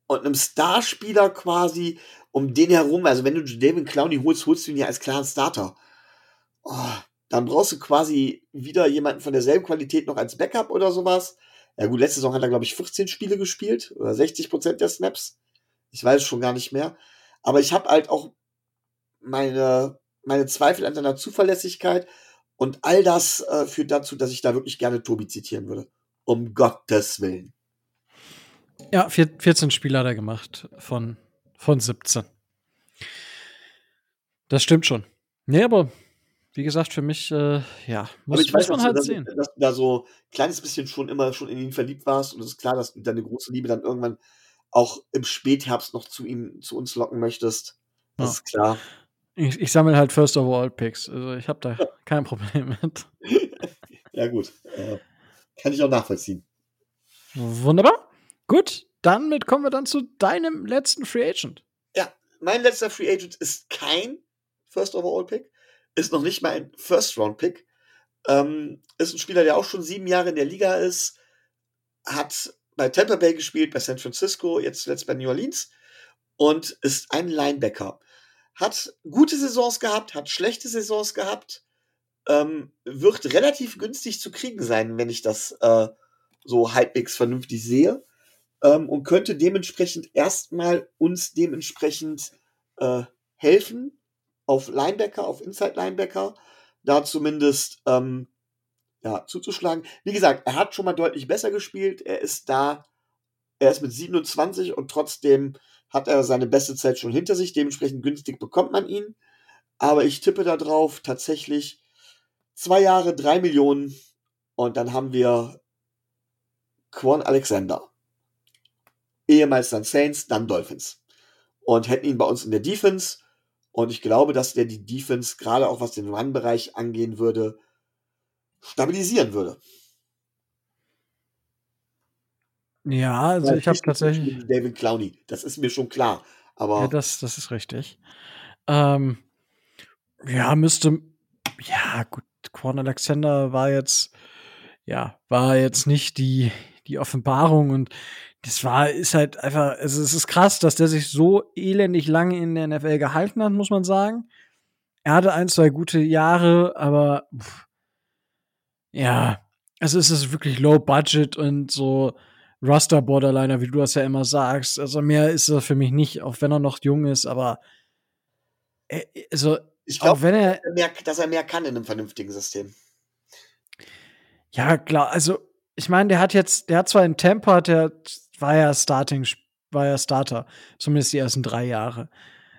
und einem Starspieler quasi um den herum, also wenn du David Clowney holst, holst du ihn ja als klaren Starter. Oh, dann brauchst du quasi wieder jemanden von derselben Qualität noch als Backup oder sowas. Ja gut, letzte Saison hat er, glaube ich, 14 Spiele gespielt oder 60 Prozent der Snaps. Ich weiß schon gar nicht mehr. Aber ich habe halt auch meine, meine Zweifel an seiner Zuverlässigkeit und all das äh, führt dazu, dass ich da wirklich gerne Tobi zitieren würde. Um Gottes Willen. Ja, vier, 14 Spiele hat er gemacht von, von 17. Das stimmt schon. Nee, aber wie gesagt, für mich, äh, ja, muss, ich weiß, muss man dass, halt du, sehen. dass, dass du da so ein kleines bisschen schon immer schon in ihn verliebt warst und es ist klar, dass du deine große Liebe dann irgendwann auch im Spätherbst noch zu ihm, zu uns locken möchtest. Das Ja. ist klar. Ich, ich sammle halt First Overall Picks. Also ich habe da kein Problem mit. Ja, gut. Äh, kann ich auch nachvollziehen. Wunderbar. Gut, damit kommen wir dann zu deinem letzten Free Agent. Mein letzter Free Agent ist kein First Overall Pick, ist noch nicht mal ein First Round Pick. Ähm, ist ein Spieler, der auch schon sieben Jahre in der Liga ist, hat bei Tampa Bay gespielt, bei San Francisco, jetzt zuletzt bei New Orleans und ist ein Linebacker. Hat gute Saisons gehabt, hat schlechte Saisons gehabt, ähm, wird relativ günstig zu kriegen sein, wenn ich das äh, so halbwegs vernünftig sehe ähm, und könnte dementsprechend erstmal uns dementsprechend äh, helfen auf Linebacker, auf Inside Linebacker, da zumindest ähm, ja, zuzuschlagen. Wie gesagt, er hat schon mal deutlich besser gespielt. Er ist da, er ist mit 27 und trotzdem hat er seine beste Zeit schon hinter sich. Dementsprechend günstig bekommt man ihn. Aber ich tippe da drauf tatsächlich zwei Jahre, drei Millionen und dann haben wir Quan Alexander ehemals dann Saints, dann Dolphins. Und hätten ihn bei uns in der Defense. Und ich glaube, dass der die Defense, gerade auch was den Run-Bereich angehen würde, stabilisieren würde. Ja, also ich habe tatsächlich. David Clowney, das ist mir schon klar. Aber Ja, das, das ist richtig. Ähm, ja, müsste. Ja, gut, Quan Alexander war jetzt. Ja, war jetzt nicht die, die Offenbarung und das war, ist halt einfach, also es ist krass, dass der sich so elendig lange in der NFL gehalten hat, muss man sagen. Er hatte ein, zwei gute Jahre, aber pff, ja, also es ist wirklich low budget und so Ruster Borderliner, wie du das ja immer sagst. Also mehr ist er für mich nicht, auch wenn er noch jung ist, aber äh, also ich glaube, wenn er dass er mehr kann in einem vernünftigen System. Ja, klar. Also, ich meine, der hat jetzt, der hat zwar in Tampa, der war ja Starting, war ja Starter, zumindest die ersten drei Jahre.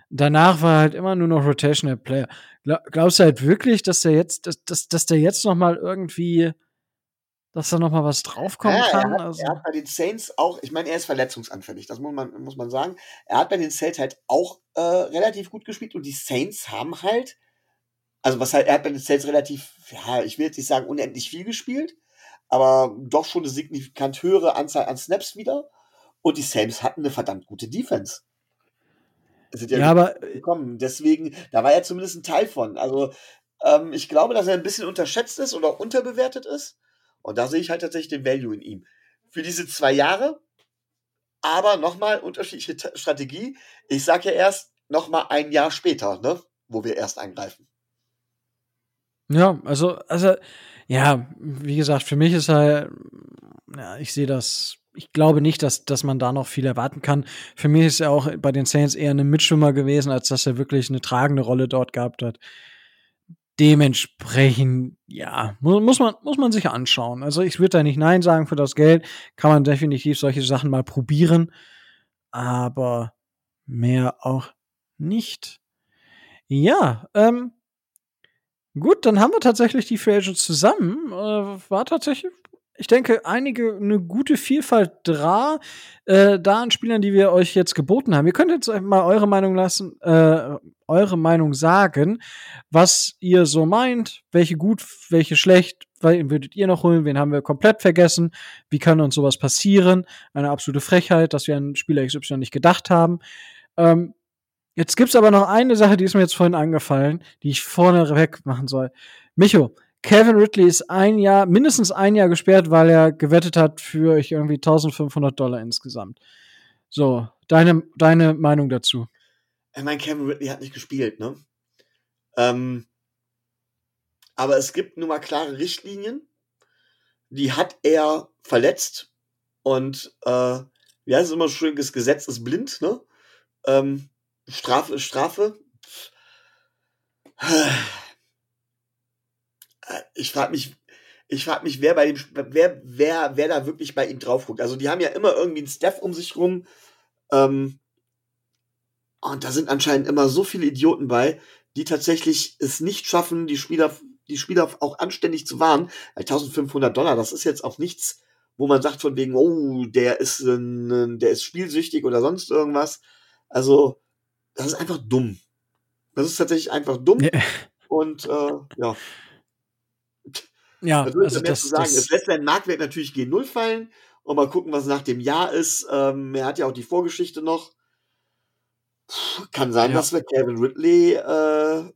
Danach war er halt immer nur noch Rotational Player. Gla- Glaubst du halt wirklich, dass der jetzt, dass, dass, dass der jetzt noch mal irgendwie, dass da noch mal was draufkommen Ja, kann. er, hat, also, er hat bei den Saints auch, ich meine, er ist verletzungsanfällig, das muss man, muss man sagen. Er hat bei den Saints halt auch äh, relativ gut gespielt und die Saints haben halt, also was halt, er hat bei den Saints relativ, ja, ich will jetzt nicht sagen unendlich viel gespielt, aber doch schon eine signifikant höhere Anzahl an Snaps wieder. Und die Saints hatten eine verdammt gute Defense. Sind ja, ja, aber gekommen. Deswegen, da war er zumindest ein Teil von. Also, ähm, ich glaube, dass er ein bisschen unterschätzt ist oder unterbewertet ist. Und da sehe ich halt tatsächlich den Value in ihm. Für diese zwei Jahre, aber nochmal unterschiedliche Strategie. Ich sage ja erst nochmal ein Jahr später, ne? wo wir erst eingreifen. Ja, also, also, ja, wie gesagt, für mich ist halt, ja, ich sehe das, ich glaube nicht, dass, dass man da noch viel erwarten kann. Für mich ist er auch bei den Saints eher eine Mitschwimmer gewesen, als dass er wirklich eine tragende Rolle dort gehabt hat. Dementsprechend, ja, muss man, muss man sich anschauen. Also ich würde da nicht Nein sagen für das Geld. Kann man definitiv solche Sachen mal probieren. Aber mehr auch nicht. Ja, ähm, gut, dann haben wir tatsächlich die Free Agents zusammen. Äh, war tatsächlich, ich denke, einige eine gute Vielfalt da, äh, da an Spielern, die wir euch jetzt geboten haben. Ihr könnt jetzt mal eure Meinung lassen, äh, eure Meinung sagen, was ihr so meint, welche gut, welche schlecht, wen würdet ihr noch holen, wen haben wir komplett vergessen, wie kann uns sowas passieren? Eine absolute Frechheit, dass wir an Spieler XY nicht gedacht haben. Ähm, Jetzt gibt's aber noch eine Sache, die ist mir jetzt vorhin angefallen, die ich vorne weg machen soll. Micho, Kevin Ridley ist ein Jahr, mindestens ein Jahr gesperrt, weil er gewettet hat für ich irgendwie 1500 Dollar insgesamt. So, deine, deine Meinung dazu? Ich meine, Kevin Ridley hat nicht gespielt, ne? Ähm, aber es gibt nun mal klare Richtlinien, die hat er verletzt und äh, wie heißt es immer schön, das Gesetz ist blind, ne? Ähm, Strafe ist Strafe. Ich frage mich, ich frage mich, wer bei dem, wer, wer, wer da wirklich bei ihm drauf guckt. Also die haben ja immer irgendwie einen Staff um sich rum. Ähm, und da sind anscheinend immer so viele Idioten bei, die tatsächlich es nicht schaffen, die Spieler, die Spieler auch anständig zu warnen. 1500 Dollar, das ist jetzt auch nichts, wo man sagt von wegen, oh, der ist, ein, der ist spielsüchtig oder sonst irgendwas. Also, das ist einfach dumm. Das ist tatsächlich einfach dumm. Ja. Und äh, ja. Ja, ich also das, zu sagen? das Es lässt seinen Marktwert natürlich gegen Null fallen. Und mal gucken, was nach dem Jahr ist. Ähm, er hat ja auch die Vorgeschichte noch. Puh, Kann sein, Ja. dass wir Kevin Ridley, äh,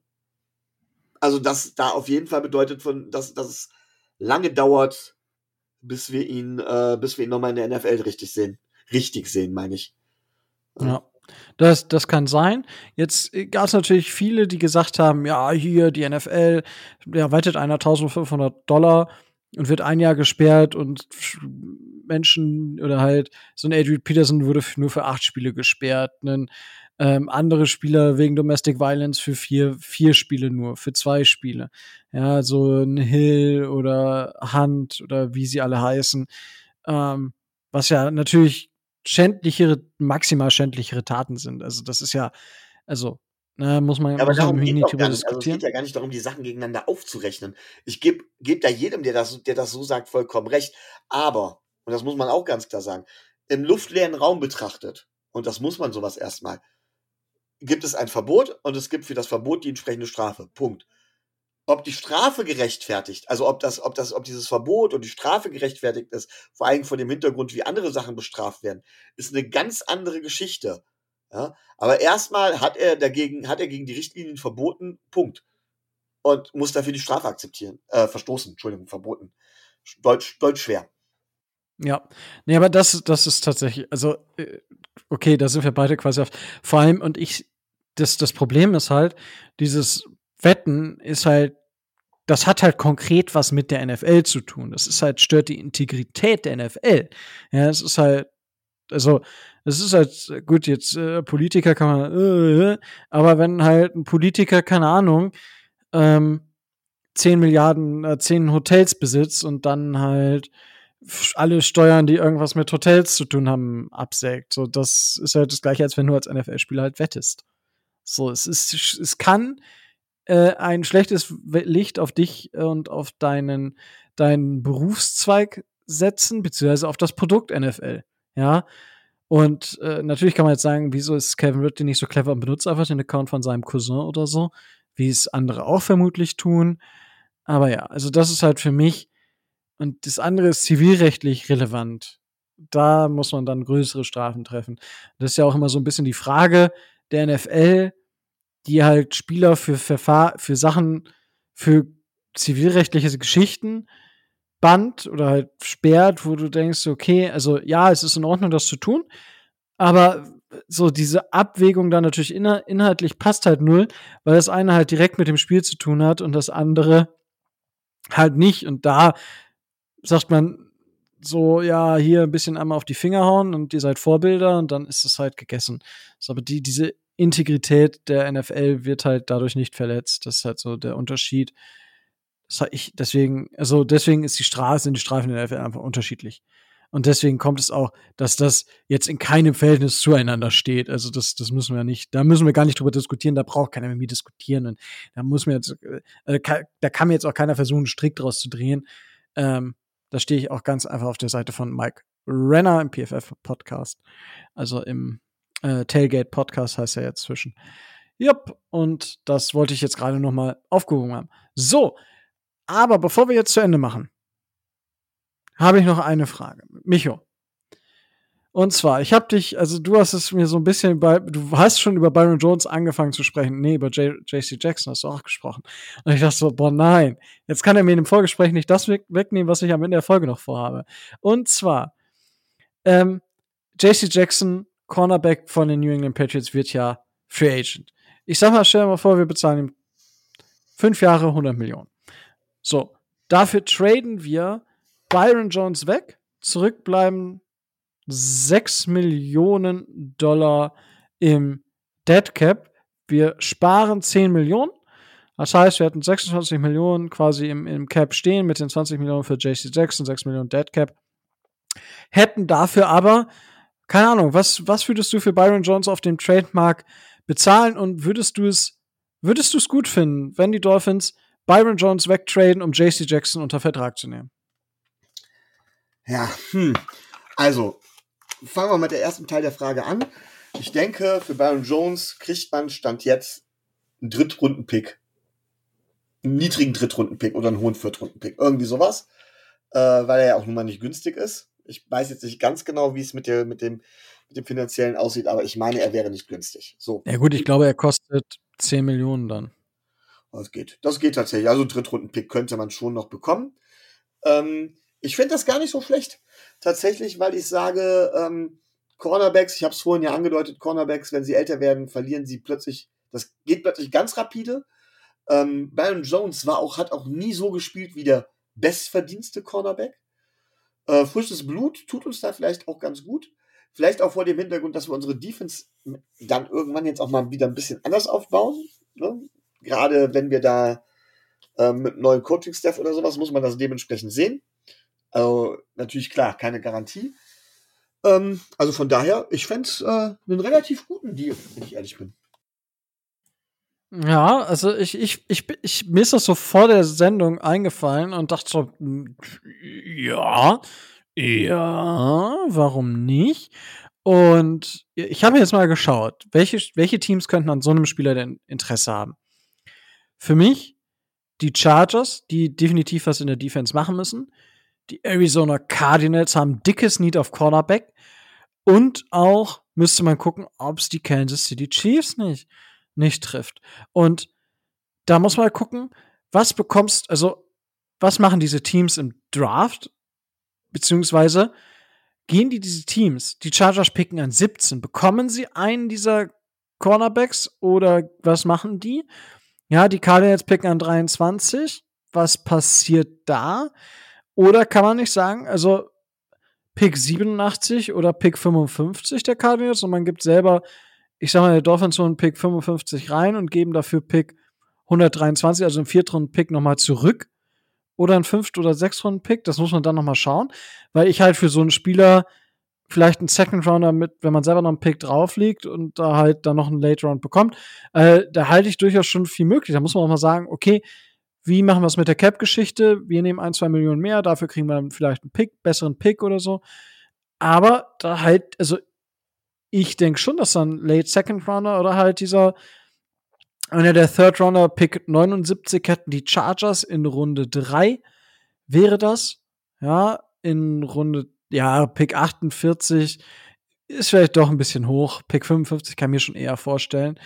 also das da auf jeden Fall bedeutet, von, dass, dass es lange dauert, bis wir ihn, äh, bis wir ihn nochmal in der NFL richtig sehen. Richtig sehen, meine ich. Ja. Das, das kann sein. Jetzt gab es natürlich viele, die gesagt haben, ja, hier die NFL, der wettet einer 1500 Dollar und wird ein Jahr gesperrt und Menschen oder halt so ein Adrian Peterson wurde nur für acht Spiele gesperrt. Ein, ähm, andere Spieler wegen Domestic Violence für vier, vier Spiele nur, für zwei Spiele. Ja, so ein Hill oder Hunt oder wie sie alle heißen. Ähm, was ja natürlich schändlichere, maximal schändlichere Taten sind. Also das ist ja, also, ne, muss man, Ja, aber muss darum geht nicht drüber gar nicht. Also es geht ja gar nicht darum, die Sachen gegeneinander aufzurechnen. Ich gebe geb da jedem, der das, der das so sagt, vollkommen recht. Aber, und das muss man auch ganz klar sagen, im luftleeren Raum betrachtet, und das muss man sowas erstmal, gibt es ein Verbot und es gibt für das Verbot die entsprechende Strafe. Punkt. Ob die Strafe gerechtfertigt, also ob das, ob das, ob dieses Verbot und die Strafe gerechtfertigt ist, vor allem vor dem Hintergrund, wie andere Sachen bestraft werden, ist eine ganz andere Geschichte. Ja? Aber erstmal hat er dagegen, hat er gegen die Richtlinien verboten, Punkt. Und muss dafür die Strafe akzeptieren, äh, verstoßen, Entschuldigung, verboten. Deutsch, Deutsch schwer. Ja, nee, aber das, das ist tatsächlich, also, äh, okay, da sind wir beide quasi auf, vor allem, und ich, das, das Problem ist halt, dieses Wetten ist halt, das hat halt konkret was mit der NFL zu tun. Das ist halt, stört die Integrität der NFL. Ja, es ist halt, also, es ist halt, gut, jetzt äh, Politiker kann man, äh, aber wenn halt ein Politiker, keine Ahnung, ähm, 10 Milliarden, äh, 10 Hotels besitzt und dann halt alle Steuern, die irgendwas mit Hotels zu tun haben, absägt. So, das ist halt das gleiche, als wenn du als NFL-Spieler halt wettest. So, es ist, es kann äh, ein schlechtes Licht auf dich und auf deinen, deinen Berufszweig setzen, beziehungsweise auf das Produkt NFL. Ja. Und äh, natürlich kann man jetzt sagen, wieso ist Kevin Ridley nicht so clever und benutzt einfach den Account von seinem Cousin oder so, wie es andere auch vermutlich tun. Aber ja, also das ist halt für mich, und das andere ist zivilrechtlich relevant. Da muss man dann größere Strafen treffen. Das ist ja auch immer so ein bisschen die Frage der NFL, die halt Spieler für Verfahr für Sachen, für zivilrechtliche Geschichten band oder halt sperrt, wo du denkst, okay, also ja, es ist in Ordnung, das zu tun, aber so diese Abwägung dann natürlich inhaltlich passt halt null, weil das eine halt direkt mit dem Spiel zu tun hat und das andere halt nicht. Und da sagt man so, ja, hier ein bisschen einmal auf die Finger hauen und ihr seid Vorbilder und dann ist es halt gegessen. So, aber die, diese Integrität der NFL wird halt dadurch nicht verletzt. Das ist halt so der Unterschied. Ich, deswegen, also deswegen ist die Strafe, sind die Strafen in der NFL einfach unterschiedlich. Und deswegen kommt es auch, dass das jetzt in keinem Verhältnis zueinander steht. Also das, das müssen wir nicht, da müssen wir gar nicht drüber diskutieren, da braucht keiner mit mir diskutieren. Und da muss mir jetzt, äh, da kann mir jetzt auch keiner versuchen, einen Strick draus zu drehen. Ähm, da stehe ich auch ganz einfach auf der Seite von Mike Renner im PFF-Podcast. Also im äh, Tailgate-Podcast heißt er jetzt zwischen. Jupp, und das wollte ich jetzt gerade noch mal aufgehoben haben. So, aber bevor wir jetzt zu Ende machen, habe ich noch eine Frage. Micho. Und zwar, ich habe dich, also du hast es mir so ein bisschen bei, du hast schon über Byron Jones angefangen zu sprechen. Nee, über JC Jackson hast du auch gesprochen. Und ich dachte so, boah, nein, jetzt kann er mir in dem Vorgespräch nicht das wegnehmen, was ich am Ende der Folge noch vorhabe. Und zwar, ähm, JC Jackson, Cornerback von den New England Patriots, wird ja Free Agent. Ich sag mal, stell dir mal vor, wir bezahlen ihm fünf Jahre 100 Millionen. So, dafür traden wir Byron Jones weg, zurückbleiben 6 Millionen Dollar im Dead Cap. Wir sparen 10 Millionen. Das heißt, wir hatten 26 Millionen quasi im, im Cap stehen mit den 20 Millionen für JC Jackson, 6 Millionen Dead Cap. Hätten dafür aber, keine Ahnung, was, was würdest du für Byron Jones auf dem Trademark bezahlen und würdest du es, würdest du es gut finden, wenn die Dolphins Byron Jones wegtraden, um JC Jackson unter Vertrag zu nehmen? Ja, hm. Also, fangen wir mit der ersten Teil der Frage an. Ich denke, für Byron Jones kriegt man Stand jetzt einen Drittrunden-Pick. Einen niedrigen Drittrunden-Pick oder einen hohen Viertrunden-Pick. Irgendwie sowas. Äh, weil er ja auch nun mal nicht günstig ist. Ich weiß jetzt nicht ganz genau, wie es mit, der, mit, dem, mit dem finanziellen aussieht, aber ich meine, er wäre nicht günstig. So. Ja gut, ich glaube, er kostet 10 Millionen dann. Das geht. Das geht tatsächlich. Also Drittrunden-Pick könnte man schon noch bekommen. Ähm, ich finde das gar nicht so schlecht. Tatsächlich, weil ich sage, ähm, Cornerbacks, ich habe es vorhin ja angedeutet, Cornerbacks, wenn sie älter werden, verlieren sie plötzlich, das geht plötzlich ganz rapide. Ähm, Byron Jones war auch, hat auch nie so gespielt wie der bestverdienste Cornerback. Äh, frisches Blut tut uns da vielleicht auch ganz gut. Vielleicht auch vor dem Hintergrund, dass wir unsere Defense dann irgendwann jetzt auch mal wieder ein bisschen anders aufbauen. Ne? Gerade wenn wir da äh, mit neuen Coaching-Staff oder sowas, muss man das dementsprechend sehen. Also natürlich klar, keine Garantie. Ähm, also von daher, ich fände es äh, einen relativ guten Deal, wenn ich ehrlich bin. Ja, also ich, ich, ich, ich, mir ist das so vor der Sendung eingefallen und dachte so, hm, ja, ja, warum nicht? Und ich habe jetzt mal geschaut, welche, welche Teams könnten an so einem Spieler denn Interesse haben. Für mich die Chargers, die definitiv was in der Defense machen müssen. Die Arizona Cardinals haben dickes Need auf Cornerback. Und auch müsste man gucken, ob es die Kansas City Chiefs nicht, nicht trifft. Und da muss man gucken, was bekommst, also was machen diese Teams im Draft? Beziehungsweise gehen die diese Teams, die Chargers picken an 17, bekommen sie einen dieser Cornerbacks oder was machen die? Ja, die Cardinals picken an 23. Was passiert da? Oder kann man nicht sagen, also Pick 87 oder Pick 55 der Cardinals und man gibt selber, ich sag mal, der Dolphins einen Pick 55 rein und geben dafür Pick 123, also einen Viertrunden-Pick nochmal zurück. Oder einen Fünft- oder Sechstrunden-Pick, das muss man dann nochmal schauen, weil ich halt für so einen Spieler vielleicht einen Second Rounder mit, wenn man selber noch einen Pick drauf liegt und da halt dann noch einen Late Round bekommt, äh, da halte ich durchaus schon viel möglich. Da muss man auch mal sagen, okay, wie machen wir es mit der Cap-Geschichte? Wir nehmen ein, zwei Millionen mehr, dafür kriegen wir dann vielleicht einen Pick, besseren Pick oder so. Aber da halt, also ich denke schon, dass dann Late Second Runner oder halt dieser einer der Third Runner Pick 79 hätten die Chargers in Runde 3 wäre das. Ja, in Runde, ja, Pick 48 ist vielleicht doch ein bisschen hoch. Pick 55 kann ich mir schon eher vorstellen.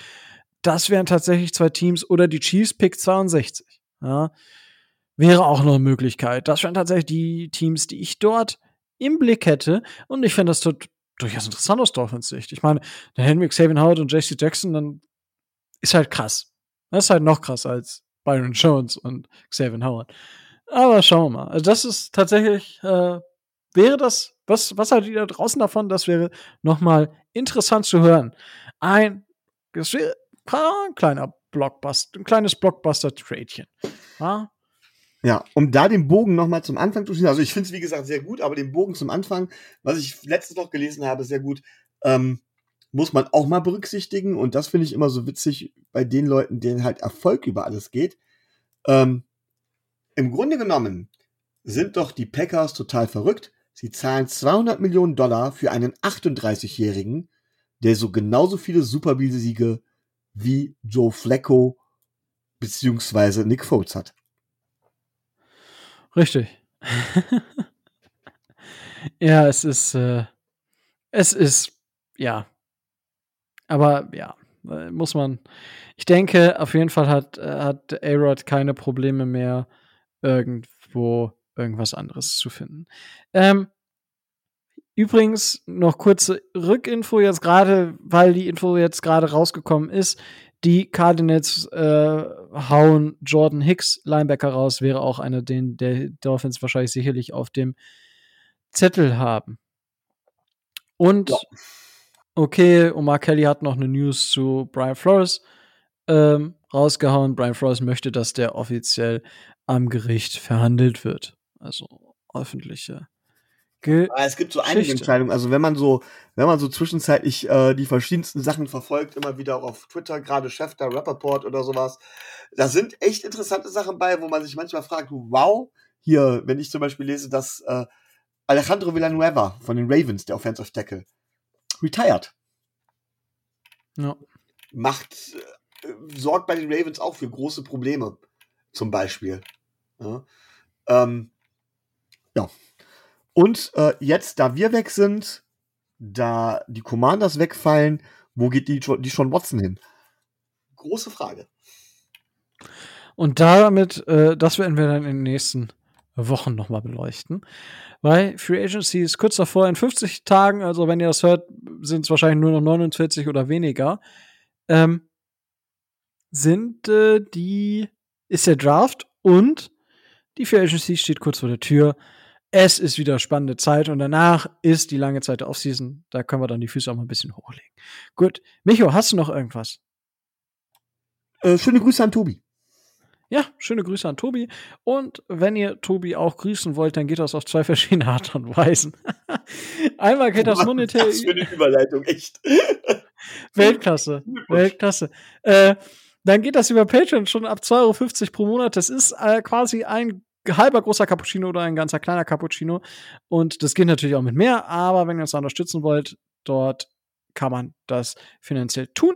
Das wären tatsächlich zwei Teams oder die Chiefs Pick 62. Ja, wäre auch noch eine Möglichkeit. Das wären tatsächlich die Teams, die ich dort im Blick hätte. Und ich finde das tut durchaus interessant aus Dolphins Sicht. Ich meine, der Henry Xavier Howard und JC Jackson, dann ist halt krass. Das ist halt noch krasser als Byron Jones und Xavier Howard. Aber schauen wir mal. Also das ist tatsächlich, äh, wäre das, was, was halt wieder draußen davon, das wäre nochmal interessant zu hören. Ein, das wäre ein kleiner Blockbuster, ein kleines Blockbuster-Tradchen. Ja, um da den Bogen nochmal zum Anfang zu schließen, also ich finde es wie gesagt sehr gut, aber den Bogen zum Anfang, was ich letztens noch gelesen habe, sehr gut, ähm, muss man auch mal berücksichtigen und das finde ich immer so witzig bei den Leuten, denen halt Erfolg über alles geht. Ähm, Im Grunde genommen sind doch die Packers total verrückt. Sie zahlen 200 Millionen Dollar für einen 38-Jährigen, der so genauso viele Super Bowl-Siege wie Joe Flacco beziehungsweise Nick Foles hat. Richtig. ja, es ist, äh, es ist, ja. Aber ja, äh, muss man. Ich denke, auf jeden Fall hat, äh, hat A-Rod keine Probleme mehr, irgendwo irgendwas anderes zu finden. Ähm, Übrigens noch kurze Rückinfo jetzt gerade, weil die Info jetzt gerade rausgekommen ist. Die Cardinals äh, hauen Jordan Hicks, Linebacker, raus. Wäre auch einer, den der Dolphins wahrscheinlich sicherlich auf dem Zettel haben. Und ja. okay, Omar Kelly hat noch eine News zu Brian Flores ähm, rausgehauen. Brian Flores möchte, dass der offiziell am Gericht verhandelt wird. Also öffentliche Ge es gibt so einige Entscheidungen. Also wenn man so, wenn man so zwischenzeitlich äh, die verschiedensten Sachen verfolgt, immer wieder auch auf Twitter, gerade Schäfter, Rapperport oder sowas, da sind echt interessante Sachen bei, wo man sich manchmal fragt, wow, hier, wenn ich zum Beispiel lese, dass äh, Alejandro Villanueva von den Ravens, der Offensive Tackle, retired. Ja. Macht, äh, sorgt bei den Ravens auch für große Probleme, zum Beispiel. Ja. Ähm, ja. Und äh, jetzt, da wir weg sind, da die Commanders wegfallen, wo geht die, die Sean Watson hin? Große Frage. Und damit, äh, das werden wir dann in den nächsten Wochen nochmal beleuchten. Weil Free Agency ist kurz davor, in 50 Tagen, also wenn ihr das hört, sind es wahrscheinlich nur noch 49 oder weniger, ähm, sind äh, die, ist der Draft und die Free Agency steht kurz vor der Tür es ist wieder spannende Zeit und danach ist die lange Zeit der Offseason. Da können wir dann die Füße auch mal ein bisschen hochlegen. Gut. Micho, hast du noch irgendwas? Äh, schöne Grüße an Tobi. Ja, schöne Grüße an Tobi. Und wenn ihr Tobi auch grüßen wollt, dann geht das auf zwei verschiedene Art und Weisen. Einmal geht das monetär. Das für eine Überleitung, echt. Weltklasse. Weltklasse. Äh, dann geht das über Patreon schon ab 2,50 Euro pro Monat. Das ist äh, quasi ein halber großer Cappuccino oder ein ganzer kleiner Cappuccino. Und das geht natürlich auch mit mehr, aber wenn ihr uns da unterstützen wollt, dort kann man das finanziell tun.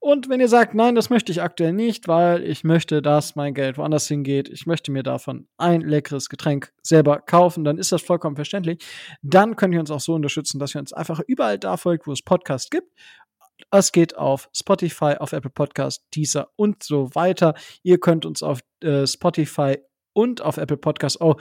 Und wenn ihr sagt, nein, das möchte ich aktuell nicht, weil ich möchte, dass mein Geld woanders hingeht, ich möchte mir davon ein leckeres Getränk selber kaufen, dann ist das vollkommen verständlich. Dann könnt ihr uns auch so unterstützen, dass ihr uns einfach überall da folgt, wo es Podcasts gibt. Es geht auf Spotify, auf Apple Podcast, Teaser und so weiter. Ihr könnt uns auf äh, Spotify und auf Apple Podcasts auch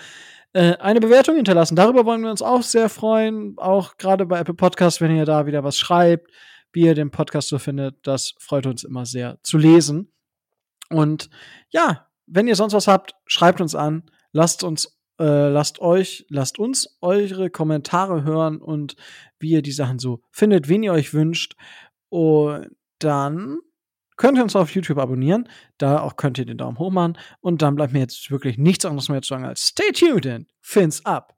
äh, eine Bewertung hinterlassen. Darüber wollen wir uns auch sehr freuen. Auch gerade bei Apple Podcasts, wenn ihr da wieder was schreibt, wie ihr den Podcast so findet, das freut uns immer sehr zu lesen. Und ja, wenn ihr sonst was habt, schreibt uns an, lasst uns, äh, lasst euch, lasst uns eure Kommentare hören und wie ihr die Sachen so findet, wen ihr euch wünscht. Und dann könnt ihr uns auf YouTube abonnieren. Da auch könnt ihr den Daumen hoch machen. Und dann bleibt mir jetzt wirklich nichts anderes mehr zu sagen als Stay tuned and fins up.